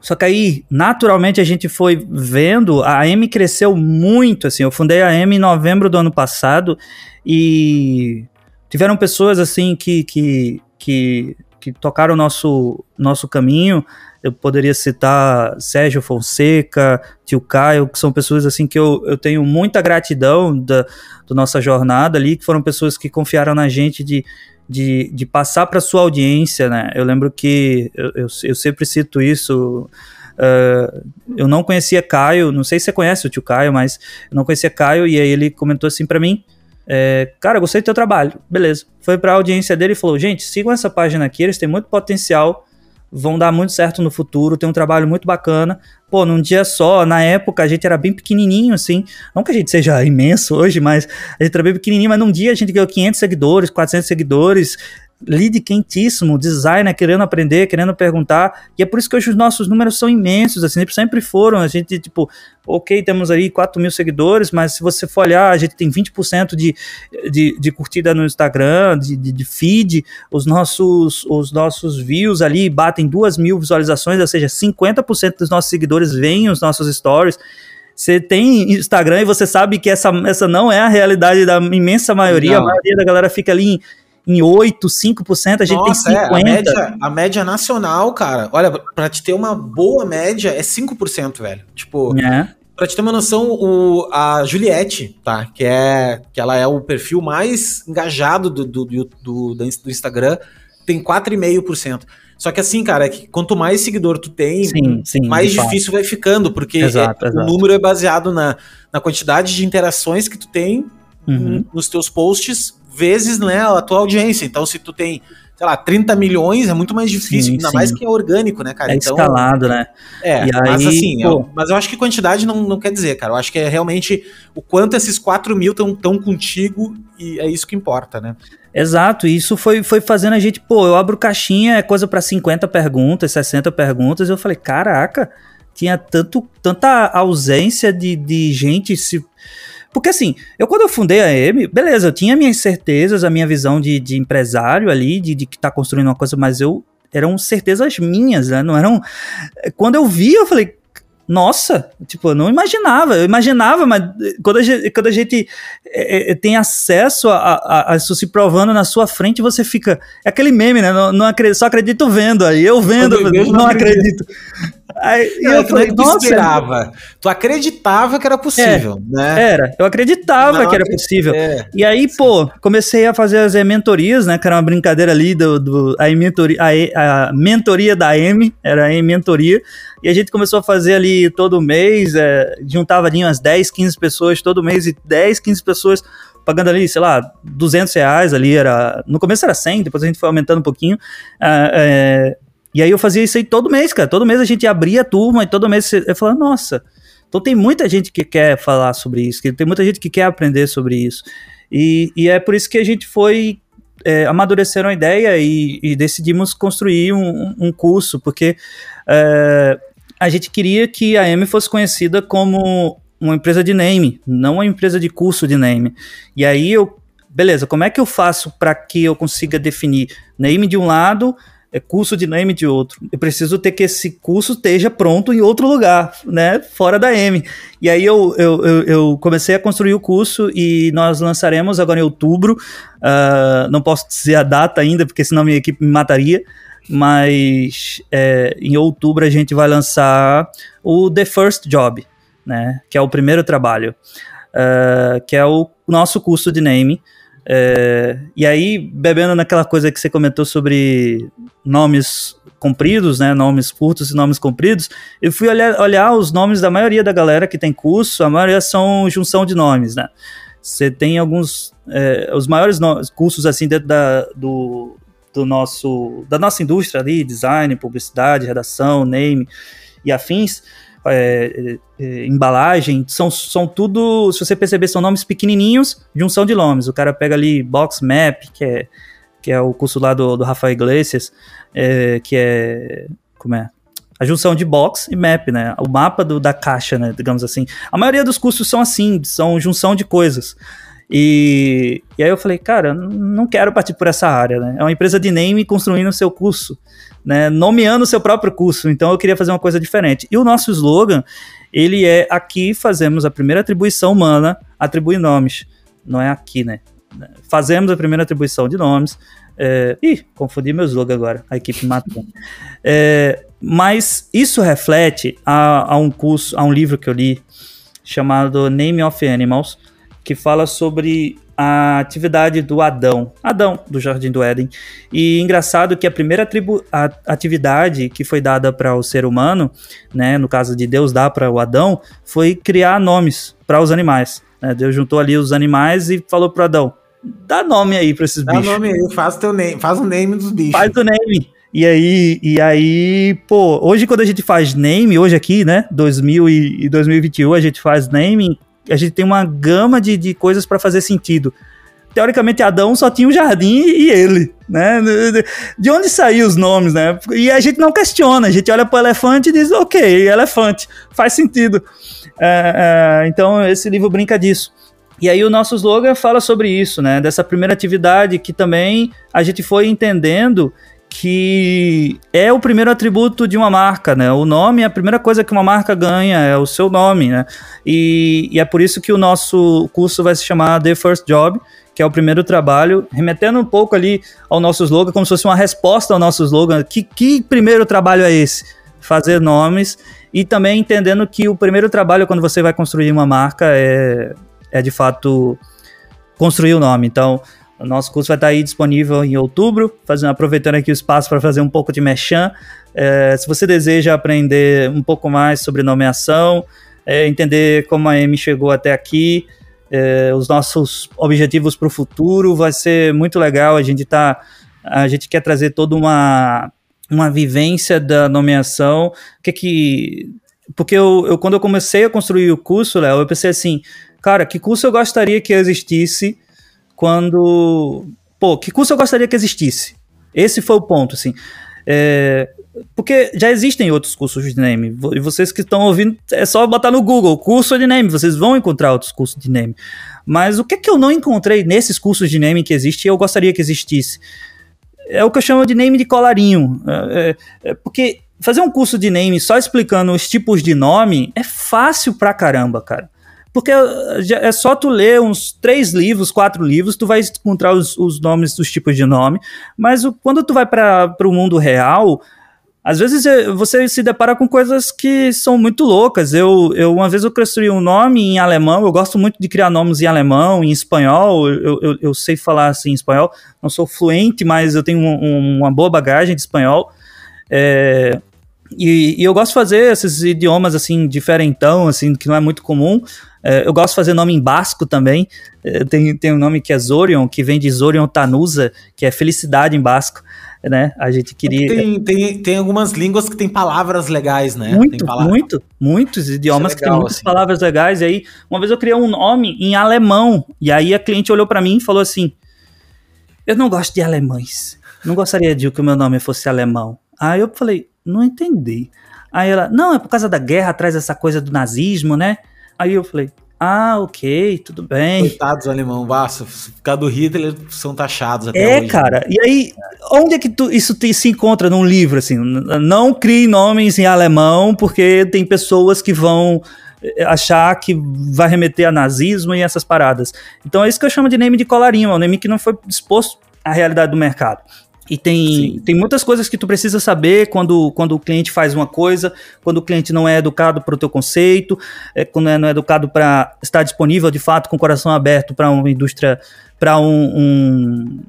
Só que aí, naturalmente, a gente foi vendo, a M cresceu muito, assim, eu fundei a M em novembro do ano passado e tiveram pessoas, assim, que, que, que, que tocaram o nosso, nosso caminho, eu poderia citar Sérgio Fonseca, Tio Caio, que são pessoas assim que eu, eu tenho muita gratidão da, da nossa jornada ali, que foram pessoas que confiaram na gente de, de, de passar para sua audiência, né? Eu lembro que eu, eu, eu sempre cito isso. Uh, eu não conhecia Caio, não sei se você conhece o tio Caio, mas eu não conhecia Caio e aí ele comentou assim para mim, é, cara, gostei do teu trabalho, beleza. Foi para a audiência dele e falou, gente, sigam essa página aqui, eles têm muito potencial vão dar muito certo no futuro, tem um trabalho muito bacana. Pô, num dia só, na época a gente era bem pequenininho, assim, não que a gente seja imenso hoje, mas a gente era bem pequenininho, mas num dia a gente ganhou 500 seguidores, 400 seguidores, lead quentíssimo, designer querendo aprender, querendo perguntar, e é por isso que hoje os nossos números são imensos, assim, sempre foram, a gente, tipo, ok, temos aí 4 mil seguidores, mas se você for olhar, a gente tem 20% de, de, de curtida no Instagram, de, de, de, feed, os nossos, os nossos views ali batem 2 mil visualizações, ou seja, 50% dos nossos seguidores veem os nossos stories, você tem Instagram e você sabe que essa, essa não é a realidade da imensa maioria. Não. A maioria da galera fica ali em, em 8, 5%, a gente Nossa, tem 50%. É, a, média, a média nacional, cara, olha, pra te ter uma boa média é 5%, velho. Tipo, é. Pra te ter uma noção, o, a Juliette, tá? Que é que ela é o perfil mais engajado do, do, do, do, do Instagram, tem 4,5%. Só que assim, cara, é que quanto mais seguidor tu tem, sim, sim, mais difícil fato. vai ficando, porque exato, é, exato. o número é baseado na, na quantidade de interações que tu tem uhum. nos teus posts, vezes né, a tua audiência. Então, se tu tem, sei lá, 30 milhões, é muito mais difícil, sim, ainda sim. mais que é orgânico, né, cara? É então, escalado, né? É, e mas aí, assim, eu, mas eu acho que quantidade não, não quer dizer, cara. Eu acho que é realmente o quanto esses 4 mil estão contigo e é isso que importa, né? Exato, e isso foi, foi fazendo a gente, pô, eu abro caixinha, é coisa para 50 perguntas, 60 perguntas, eu falei, caraca, tinha tanto, tanta ausência de, de gente se. Porque assim, eu quando eu fundei a M, beleza, eu tinha minhas certezas, a minha visão de, de empresário ali, de, de que tá construindo uma coisa, mas eu eram certezas minhas, né? Não eram. Quando eu vi, eu falei, nossa, tipo, eu não imaginava. Eu imaginava, mas quando a gente, quando a gente é, é, tem acesso a, a, a, isso se provando na sua frente, você fica. É aquele meme, né? Não, não acredito, só acredito vendo. Aí eu vendo, eu vejo, não, não acredito. acredito. Aí, não, eu falei, tu esperava. Tu acreditava que era possível, é, né? Era, eu acreditava não, que era possível. É. E aí, pô, comecei a fazer as mentorias, né? Que era uma brincadeira ali do, do a, mentoria, a, a mentoria da M, era a mentoria. E a gente começou a fazer ali todo mês, é, juntava ali umas 10, 15 pessoas todo mês e 10, 15 pessoas pagando ali, sei lá, 200 reais ali, era, no começo era 100, depois a gente foi aumentando um pouquinho, é, e aí eu fazia isso aí todo mês, cara. Todo mês a gente abria a turma e todo mês eu falava, nossa, então tem muita gente que quer falar sobre isso, tem muita gente que quer aprender sobre isso. E, e é por isso que a gente foi é, amadurecendo a ideia e, e decidimos construir um, um curso, porque é, a gente queria que a M fosse conhecida como uma empresa de name, não uma empresa de curso de name. E aí eu, beleza, como é que eu faço para que eu consiga definir name de um lado, é curso de name de outro. Eu preciso ter que esse curso esteja pronto em outro lugar, né? Fora da M. E aí eu, eu, eu, eu comecei a construir o curso e nós lançaremos agora em outubro. Uh, não posso dizer a data ainda, porque senão minha equipe me mataria. Mas é, em outubro a gente vai lançar o The First Job, né? Que é o primeiro trabalho. Uh, que é o nosso curso de name. É, e aí, bebendo naquela coisa que você comentou sobre nomes compridos, né, nomes curtos e nomes compridos, eu fui olhar, olhar os nomes da maioria da galera que tem curso, a maioria são junção de nomes, né. Você tem alguns, é, os maiores cursos assim dentro da, do, do nosso, da nossa indústria ali, design, publicidade, redação, name e afins, é, é, é, embalagem, são, são tudo, se você perceber, são nomes pequenininhos, junção de nomes. O cara pega ali Box Map, que é, que é o curso lá do, do Rafael Iglesias, é, que é, como é? A junção de box e map, né? O mapa do, da caixa, né? Digamos assim. A maioria dos cursos são assim, são junção de coisas. E, e aí eu falei, cara, não quero partir por essa área, né? É uma empresa de name construindo o seu curso né, nomeando o seu próprio curso. Então eu queria fazer uma coisa diferente. E o nosso slogan, ele é aqui fazemos a primeira atribuição humana, atribui nomes. Não é aqui, né? Fazemos a primeira atribuição de nomes. É... Ih, confundi meu slogan agora. A equipe matou. É... Mas isso reflete a, a um curso, a um livro que eu li chamado Name of Animals, que fala sobre a atividade do Adão, Adão do Jardim do Éden. E engraçado que a primeira a, atividade que foi dada para o ser humano, né, no caso de Deus dar para o Adão, foi criar nomes para os animais. Né? Deus juntou ali os animais e falou para Adão: dá nome aí para esses dá bichos. Dá nome aí, faz teu name, faz o name dos bichos. Faz o name. E aí, e aí, pô, hoje quando a gente faz name, hoje aqui, né, 2000 e, e 2021, a gente faz naming, a gente tem uma gama de, de coisas para fazer sentido. Teoricamente, Adão só tinha o jardim e ele, né? De onde saíram os nomes, né? E a gente não questiona, a gente olha para o elefante e diz, ok, elefante, faz sentido. É, é, então esse livro brinca disso. E aí o nosso slogan fala sobre isso, né? Dessa primeira atividade que também a gente foi entendendo que é o primeiro atributo de uma marca, né? O nome é a primeira coisa que uma marca ganha, é o seu nome, né? E, e é por isso que o nosso curso vai se chamar The First Job, que é o primeiro trabalho, remetendo um pouco ali ao nosso slogan, como se fosse uma resposta ao nosso slogan. Que, que primeiro trabalho é esse? Fazer nomes e também entendendo que o primeiro trabalho quando você vai construir uma marca é, é de fato construir o nome. Então, o nosso curso vai estar aí disponível em outubro, fazendo, aproveitando aqui o espaço para fazer um pouco de mechan. É, se você deseja aprender um pouco mais sobre nomeação, é, entender como a M chegou até aqui, é, os nossos objetivos para o futuro, vai ser muito legal. A gente tá, a gente quer trazer toda uma uma vivência da nomeação, que que porque eu, eu quando eu comecei a construir o curso, Léo, eu pensei assim, cara, que curso eu gostaria que existisse quando. Pô, que curso eu gostaria que existisse? Esse foi o ponto, assim. É, porque já existem outros cursos de name. E vocês que estão ouvindo, é só botar no Google curso de name, vocês vão encontrar outros cursos de name. Mas o que é que eu não encontrei nesses cursos de name que existe e eu gostaria que existisse? É o que eu chamo de name de colarinho. É, é, é porque fazer um curso de name só explicando os tipos de nome é fácil pra caramba, cara. Porque é só tu ler uns três livros, quatro livros, tu vai encontrar os, os nomes dos tipos de nome. Mas o, quando tu vai para o mundo real, às vezes é, você se depara com coisas que são muito loucas. Eu, eu uma vez eu construí um nome em alemão, eu gosto muito de criar nomes em alemão, em espanhol, eu, eu, eu sei falar assim em espanhol, não sou fluente, mas eu tenho um, um, uma boa bagagem de espanhol. É, e, e, eu gosto de fazer esses idiomas assim, diferentão, assim, que não é muito comum. É, eu gosto de fazer nome em basco também. É, tem, tem um nome que é Zorion, que vem de Zorion Tanusa, que é felicidade em basco. Né? A gente queria. Tem, tem, tem algumas línguas que tem palavras legais, né? Muito, muito, muitos idiomas é legal, que tem muitas assim. palavras legais. E aí, uma vez eu criei um nome em alemão, e aí a cliente olhou para mim e falou assim: Eu não gosto de alemães. Não gostaria de que o meu nome fosse alemão. Aí eu falei, não entendi. Aí ela, não, é por causa da guerra, traz essa coisa do nazismo, né? Aí eu falei, ah, ok, tudo bem. Coitados alemão, basta, por causa do Hitler são taxados até É, hoje, cara, né? e aí, onde é que tu, isso te, se encontra num livro, assim? Não crie nomes em alemão, porque tem pessoas que vão eh, achar que vai remeter a nazismo e essas paradas. Então é isso que eu chamo de name de colarinho, é um name que não foi disposto à realidade do mercado. E tem, tem muitas coisas que tu precisa saber quando, quando o cliente faz uma coisa, quando o cliente não é educado para o teu conceito, é, quando é, não é educado para estar disponível de fato com o coração aberto para uma indústria, para um, um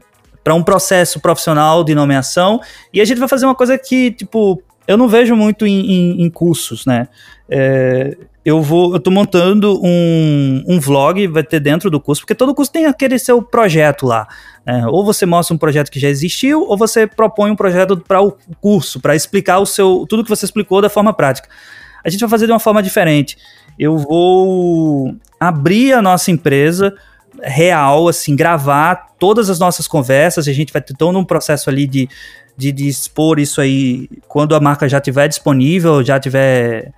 para um processo profissional de nomeação. E a gente vai fazer uma coisa que, tipo, eu não vejo muito em, em, em cursos, né? É, eu vou, eu tô montando um, um vlog, vai ter dentro do curso, porque todo curso tem aquele seu projeto lá. Né? Ou você mostra um projeto que já existiu, ou você propõe um projeto para o curso, para explicar o seu tudo que você explicou da forma prática. A gente vai fazer de uma forma diferente. Eu vou abrir a nossa empresa real, assim, gravar todas as nossas conversas. A gente vai ter todo um processo ali de, de, de expor isso aí quando a marca já estiver disponível, já tiver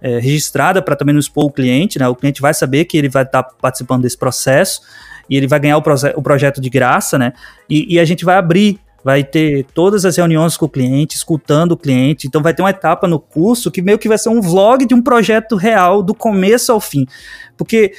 é, registrada para também não expor o cliente, né? O cliente vai saber que ele vai estar tá participando desse processo e ele vai ganhar o, o projeto de graça, né? E, e, a gente vai abrir, vai ter todas as reuniões com o cliente, escutando o cliente. Então vai ter uma etapa no curso que meio que vai ser um vlog de um projeto real, do começo ao fim. Porque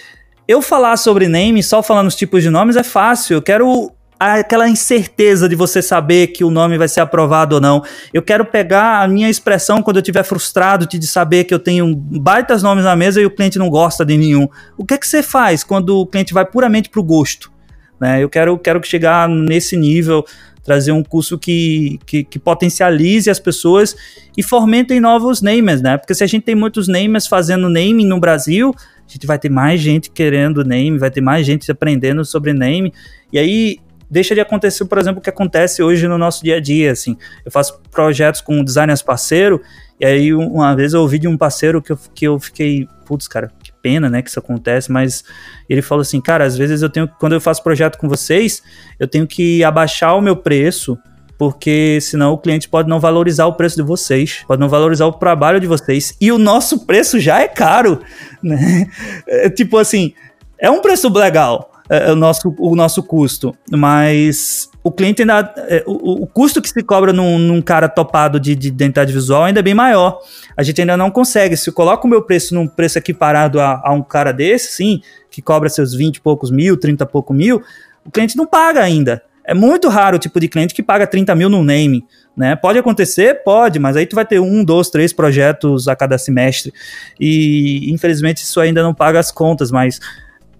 eu falar sobre name, só falando os tipos de nomes, é fácil. Eu quero aquela incerteza de você saber que o nome vai ser aprovado ou não. Eu quero pegar a minha expressão quando eu estiver frustrado de saber que eu tenho baitas nomes na mesa e o cliente não gosta de nenhum. O que é que você faz quando o cliente vai puramente para o gosto? Né? Eu quero, quero chegar nesse nível, trazer um curso que, que, que, potencialize as pessoas e fomentem novos namers, né? Porque se a gente tem muitos namers fazendo naming no Brasil, a gente vai ter mais gente querendo name, vai ter mais gente aprendendo sobre name. E aí deixa de acontecer, por exemplo, o que acontece hoje no nosso dia a dia, assim. Eu faço projetos com designers parceiro, e aí uma vez eu ouvi de um parceiro que eu, que eu fiquei, putz, cara, que pena, né, que isso acontece, mas ele falou assim, cara, às vezes eu tenho, quando eu faço projeto com vocês, eu tenho que abaixar o meu preço, porque senão o cliente pode não valorizar o preço de vocês, pode não valorizar o trabalho de vocês, e o nosso preço já é caro, né? É, tipo assim, é um preço legal, o, nosso, o nosso custo, mas o cliente ainda. É, o, o, custo que se cobra num, num cara topado de, de, identidade visual ainda é bem maior. A gente ainda não consegue. Se eu coloco o meu preço num preço equiparado a, a um cara desse, sim, que cobra seus 20 e poucos mil, 30 e pouco mil, o cliente não paga ainda. É muito raro o tipo de cliente que paga 30 mil no name. Né? Pode acontecer? Pode, mas aí tu vai ter um, dois, três projetos a cada semestre. E infelizmente isso ainda não paga as contas, mas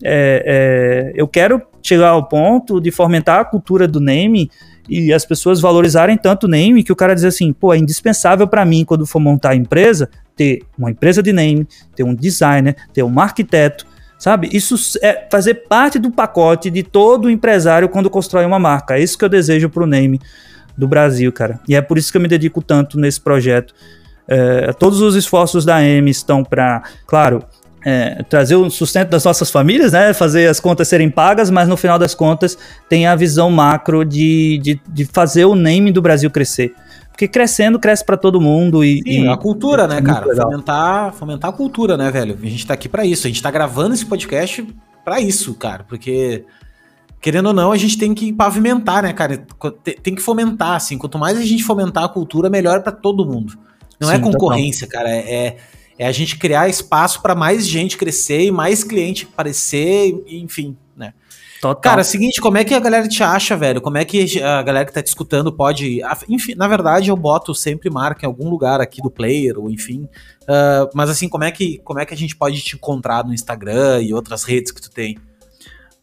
é, é, eu quero chegar ao ponto de fomentar a cultura do name e as pessoas valorizarem tanto o name que o cara diz assim, pô, é indispensável para mim quando for montar a empresa ter uma empresa de name, ter um designer, ter um arquiteto, sabe? Isso é fazer parte do pacote de todo empresário quando constrói uma marca. É isso que eu desejo pro name do Brasil, cara. E é por isso que eu me dedico tanto nesse projeto. É, todos os esforços da M estão para, claro, é, trazer o sustento das nossas famílias, né? Fazer as contas serem pagas, mas no final das contas tem a visão macro de, de, de fazer o name do Brasil crescer. Porque crescendo, cresce para todo mundo e. Sim, e, a cultura, né, cara? Fomentar, fomentar a cultura, né, velho? A gente tá aqui para isso. A gente tá gravando esse podcast para isso, cara. Porque, querendo ou não, a gente tem que pavimentar, né, cara? Tem que fomentar, assim. Quanto mais a gente fomentar a cultura, melhor para todo mundo. Não é Sim, é concorrência, cara. é, é é a gente criar espaço para mais gente crescer e mais cliente aparecer, enfim, né? Total. Cara, é o seguinte, como é que a galera te acha, velho? Como é que a galera que tá te escutando pode. Enfim, na verdade, eu boto sempre marca em algum lugar aqui do player, ou enfim. Uh, mas assim, como é, que, como é que a gente pode te encontrar no Instagram e outras redes que tu tem?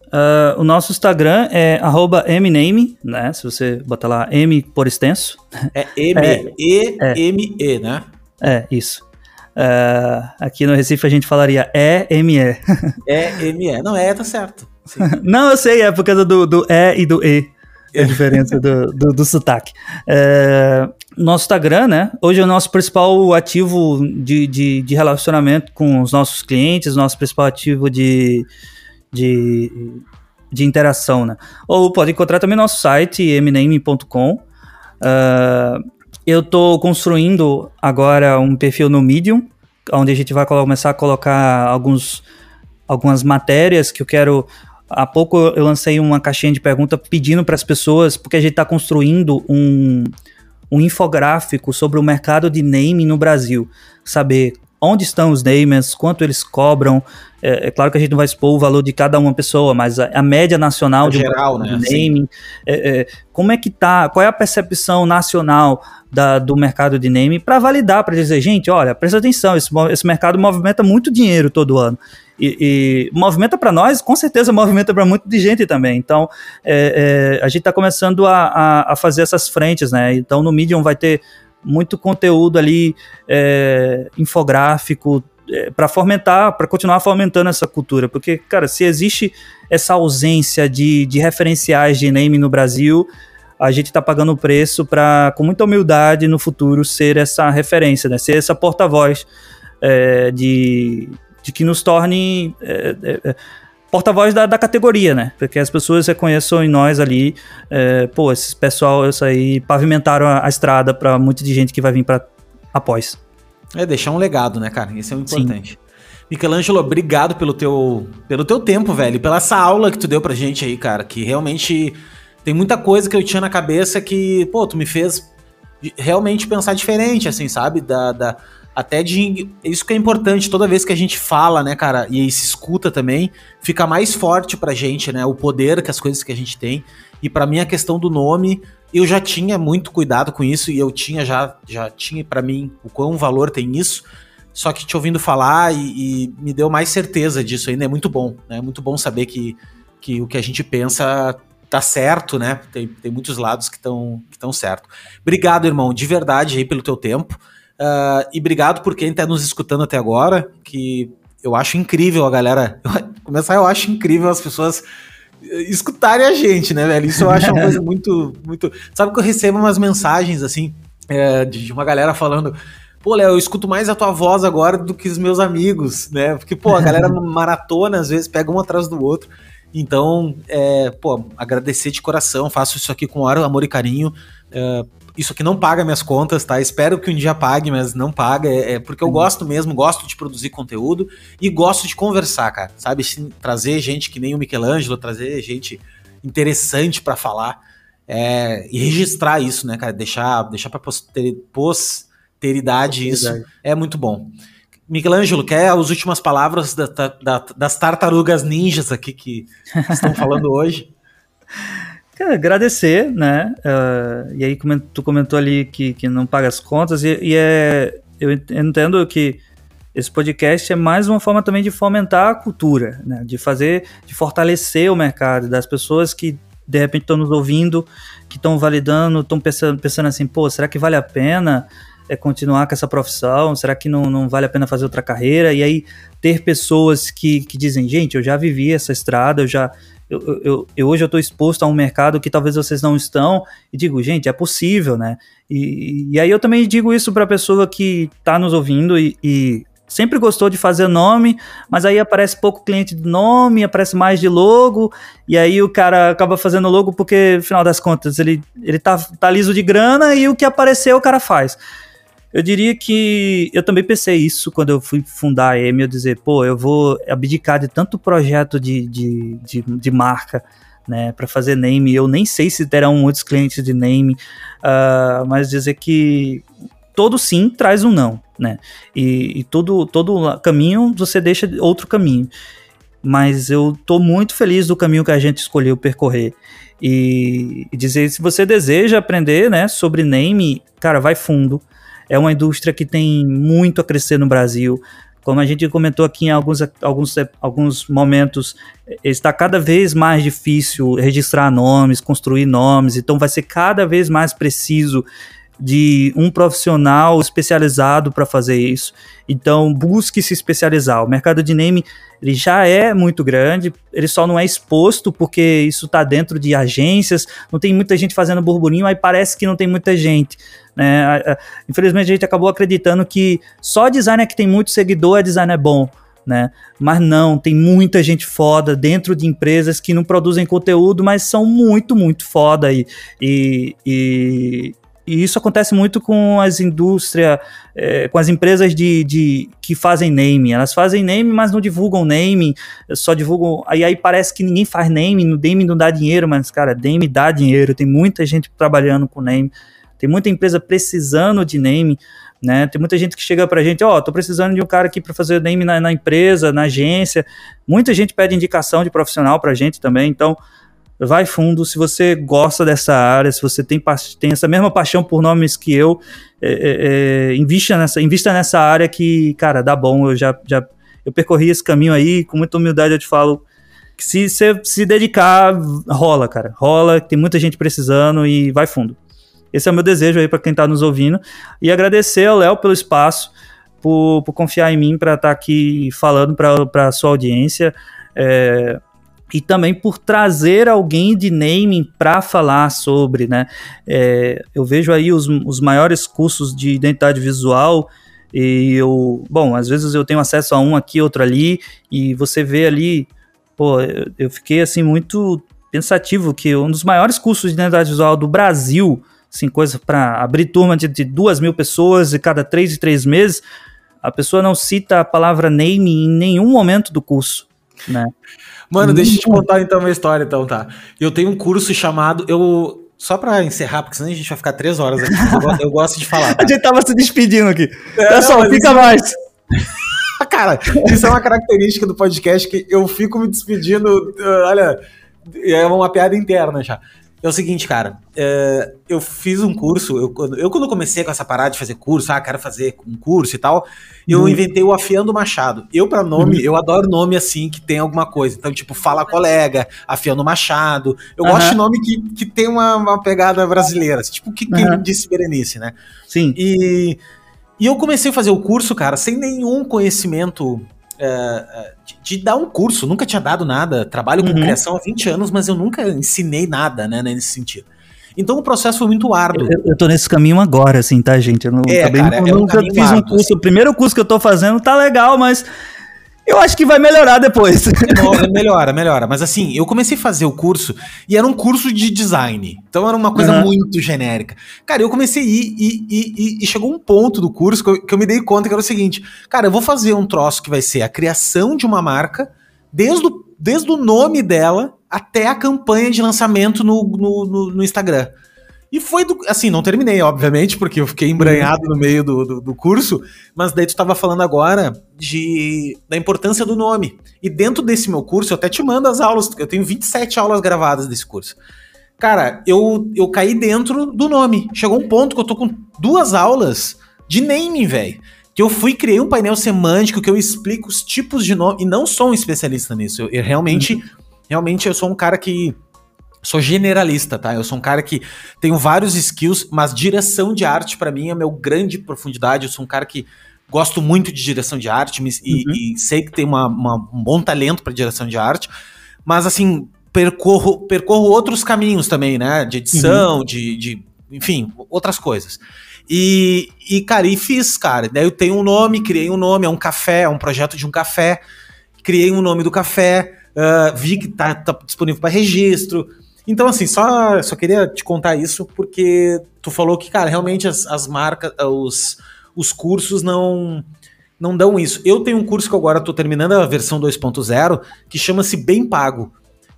Uh, o nosso Instagram é mname, né? Se você botar lá M por extenso. É M-E-M-E, é, né? É, isso. Uh, aqui no Recife a gente falaria E-M-E. E-M-E. Não, é, tá certo. Não, eu sei, é por causa do, do E e do E. A diferença do, do, do sotaque. Uh, nosso Instagram, né? Hoje é o nosso principal ativo de, de, de relacionamento com os nossos clientes, nosso principal ativo de, de, de interação, né? Ou pode encontrar também nosso site, mname.com. Uh, eu estou construindo agora um perfil no Medium, onde a gente vai começar a colocar alguns, algumas matérias que eu quero. Há pouco eu lancei uma caixinha de pergunta pedindo para as pessoas, porque a gente está construindo um, um infográfico sobre o mercado de naming no Brasil. Saber onde estão os namers, quanto eles cobram. É, é, claro que a gente não vai expor o valor de cada uma pessoa, mas a, a média nacional de, geral, um né? naming, é, é, como é que tá, qual é a percepção nacional da, do mercado de naming para validar, para dizer, gente, olha, presta atenção, esse, esse mercado movimenta muito dinheiro todo ano. E, e movimenta para nós, com certeza movimenta para muito de gente também. Então, é, é, a gente está começando a, a, a, fazer essas frentes, né? Então, no Medium vai ter muito conteúdo ali é, infográfico é, para fomentar, para continuar fomentando essa cultura, porque, cara, se existe essa ausência de, de referenciais de name no Brasil, a gente está pagando o preço para, com muita humildade, no futuro ser essa referência, né? ser essa porta-voz é, de, de que nos torne é, é, é porta-voz da, da, categoria, né? Porque as pessoas reconheçam em nós ali, é, pô, esses pessoal, isso aí, pavimentaram a, a estrada para muita de gente que vai vir para após. É, deixar um legado, né, cara? Isso é o importante. Sim. Michelangelo, obrigado pelo teu, pelo teu tempo, velho, pela essa aula que tu deu pra gente aí, cara, que realmente tem muita coisa que eu tinha na cabeça que, pô, tu me fez realmente pensar diferente, assim, sabe? Da, da, até de. Isso que é importante, toda vez que a gente fala, né, cara, e se escuta também, fica mais forte pra gente, né? O poder que as coisas que a gente tem. E para mim a questão do nome, eu já tinha muito cuidado com isso e eu tinha já, já tinha para mim o quão valor tem isso. Só que te ouvindo falar e, e, me deu mais certeza disso ainda, é muito bom, né? É muito bom saber que, que o que a gente pensa tá certo, né? Tem, tem muitos lados que estão que certo. Obrigado, irmão, de verdade aí pelo teu tempo. Uh, e obrigado por quem está nos escutando até agora, que eu acho incrível a galera. começar, eu acho incrível as pessoas eh, escutarem a gente, né, velho? Isso eu acho uma coisa muito, muito. Sabe que eu recebo umas mensagens assim é, de uma galera falando. Pô, Léo, eu escuto mais a tua voz agora do que os meus amigos, né? Porque, pô, a galera maratona, às vezes, pega um atrás do outro. Então, é, pô, agradecer de coração, faço isso aqui com amor e carinho. É, isso aqui não paga minhas contas, tá? Espero que um dia pague, mas não paga. É, é porque eu gosto mesmo, gosto de produzir conteúdo e gosto de conversar, cara. Sabe? Trazer gente que nem o Michelangelo, trazer gente interessante para falar. É, e registrar isso, né, cara? Deixar, deixar pra posteridade, posteridade isso é muito bom. Michelangelo, quer as últimas palavras da, da, das tartarugas ninjas aqui que estão falando hoje? Agradecer, né? Uh, e aí tu comentou ali que, que não paga as contas, e, e é, eu entendo que esse podcast é mais uma forma também de fomentar a cultura, né? De fazer, de fortalecer o mercado, das pessoas que de repente estão nos ouvindo, que estão validando, estão pensando, pensando assim, pô, será que vale a pena é, continuar com essa profissão? Será que não, não vale a pena fazer outra carreira? E aí ter pessoas que, que dizem, gente, eu já vivi essa estrada, eu já. Eu, eu, eu hoje eu estou exposto a um mercado que talvez vocês não estão, e digo, gente, é possível, né? E, e aí eu também digo isso para a pessoa que está nos ouvindo e, e sempre gostou de fazer nome, mas aí aparece pouco cliente de nome, aparece mais de logo, e aí o cara acaba fazendo logo porque, no final das contas, ele, ele tá, tá liso de grana e o que apareceu o cara faz. Eu diria que eu também pensei isso quando eu fui fundar a EMI, eu dizer, pô, eu vou abdicar de tanto projeto de, de, de, de marca, né, para fazer name. Eu nem sei se terão muitos clientes de name, uh, mas dizer que todo sim traz um não, né? E, e todo, todo caminho você deixa outro caminho. Mas eu tô muito feliz do caminho que a gente escolheu percorrer. E, e dizer, se você deseja aprender, né, sobre name, cara, vai fundo. É uma indústria que tem muito a crescer no Brasil. Como a gente comentou aqui em alguns, alguns, alguns momentos, está cada vez mais difícil registrar nomes, construir nomes, então vai ser cada vez mais preciso de um profissional especializado para fazer isso. Então, busque se especializar. O mercado de name ele já é muito grande, ele só não é exposto porque isso está dentro de agências, não tem muita gente fazendo burburinho, aí parece que não tem muita gente. Né? Infelizmente, a gente acabou acreditando que só designer que tem muito seguidor é designer bom. Né? Mas não, tem muita gente foda dentro de empresas que não produzem conteúdo, mas são muito, muito foda e, e, e, e isso acontece muito com as indústrias, é, com as empresas de, de, que fazem name. Elas fazem name, mas não divulgam name, só divulgam. Aí, aí parece que ninguém faz name, no name não dá dinheiro, mas, cara, name dá dinheiro. Tem muita gente trabalhando com name, tem muita empresa precisando de name. Né? Tem muita gente que chega pra gente, ó, oh, tô precisando de um cara aqui para fazer name na, na, empresa, na agência. Muita gente pede indicação de profissional pra gente também, então vai fundo. Se você gosta dessa área, se você tem, tem essa mesma paixão por nomes que eu, é, é, é, invista, nessa, invista nessa área que, cara, dá bom. Eu já, já eu percorri esse caminho aí, com muita humildade eu te falo que se você se dedicar, rola, cara. Rola, tem muita gente precisando e vai fundo. Esse é o meu desejo aí para quem está nos ouvindo. E agradecer ao Léo pelo espaço, por, por confiar em mim para estar tá aqui falando para a sua audiência. É, e também por trazer alguém de naming para falar sobre, né? É, eu vejo aí os, os maiores cursos de identidade visual e eu, bom, às vezes eu tenho acesso a um aqui, outro ali, e você vê ali, pô, eu, eu fiquei assim muito pensativo que um dos maiores cursos de identidade visual do Brasil, assim, coisa para abrir turma de, de duas mil pessoas e cada três e três meses, a pessoa não cita a palavra name em nenhum momento do curso, né? Mano, deixa eu te contar então uma história, então, tá? Eu tenho um curso chamado. Eu. Só pra encerrar, porque senão a gente vai ficar três horas aqui. Eu, eu gosto de falar. Tá? A gente tava se despedindo aqui. É, Pessoal, não, fica isso... mais. Cara, isso é uma característica do podcast que eu fico me despedindo. Uh, olha, é uma piada interna já. É o seguinte, cara, é, eu fiz um curso, eu, eu quando comecei com essa parada de fazer curso, ah, quero fazer um curso e tal, eu uhum. inventei o Afiando Machado. Eu, para nome, uhum. eu adoro nome assim, que tem alguma coisa. Então, tipo, Fala Colega, Afiando Machado. Eu uhum. gosto de nome que, que tem uma, uma pegada brasileira, assim, tipo, que quem disse Berenice, né? Sim. E, e eu comecei a fazer o curso, cara, sem nenhum conhecimento uh, de, de, dar um curso, nunca tinha dado nada. Trabalho com uhum. criação há 20 anos, mas eu nunca ensinei nada, né, nesse sentido. Então o processo foi muito árduo. Eu, eu tô nesse caminho agora, assim, tá, gente? Eu não, é, cara, é um nunca fiz um árduo, curso. assim. O primeiro curso que eu tô fazendo tá legal, mas eu acho que vai melhorar depois. Não, melhora, melhora. Mas assim, eu comecei a fazer o curso e era um curso de design. Então era uma coisa Uhum. muito genérica. Cara, eu comecei a ir e, e, e- e chegou um ponto do curso que eu, que eu me dei conta que era o seguinte: cara, eu vou fazer um troço que vai ser a criação de uma marca, desde o, desde o nome dela até a campanha de lançamento no, no, no- no Instagram. E foi do. Assim, não terminei, obviamente, porque eu fiquei embranhado no meio do, do, do curso, mas daí tu tava falando agora de, da importância do nome. E dentro desse meu curso, eu até te mando as aulas, eu tenho 27 aulas gravadas desse curso. Cara, eu, eu caí dentro do nome. Chegou um ponto que eu tô com duas aulas de naming, velho. Que eu fui criei um painel semântico que eu explico os tipos de nome. E não sou um especialista nisso. Eu, eu realmente, realmente eu sou um cara que sou generalista, tá? Eu sou um cara que tenho vários skills, mas direção de arte pra mim é meu grande profundidade. Eu sou um cara que gosto muito de direção de arte e, Uhum. e sei que tem uma- uma- um bom talento pra direção de arte, mas assim percorro percorro outros caminhos também, né? De edição, de, de enfim, outras coisas. E, e, cara, e fiz, cara. Daí eu tenho um nome, criei um nome, é um café, é um projeto de um café. Criei um nome do café, ah, vi que tá, tá disponível para registro. Então, assim, só, só queria te contar isso, porque tu falou que, cara, realmente as, as marcas, ah, os, os cursos não não dão isso. Eu tenho um curso que agora tô terminando a versão 2.0, que chama-se Bem Pago,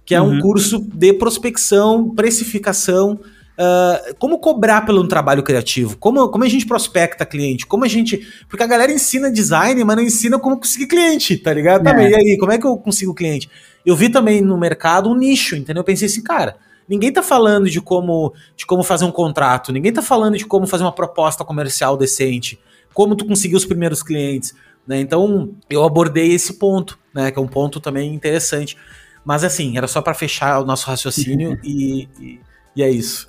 que é um Uhum. curso de prospecção, precificação, ah, como cobrar pelo um trabalho criativo, como, como a gente prospecta cliente, como a gente. Porque a galera ensina design, mas não ensina como conseguir cliente, tá ligado? Tá, É. mas e aí, como é que eu consigo cliente? Eu vi também no mercado um nicho, entendeu? Eu pensei assim, cara, ninguém tá falando de como, de como fazer um contrato, ninguém tá falando de como fazer uma proposta comercial decente, como tu conseguir os primeiros clientes. Né? Então, eu abordei esse ponto, né? Que é um ponto também interessante. Mas assim, era só para fechar o nosso raciocínio e, e, e é isso.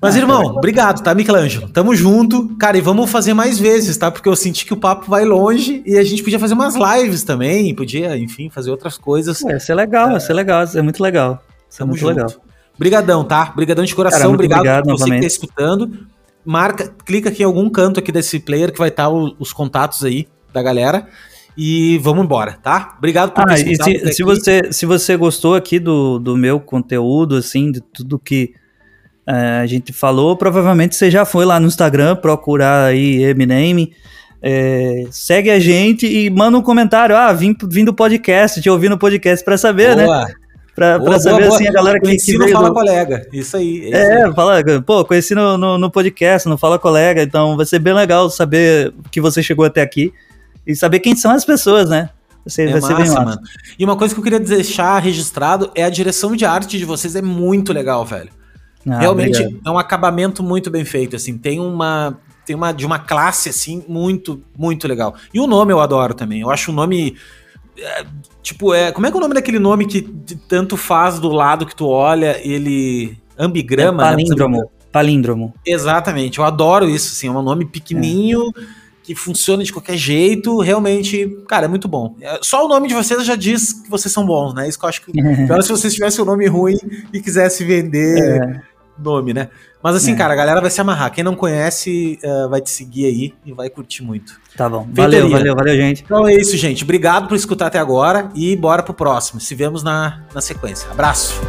Mas, Ah, irmão, legal. obrigado, tá, Michelangelo? Tamo junto. Cara, e vamos fazer mais vezes, tá? Porque eu senti que o papo vai longe e a gente podia fazer umas lives também, podia, enfim, fazer outras coisas. Vai ser legal, vai ser legal, vai ser muito legal. Isso é Tamo muito junto. legal. Brigadão, tá? Brigadão de coração, Cara, obrigado, obrigado por você que novamente. tá escutando. Marca, clica aqui em algum canto aqui desse player que vai estar o- os contatos aí da galera. E vamos embora, tá? Obrigado por Ah, e se, se você, se você gostou aqui do, do meu conteúdo, assim, de tudo que a gente falou, provavelmente você já foi lá no Instagram procurar aí Eminem. eh, segue a gente e manda um comentário. Ah, vim, vim do podcast, te ouvi no podcast pra saber, né? Boa. Pra, pra Boa, saber boa, assim a galera que, Conheci que no veio Fala do- Colega. Isso aí. isso aí. É, fala, pô, conheci no, no, no podcast, no Fala Colega, então vai ser bem legal saber que você chegou até aqui e saber quem são as pessoas, né? Vai ser, É vai ser bem massa, massa. mano. E uma coisa que eu queria deixar registrado é a direção de arte de vocês é muito legal, velho. Ah, Realmente obrigado. é um acabamento muito bem feito, assim. Tem uma tem uma de uma classe assim muito muito legal. E o nome eu adoro também. Eu acho o nome é, tipo é como é que é o nome daquele nome que tanto faz do lado que tu olha ele ambigrama, É né? palíndromo. Palíndromo. Exatamente. Eu adoro isso, assim. É um nome pequenininho. Que funciona de qualquer jeito, realmente, cara, é muito bom. É, Só o nome de vocês já diz que vocês são bons, né? Isso que eu acho que. Pior se vocês tivessem um nome ruim e quisesse vender É, nome, né? Mas assim, É. cara, a galera vai se amarrar. Quem não conhece, eh, vai te seguir aí e vai curtir muito. tá bom. Feitoria. Valeu, valeu, valeu, gente. Então é isso, gente. Obrigado por escutar até agora e bora pro próximo. Se vemos na, na sequência. Abraço.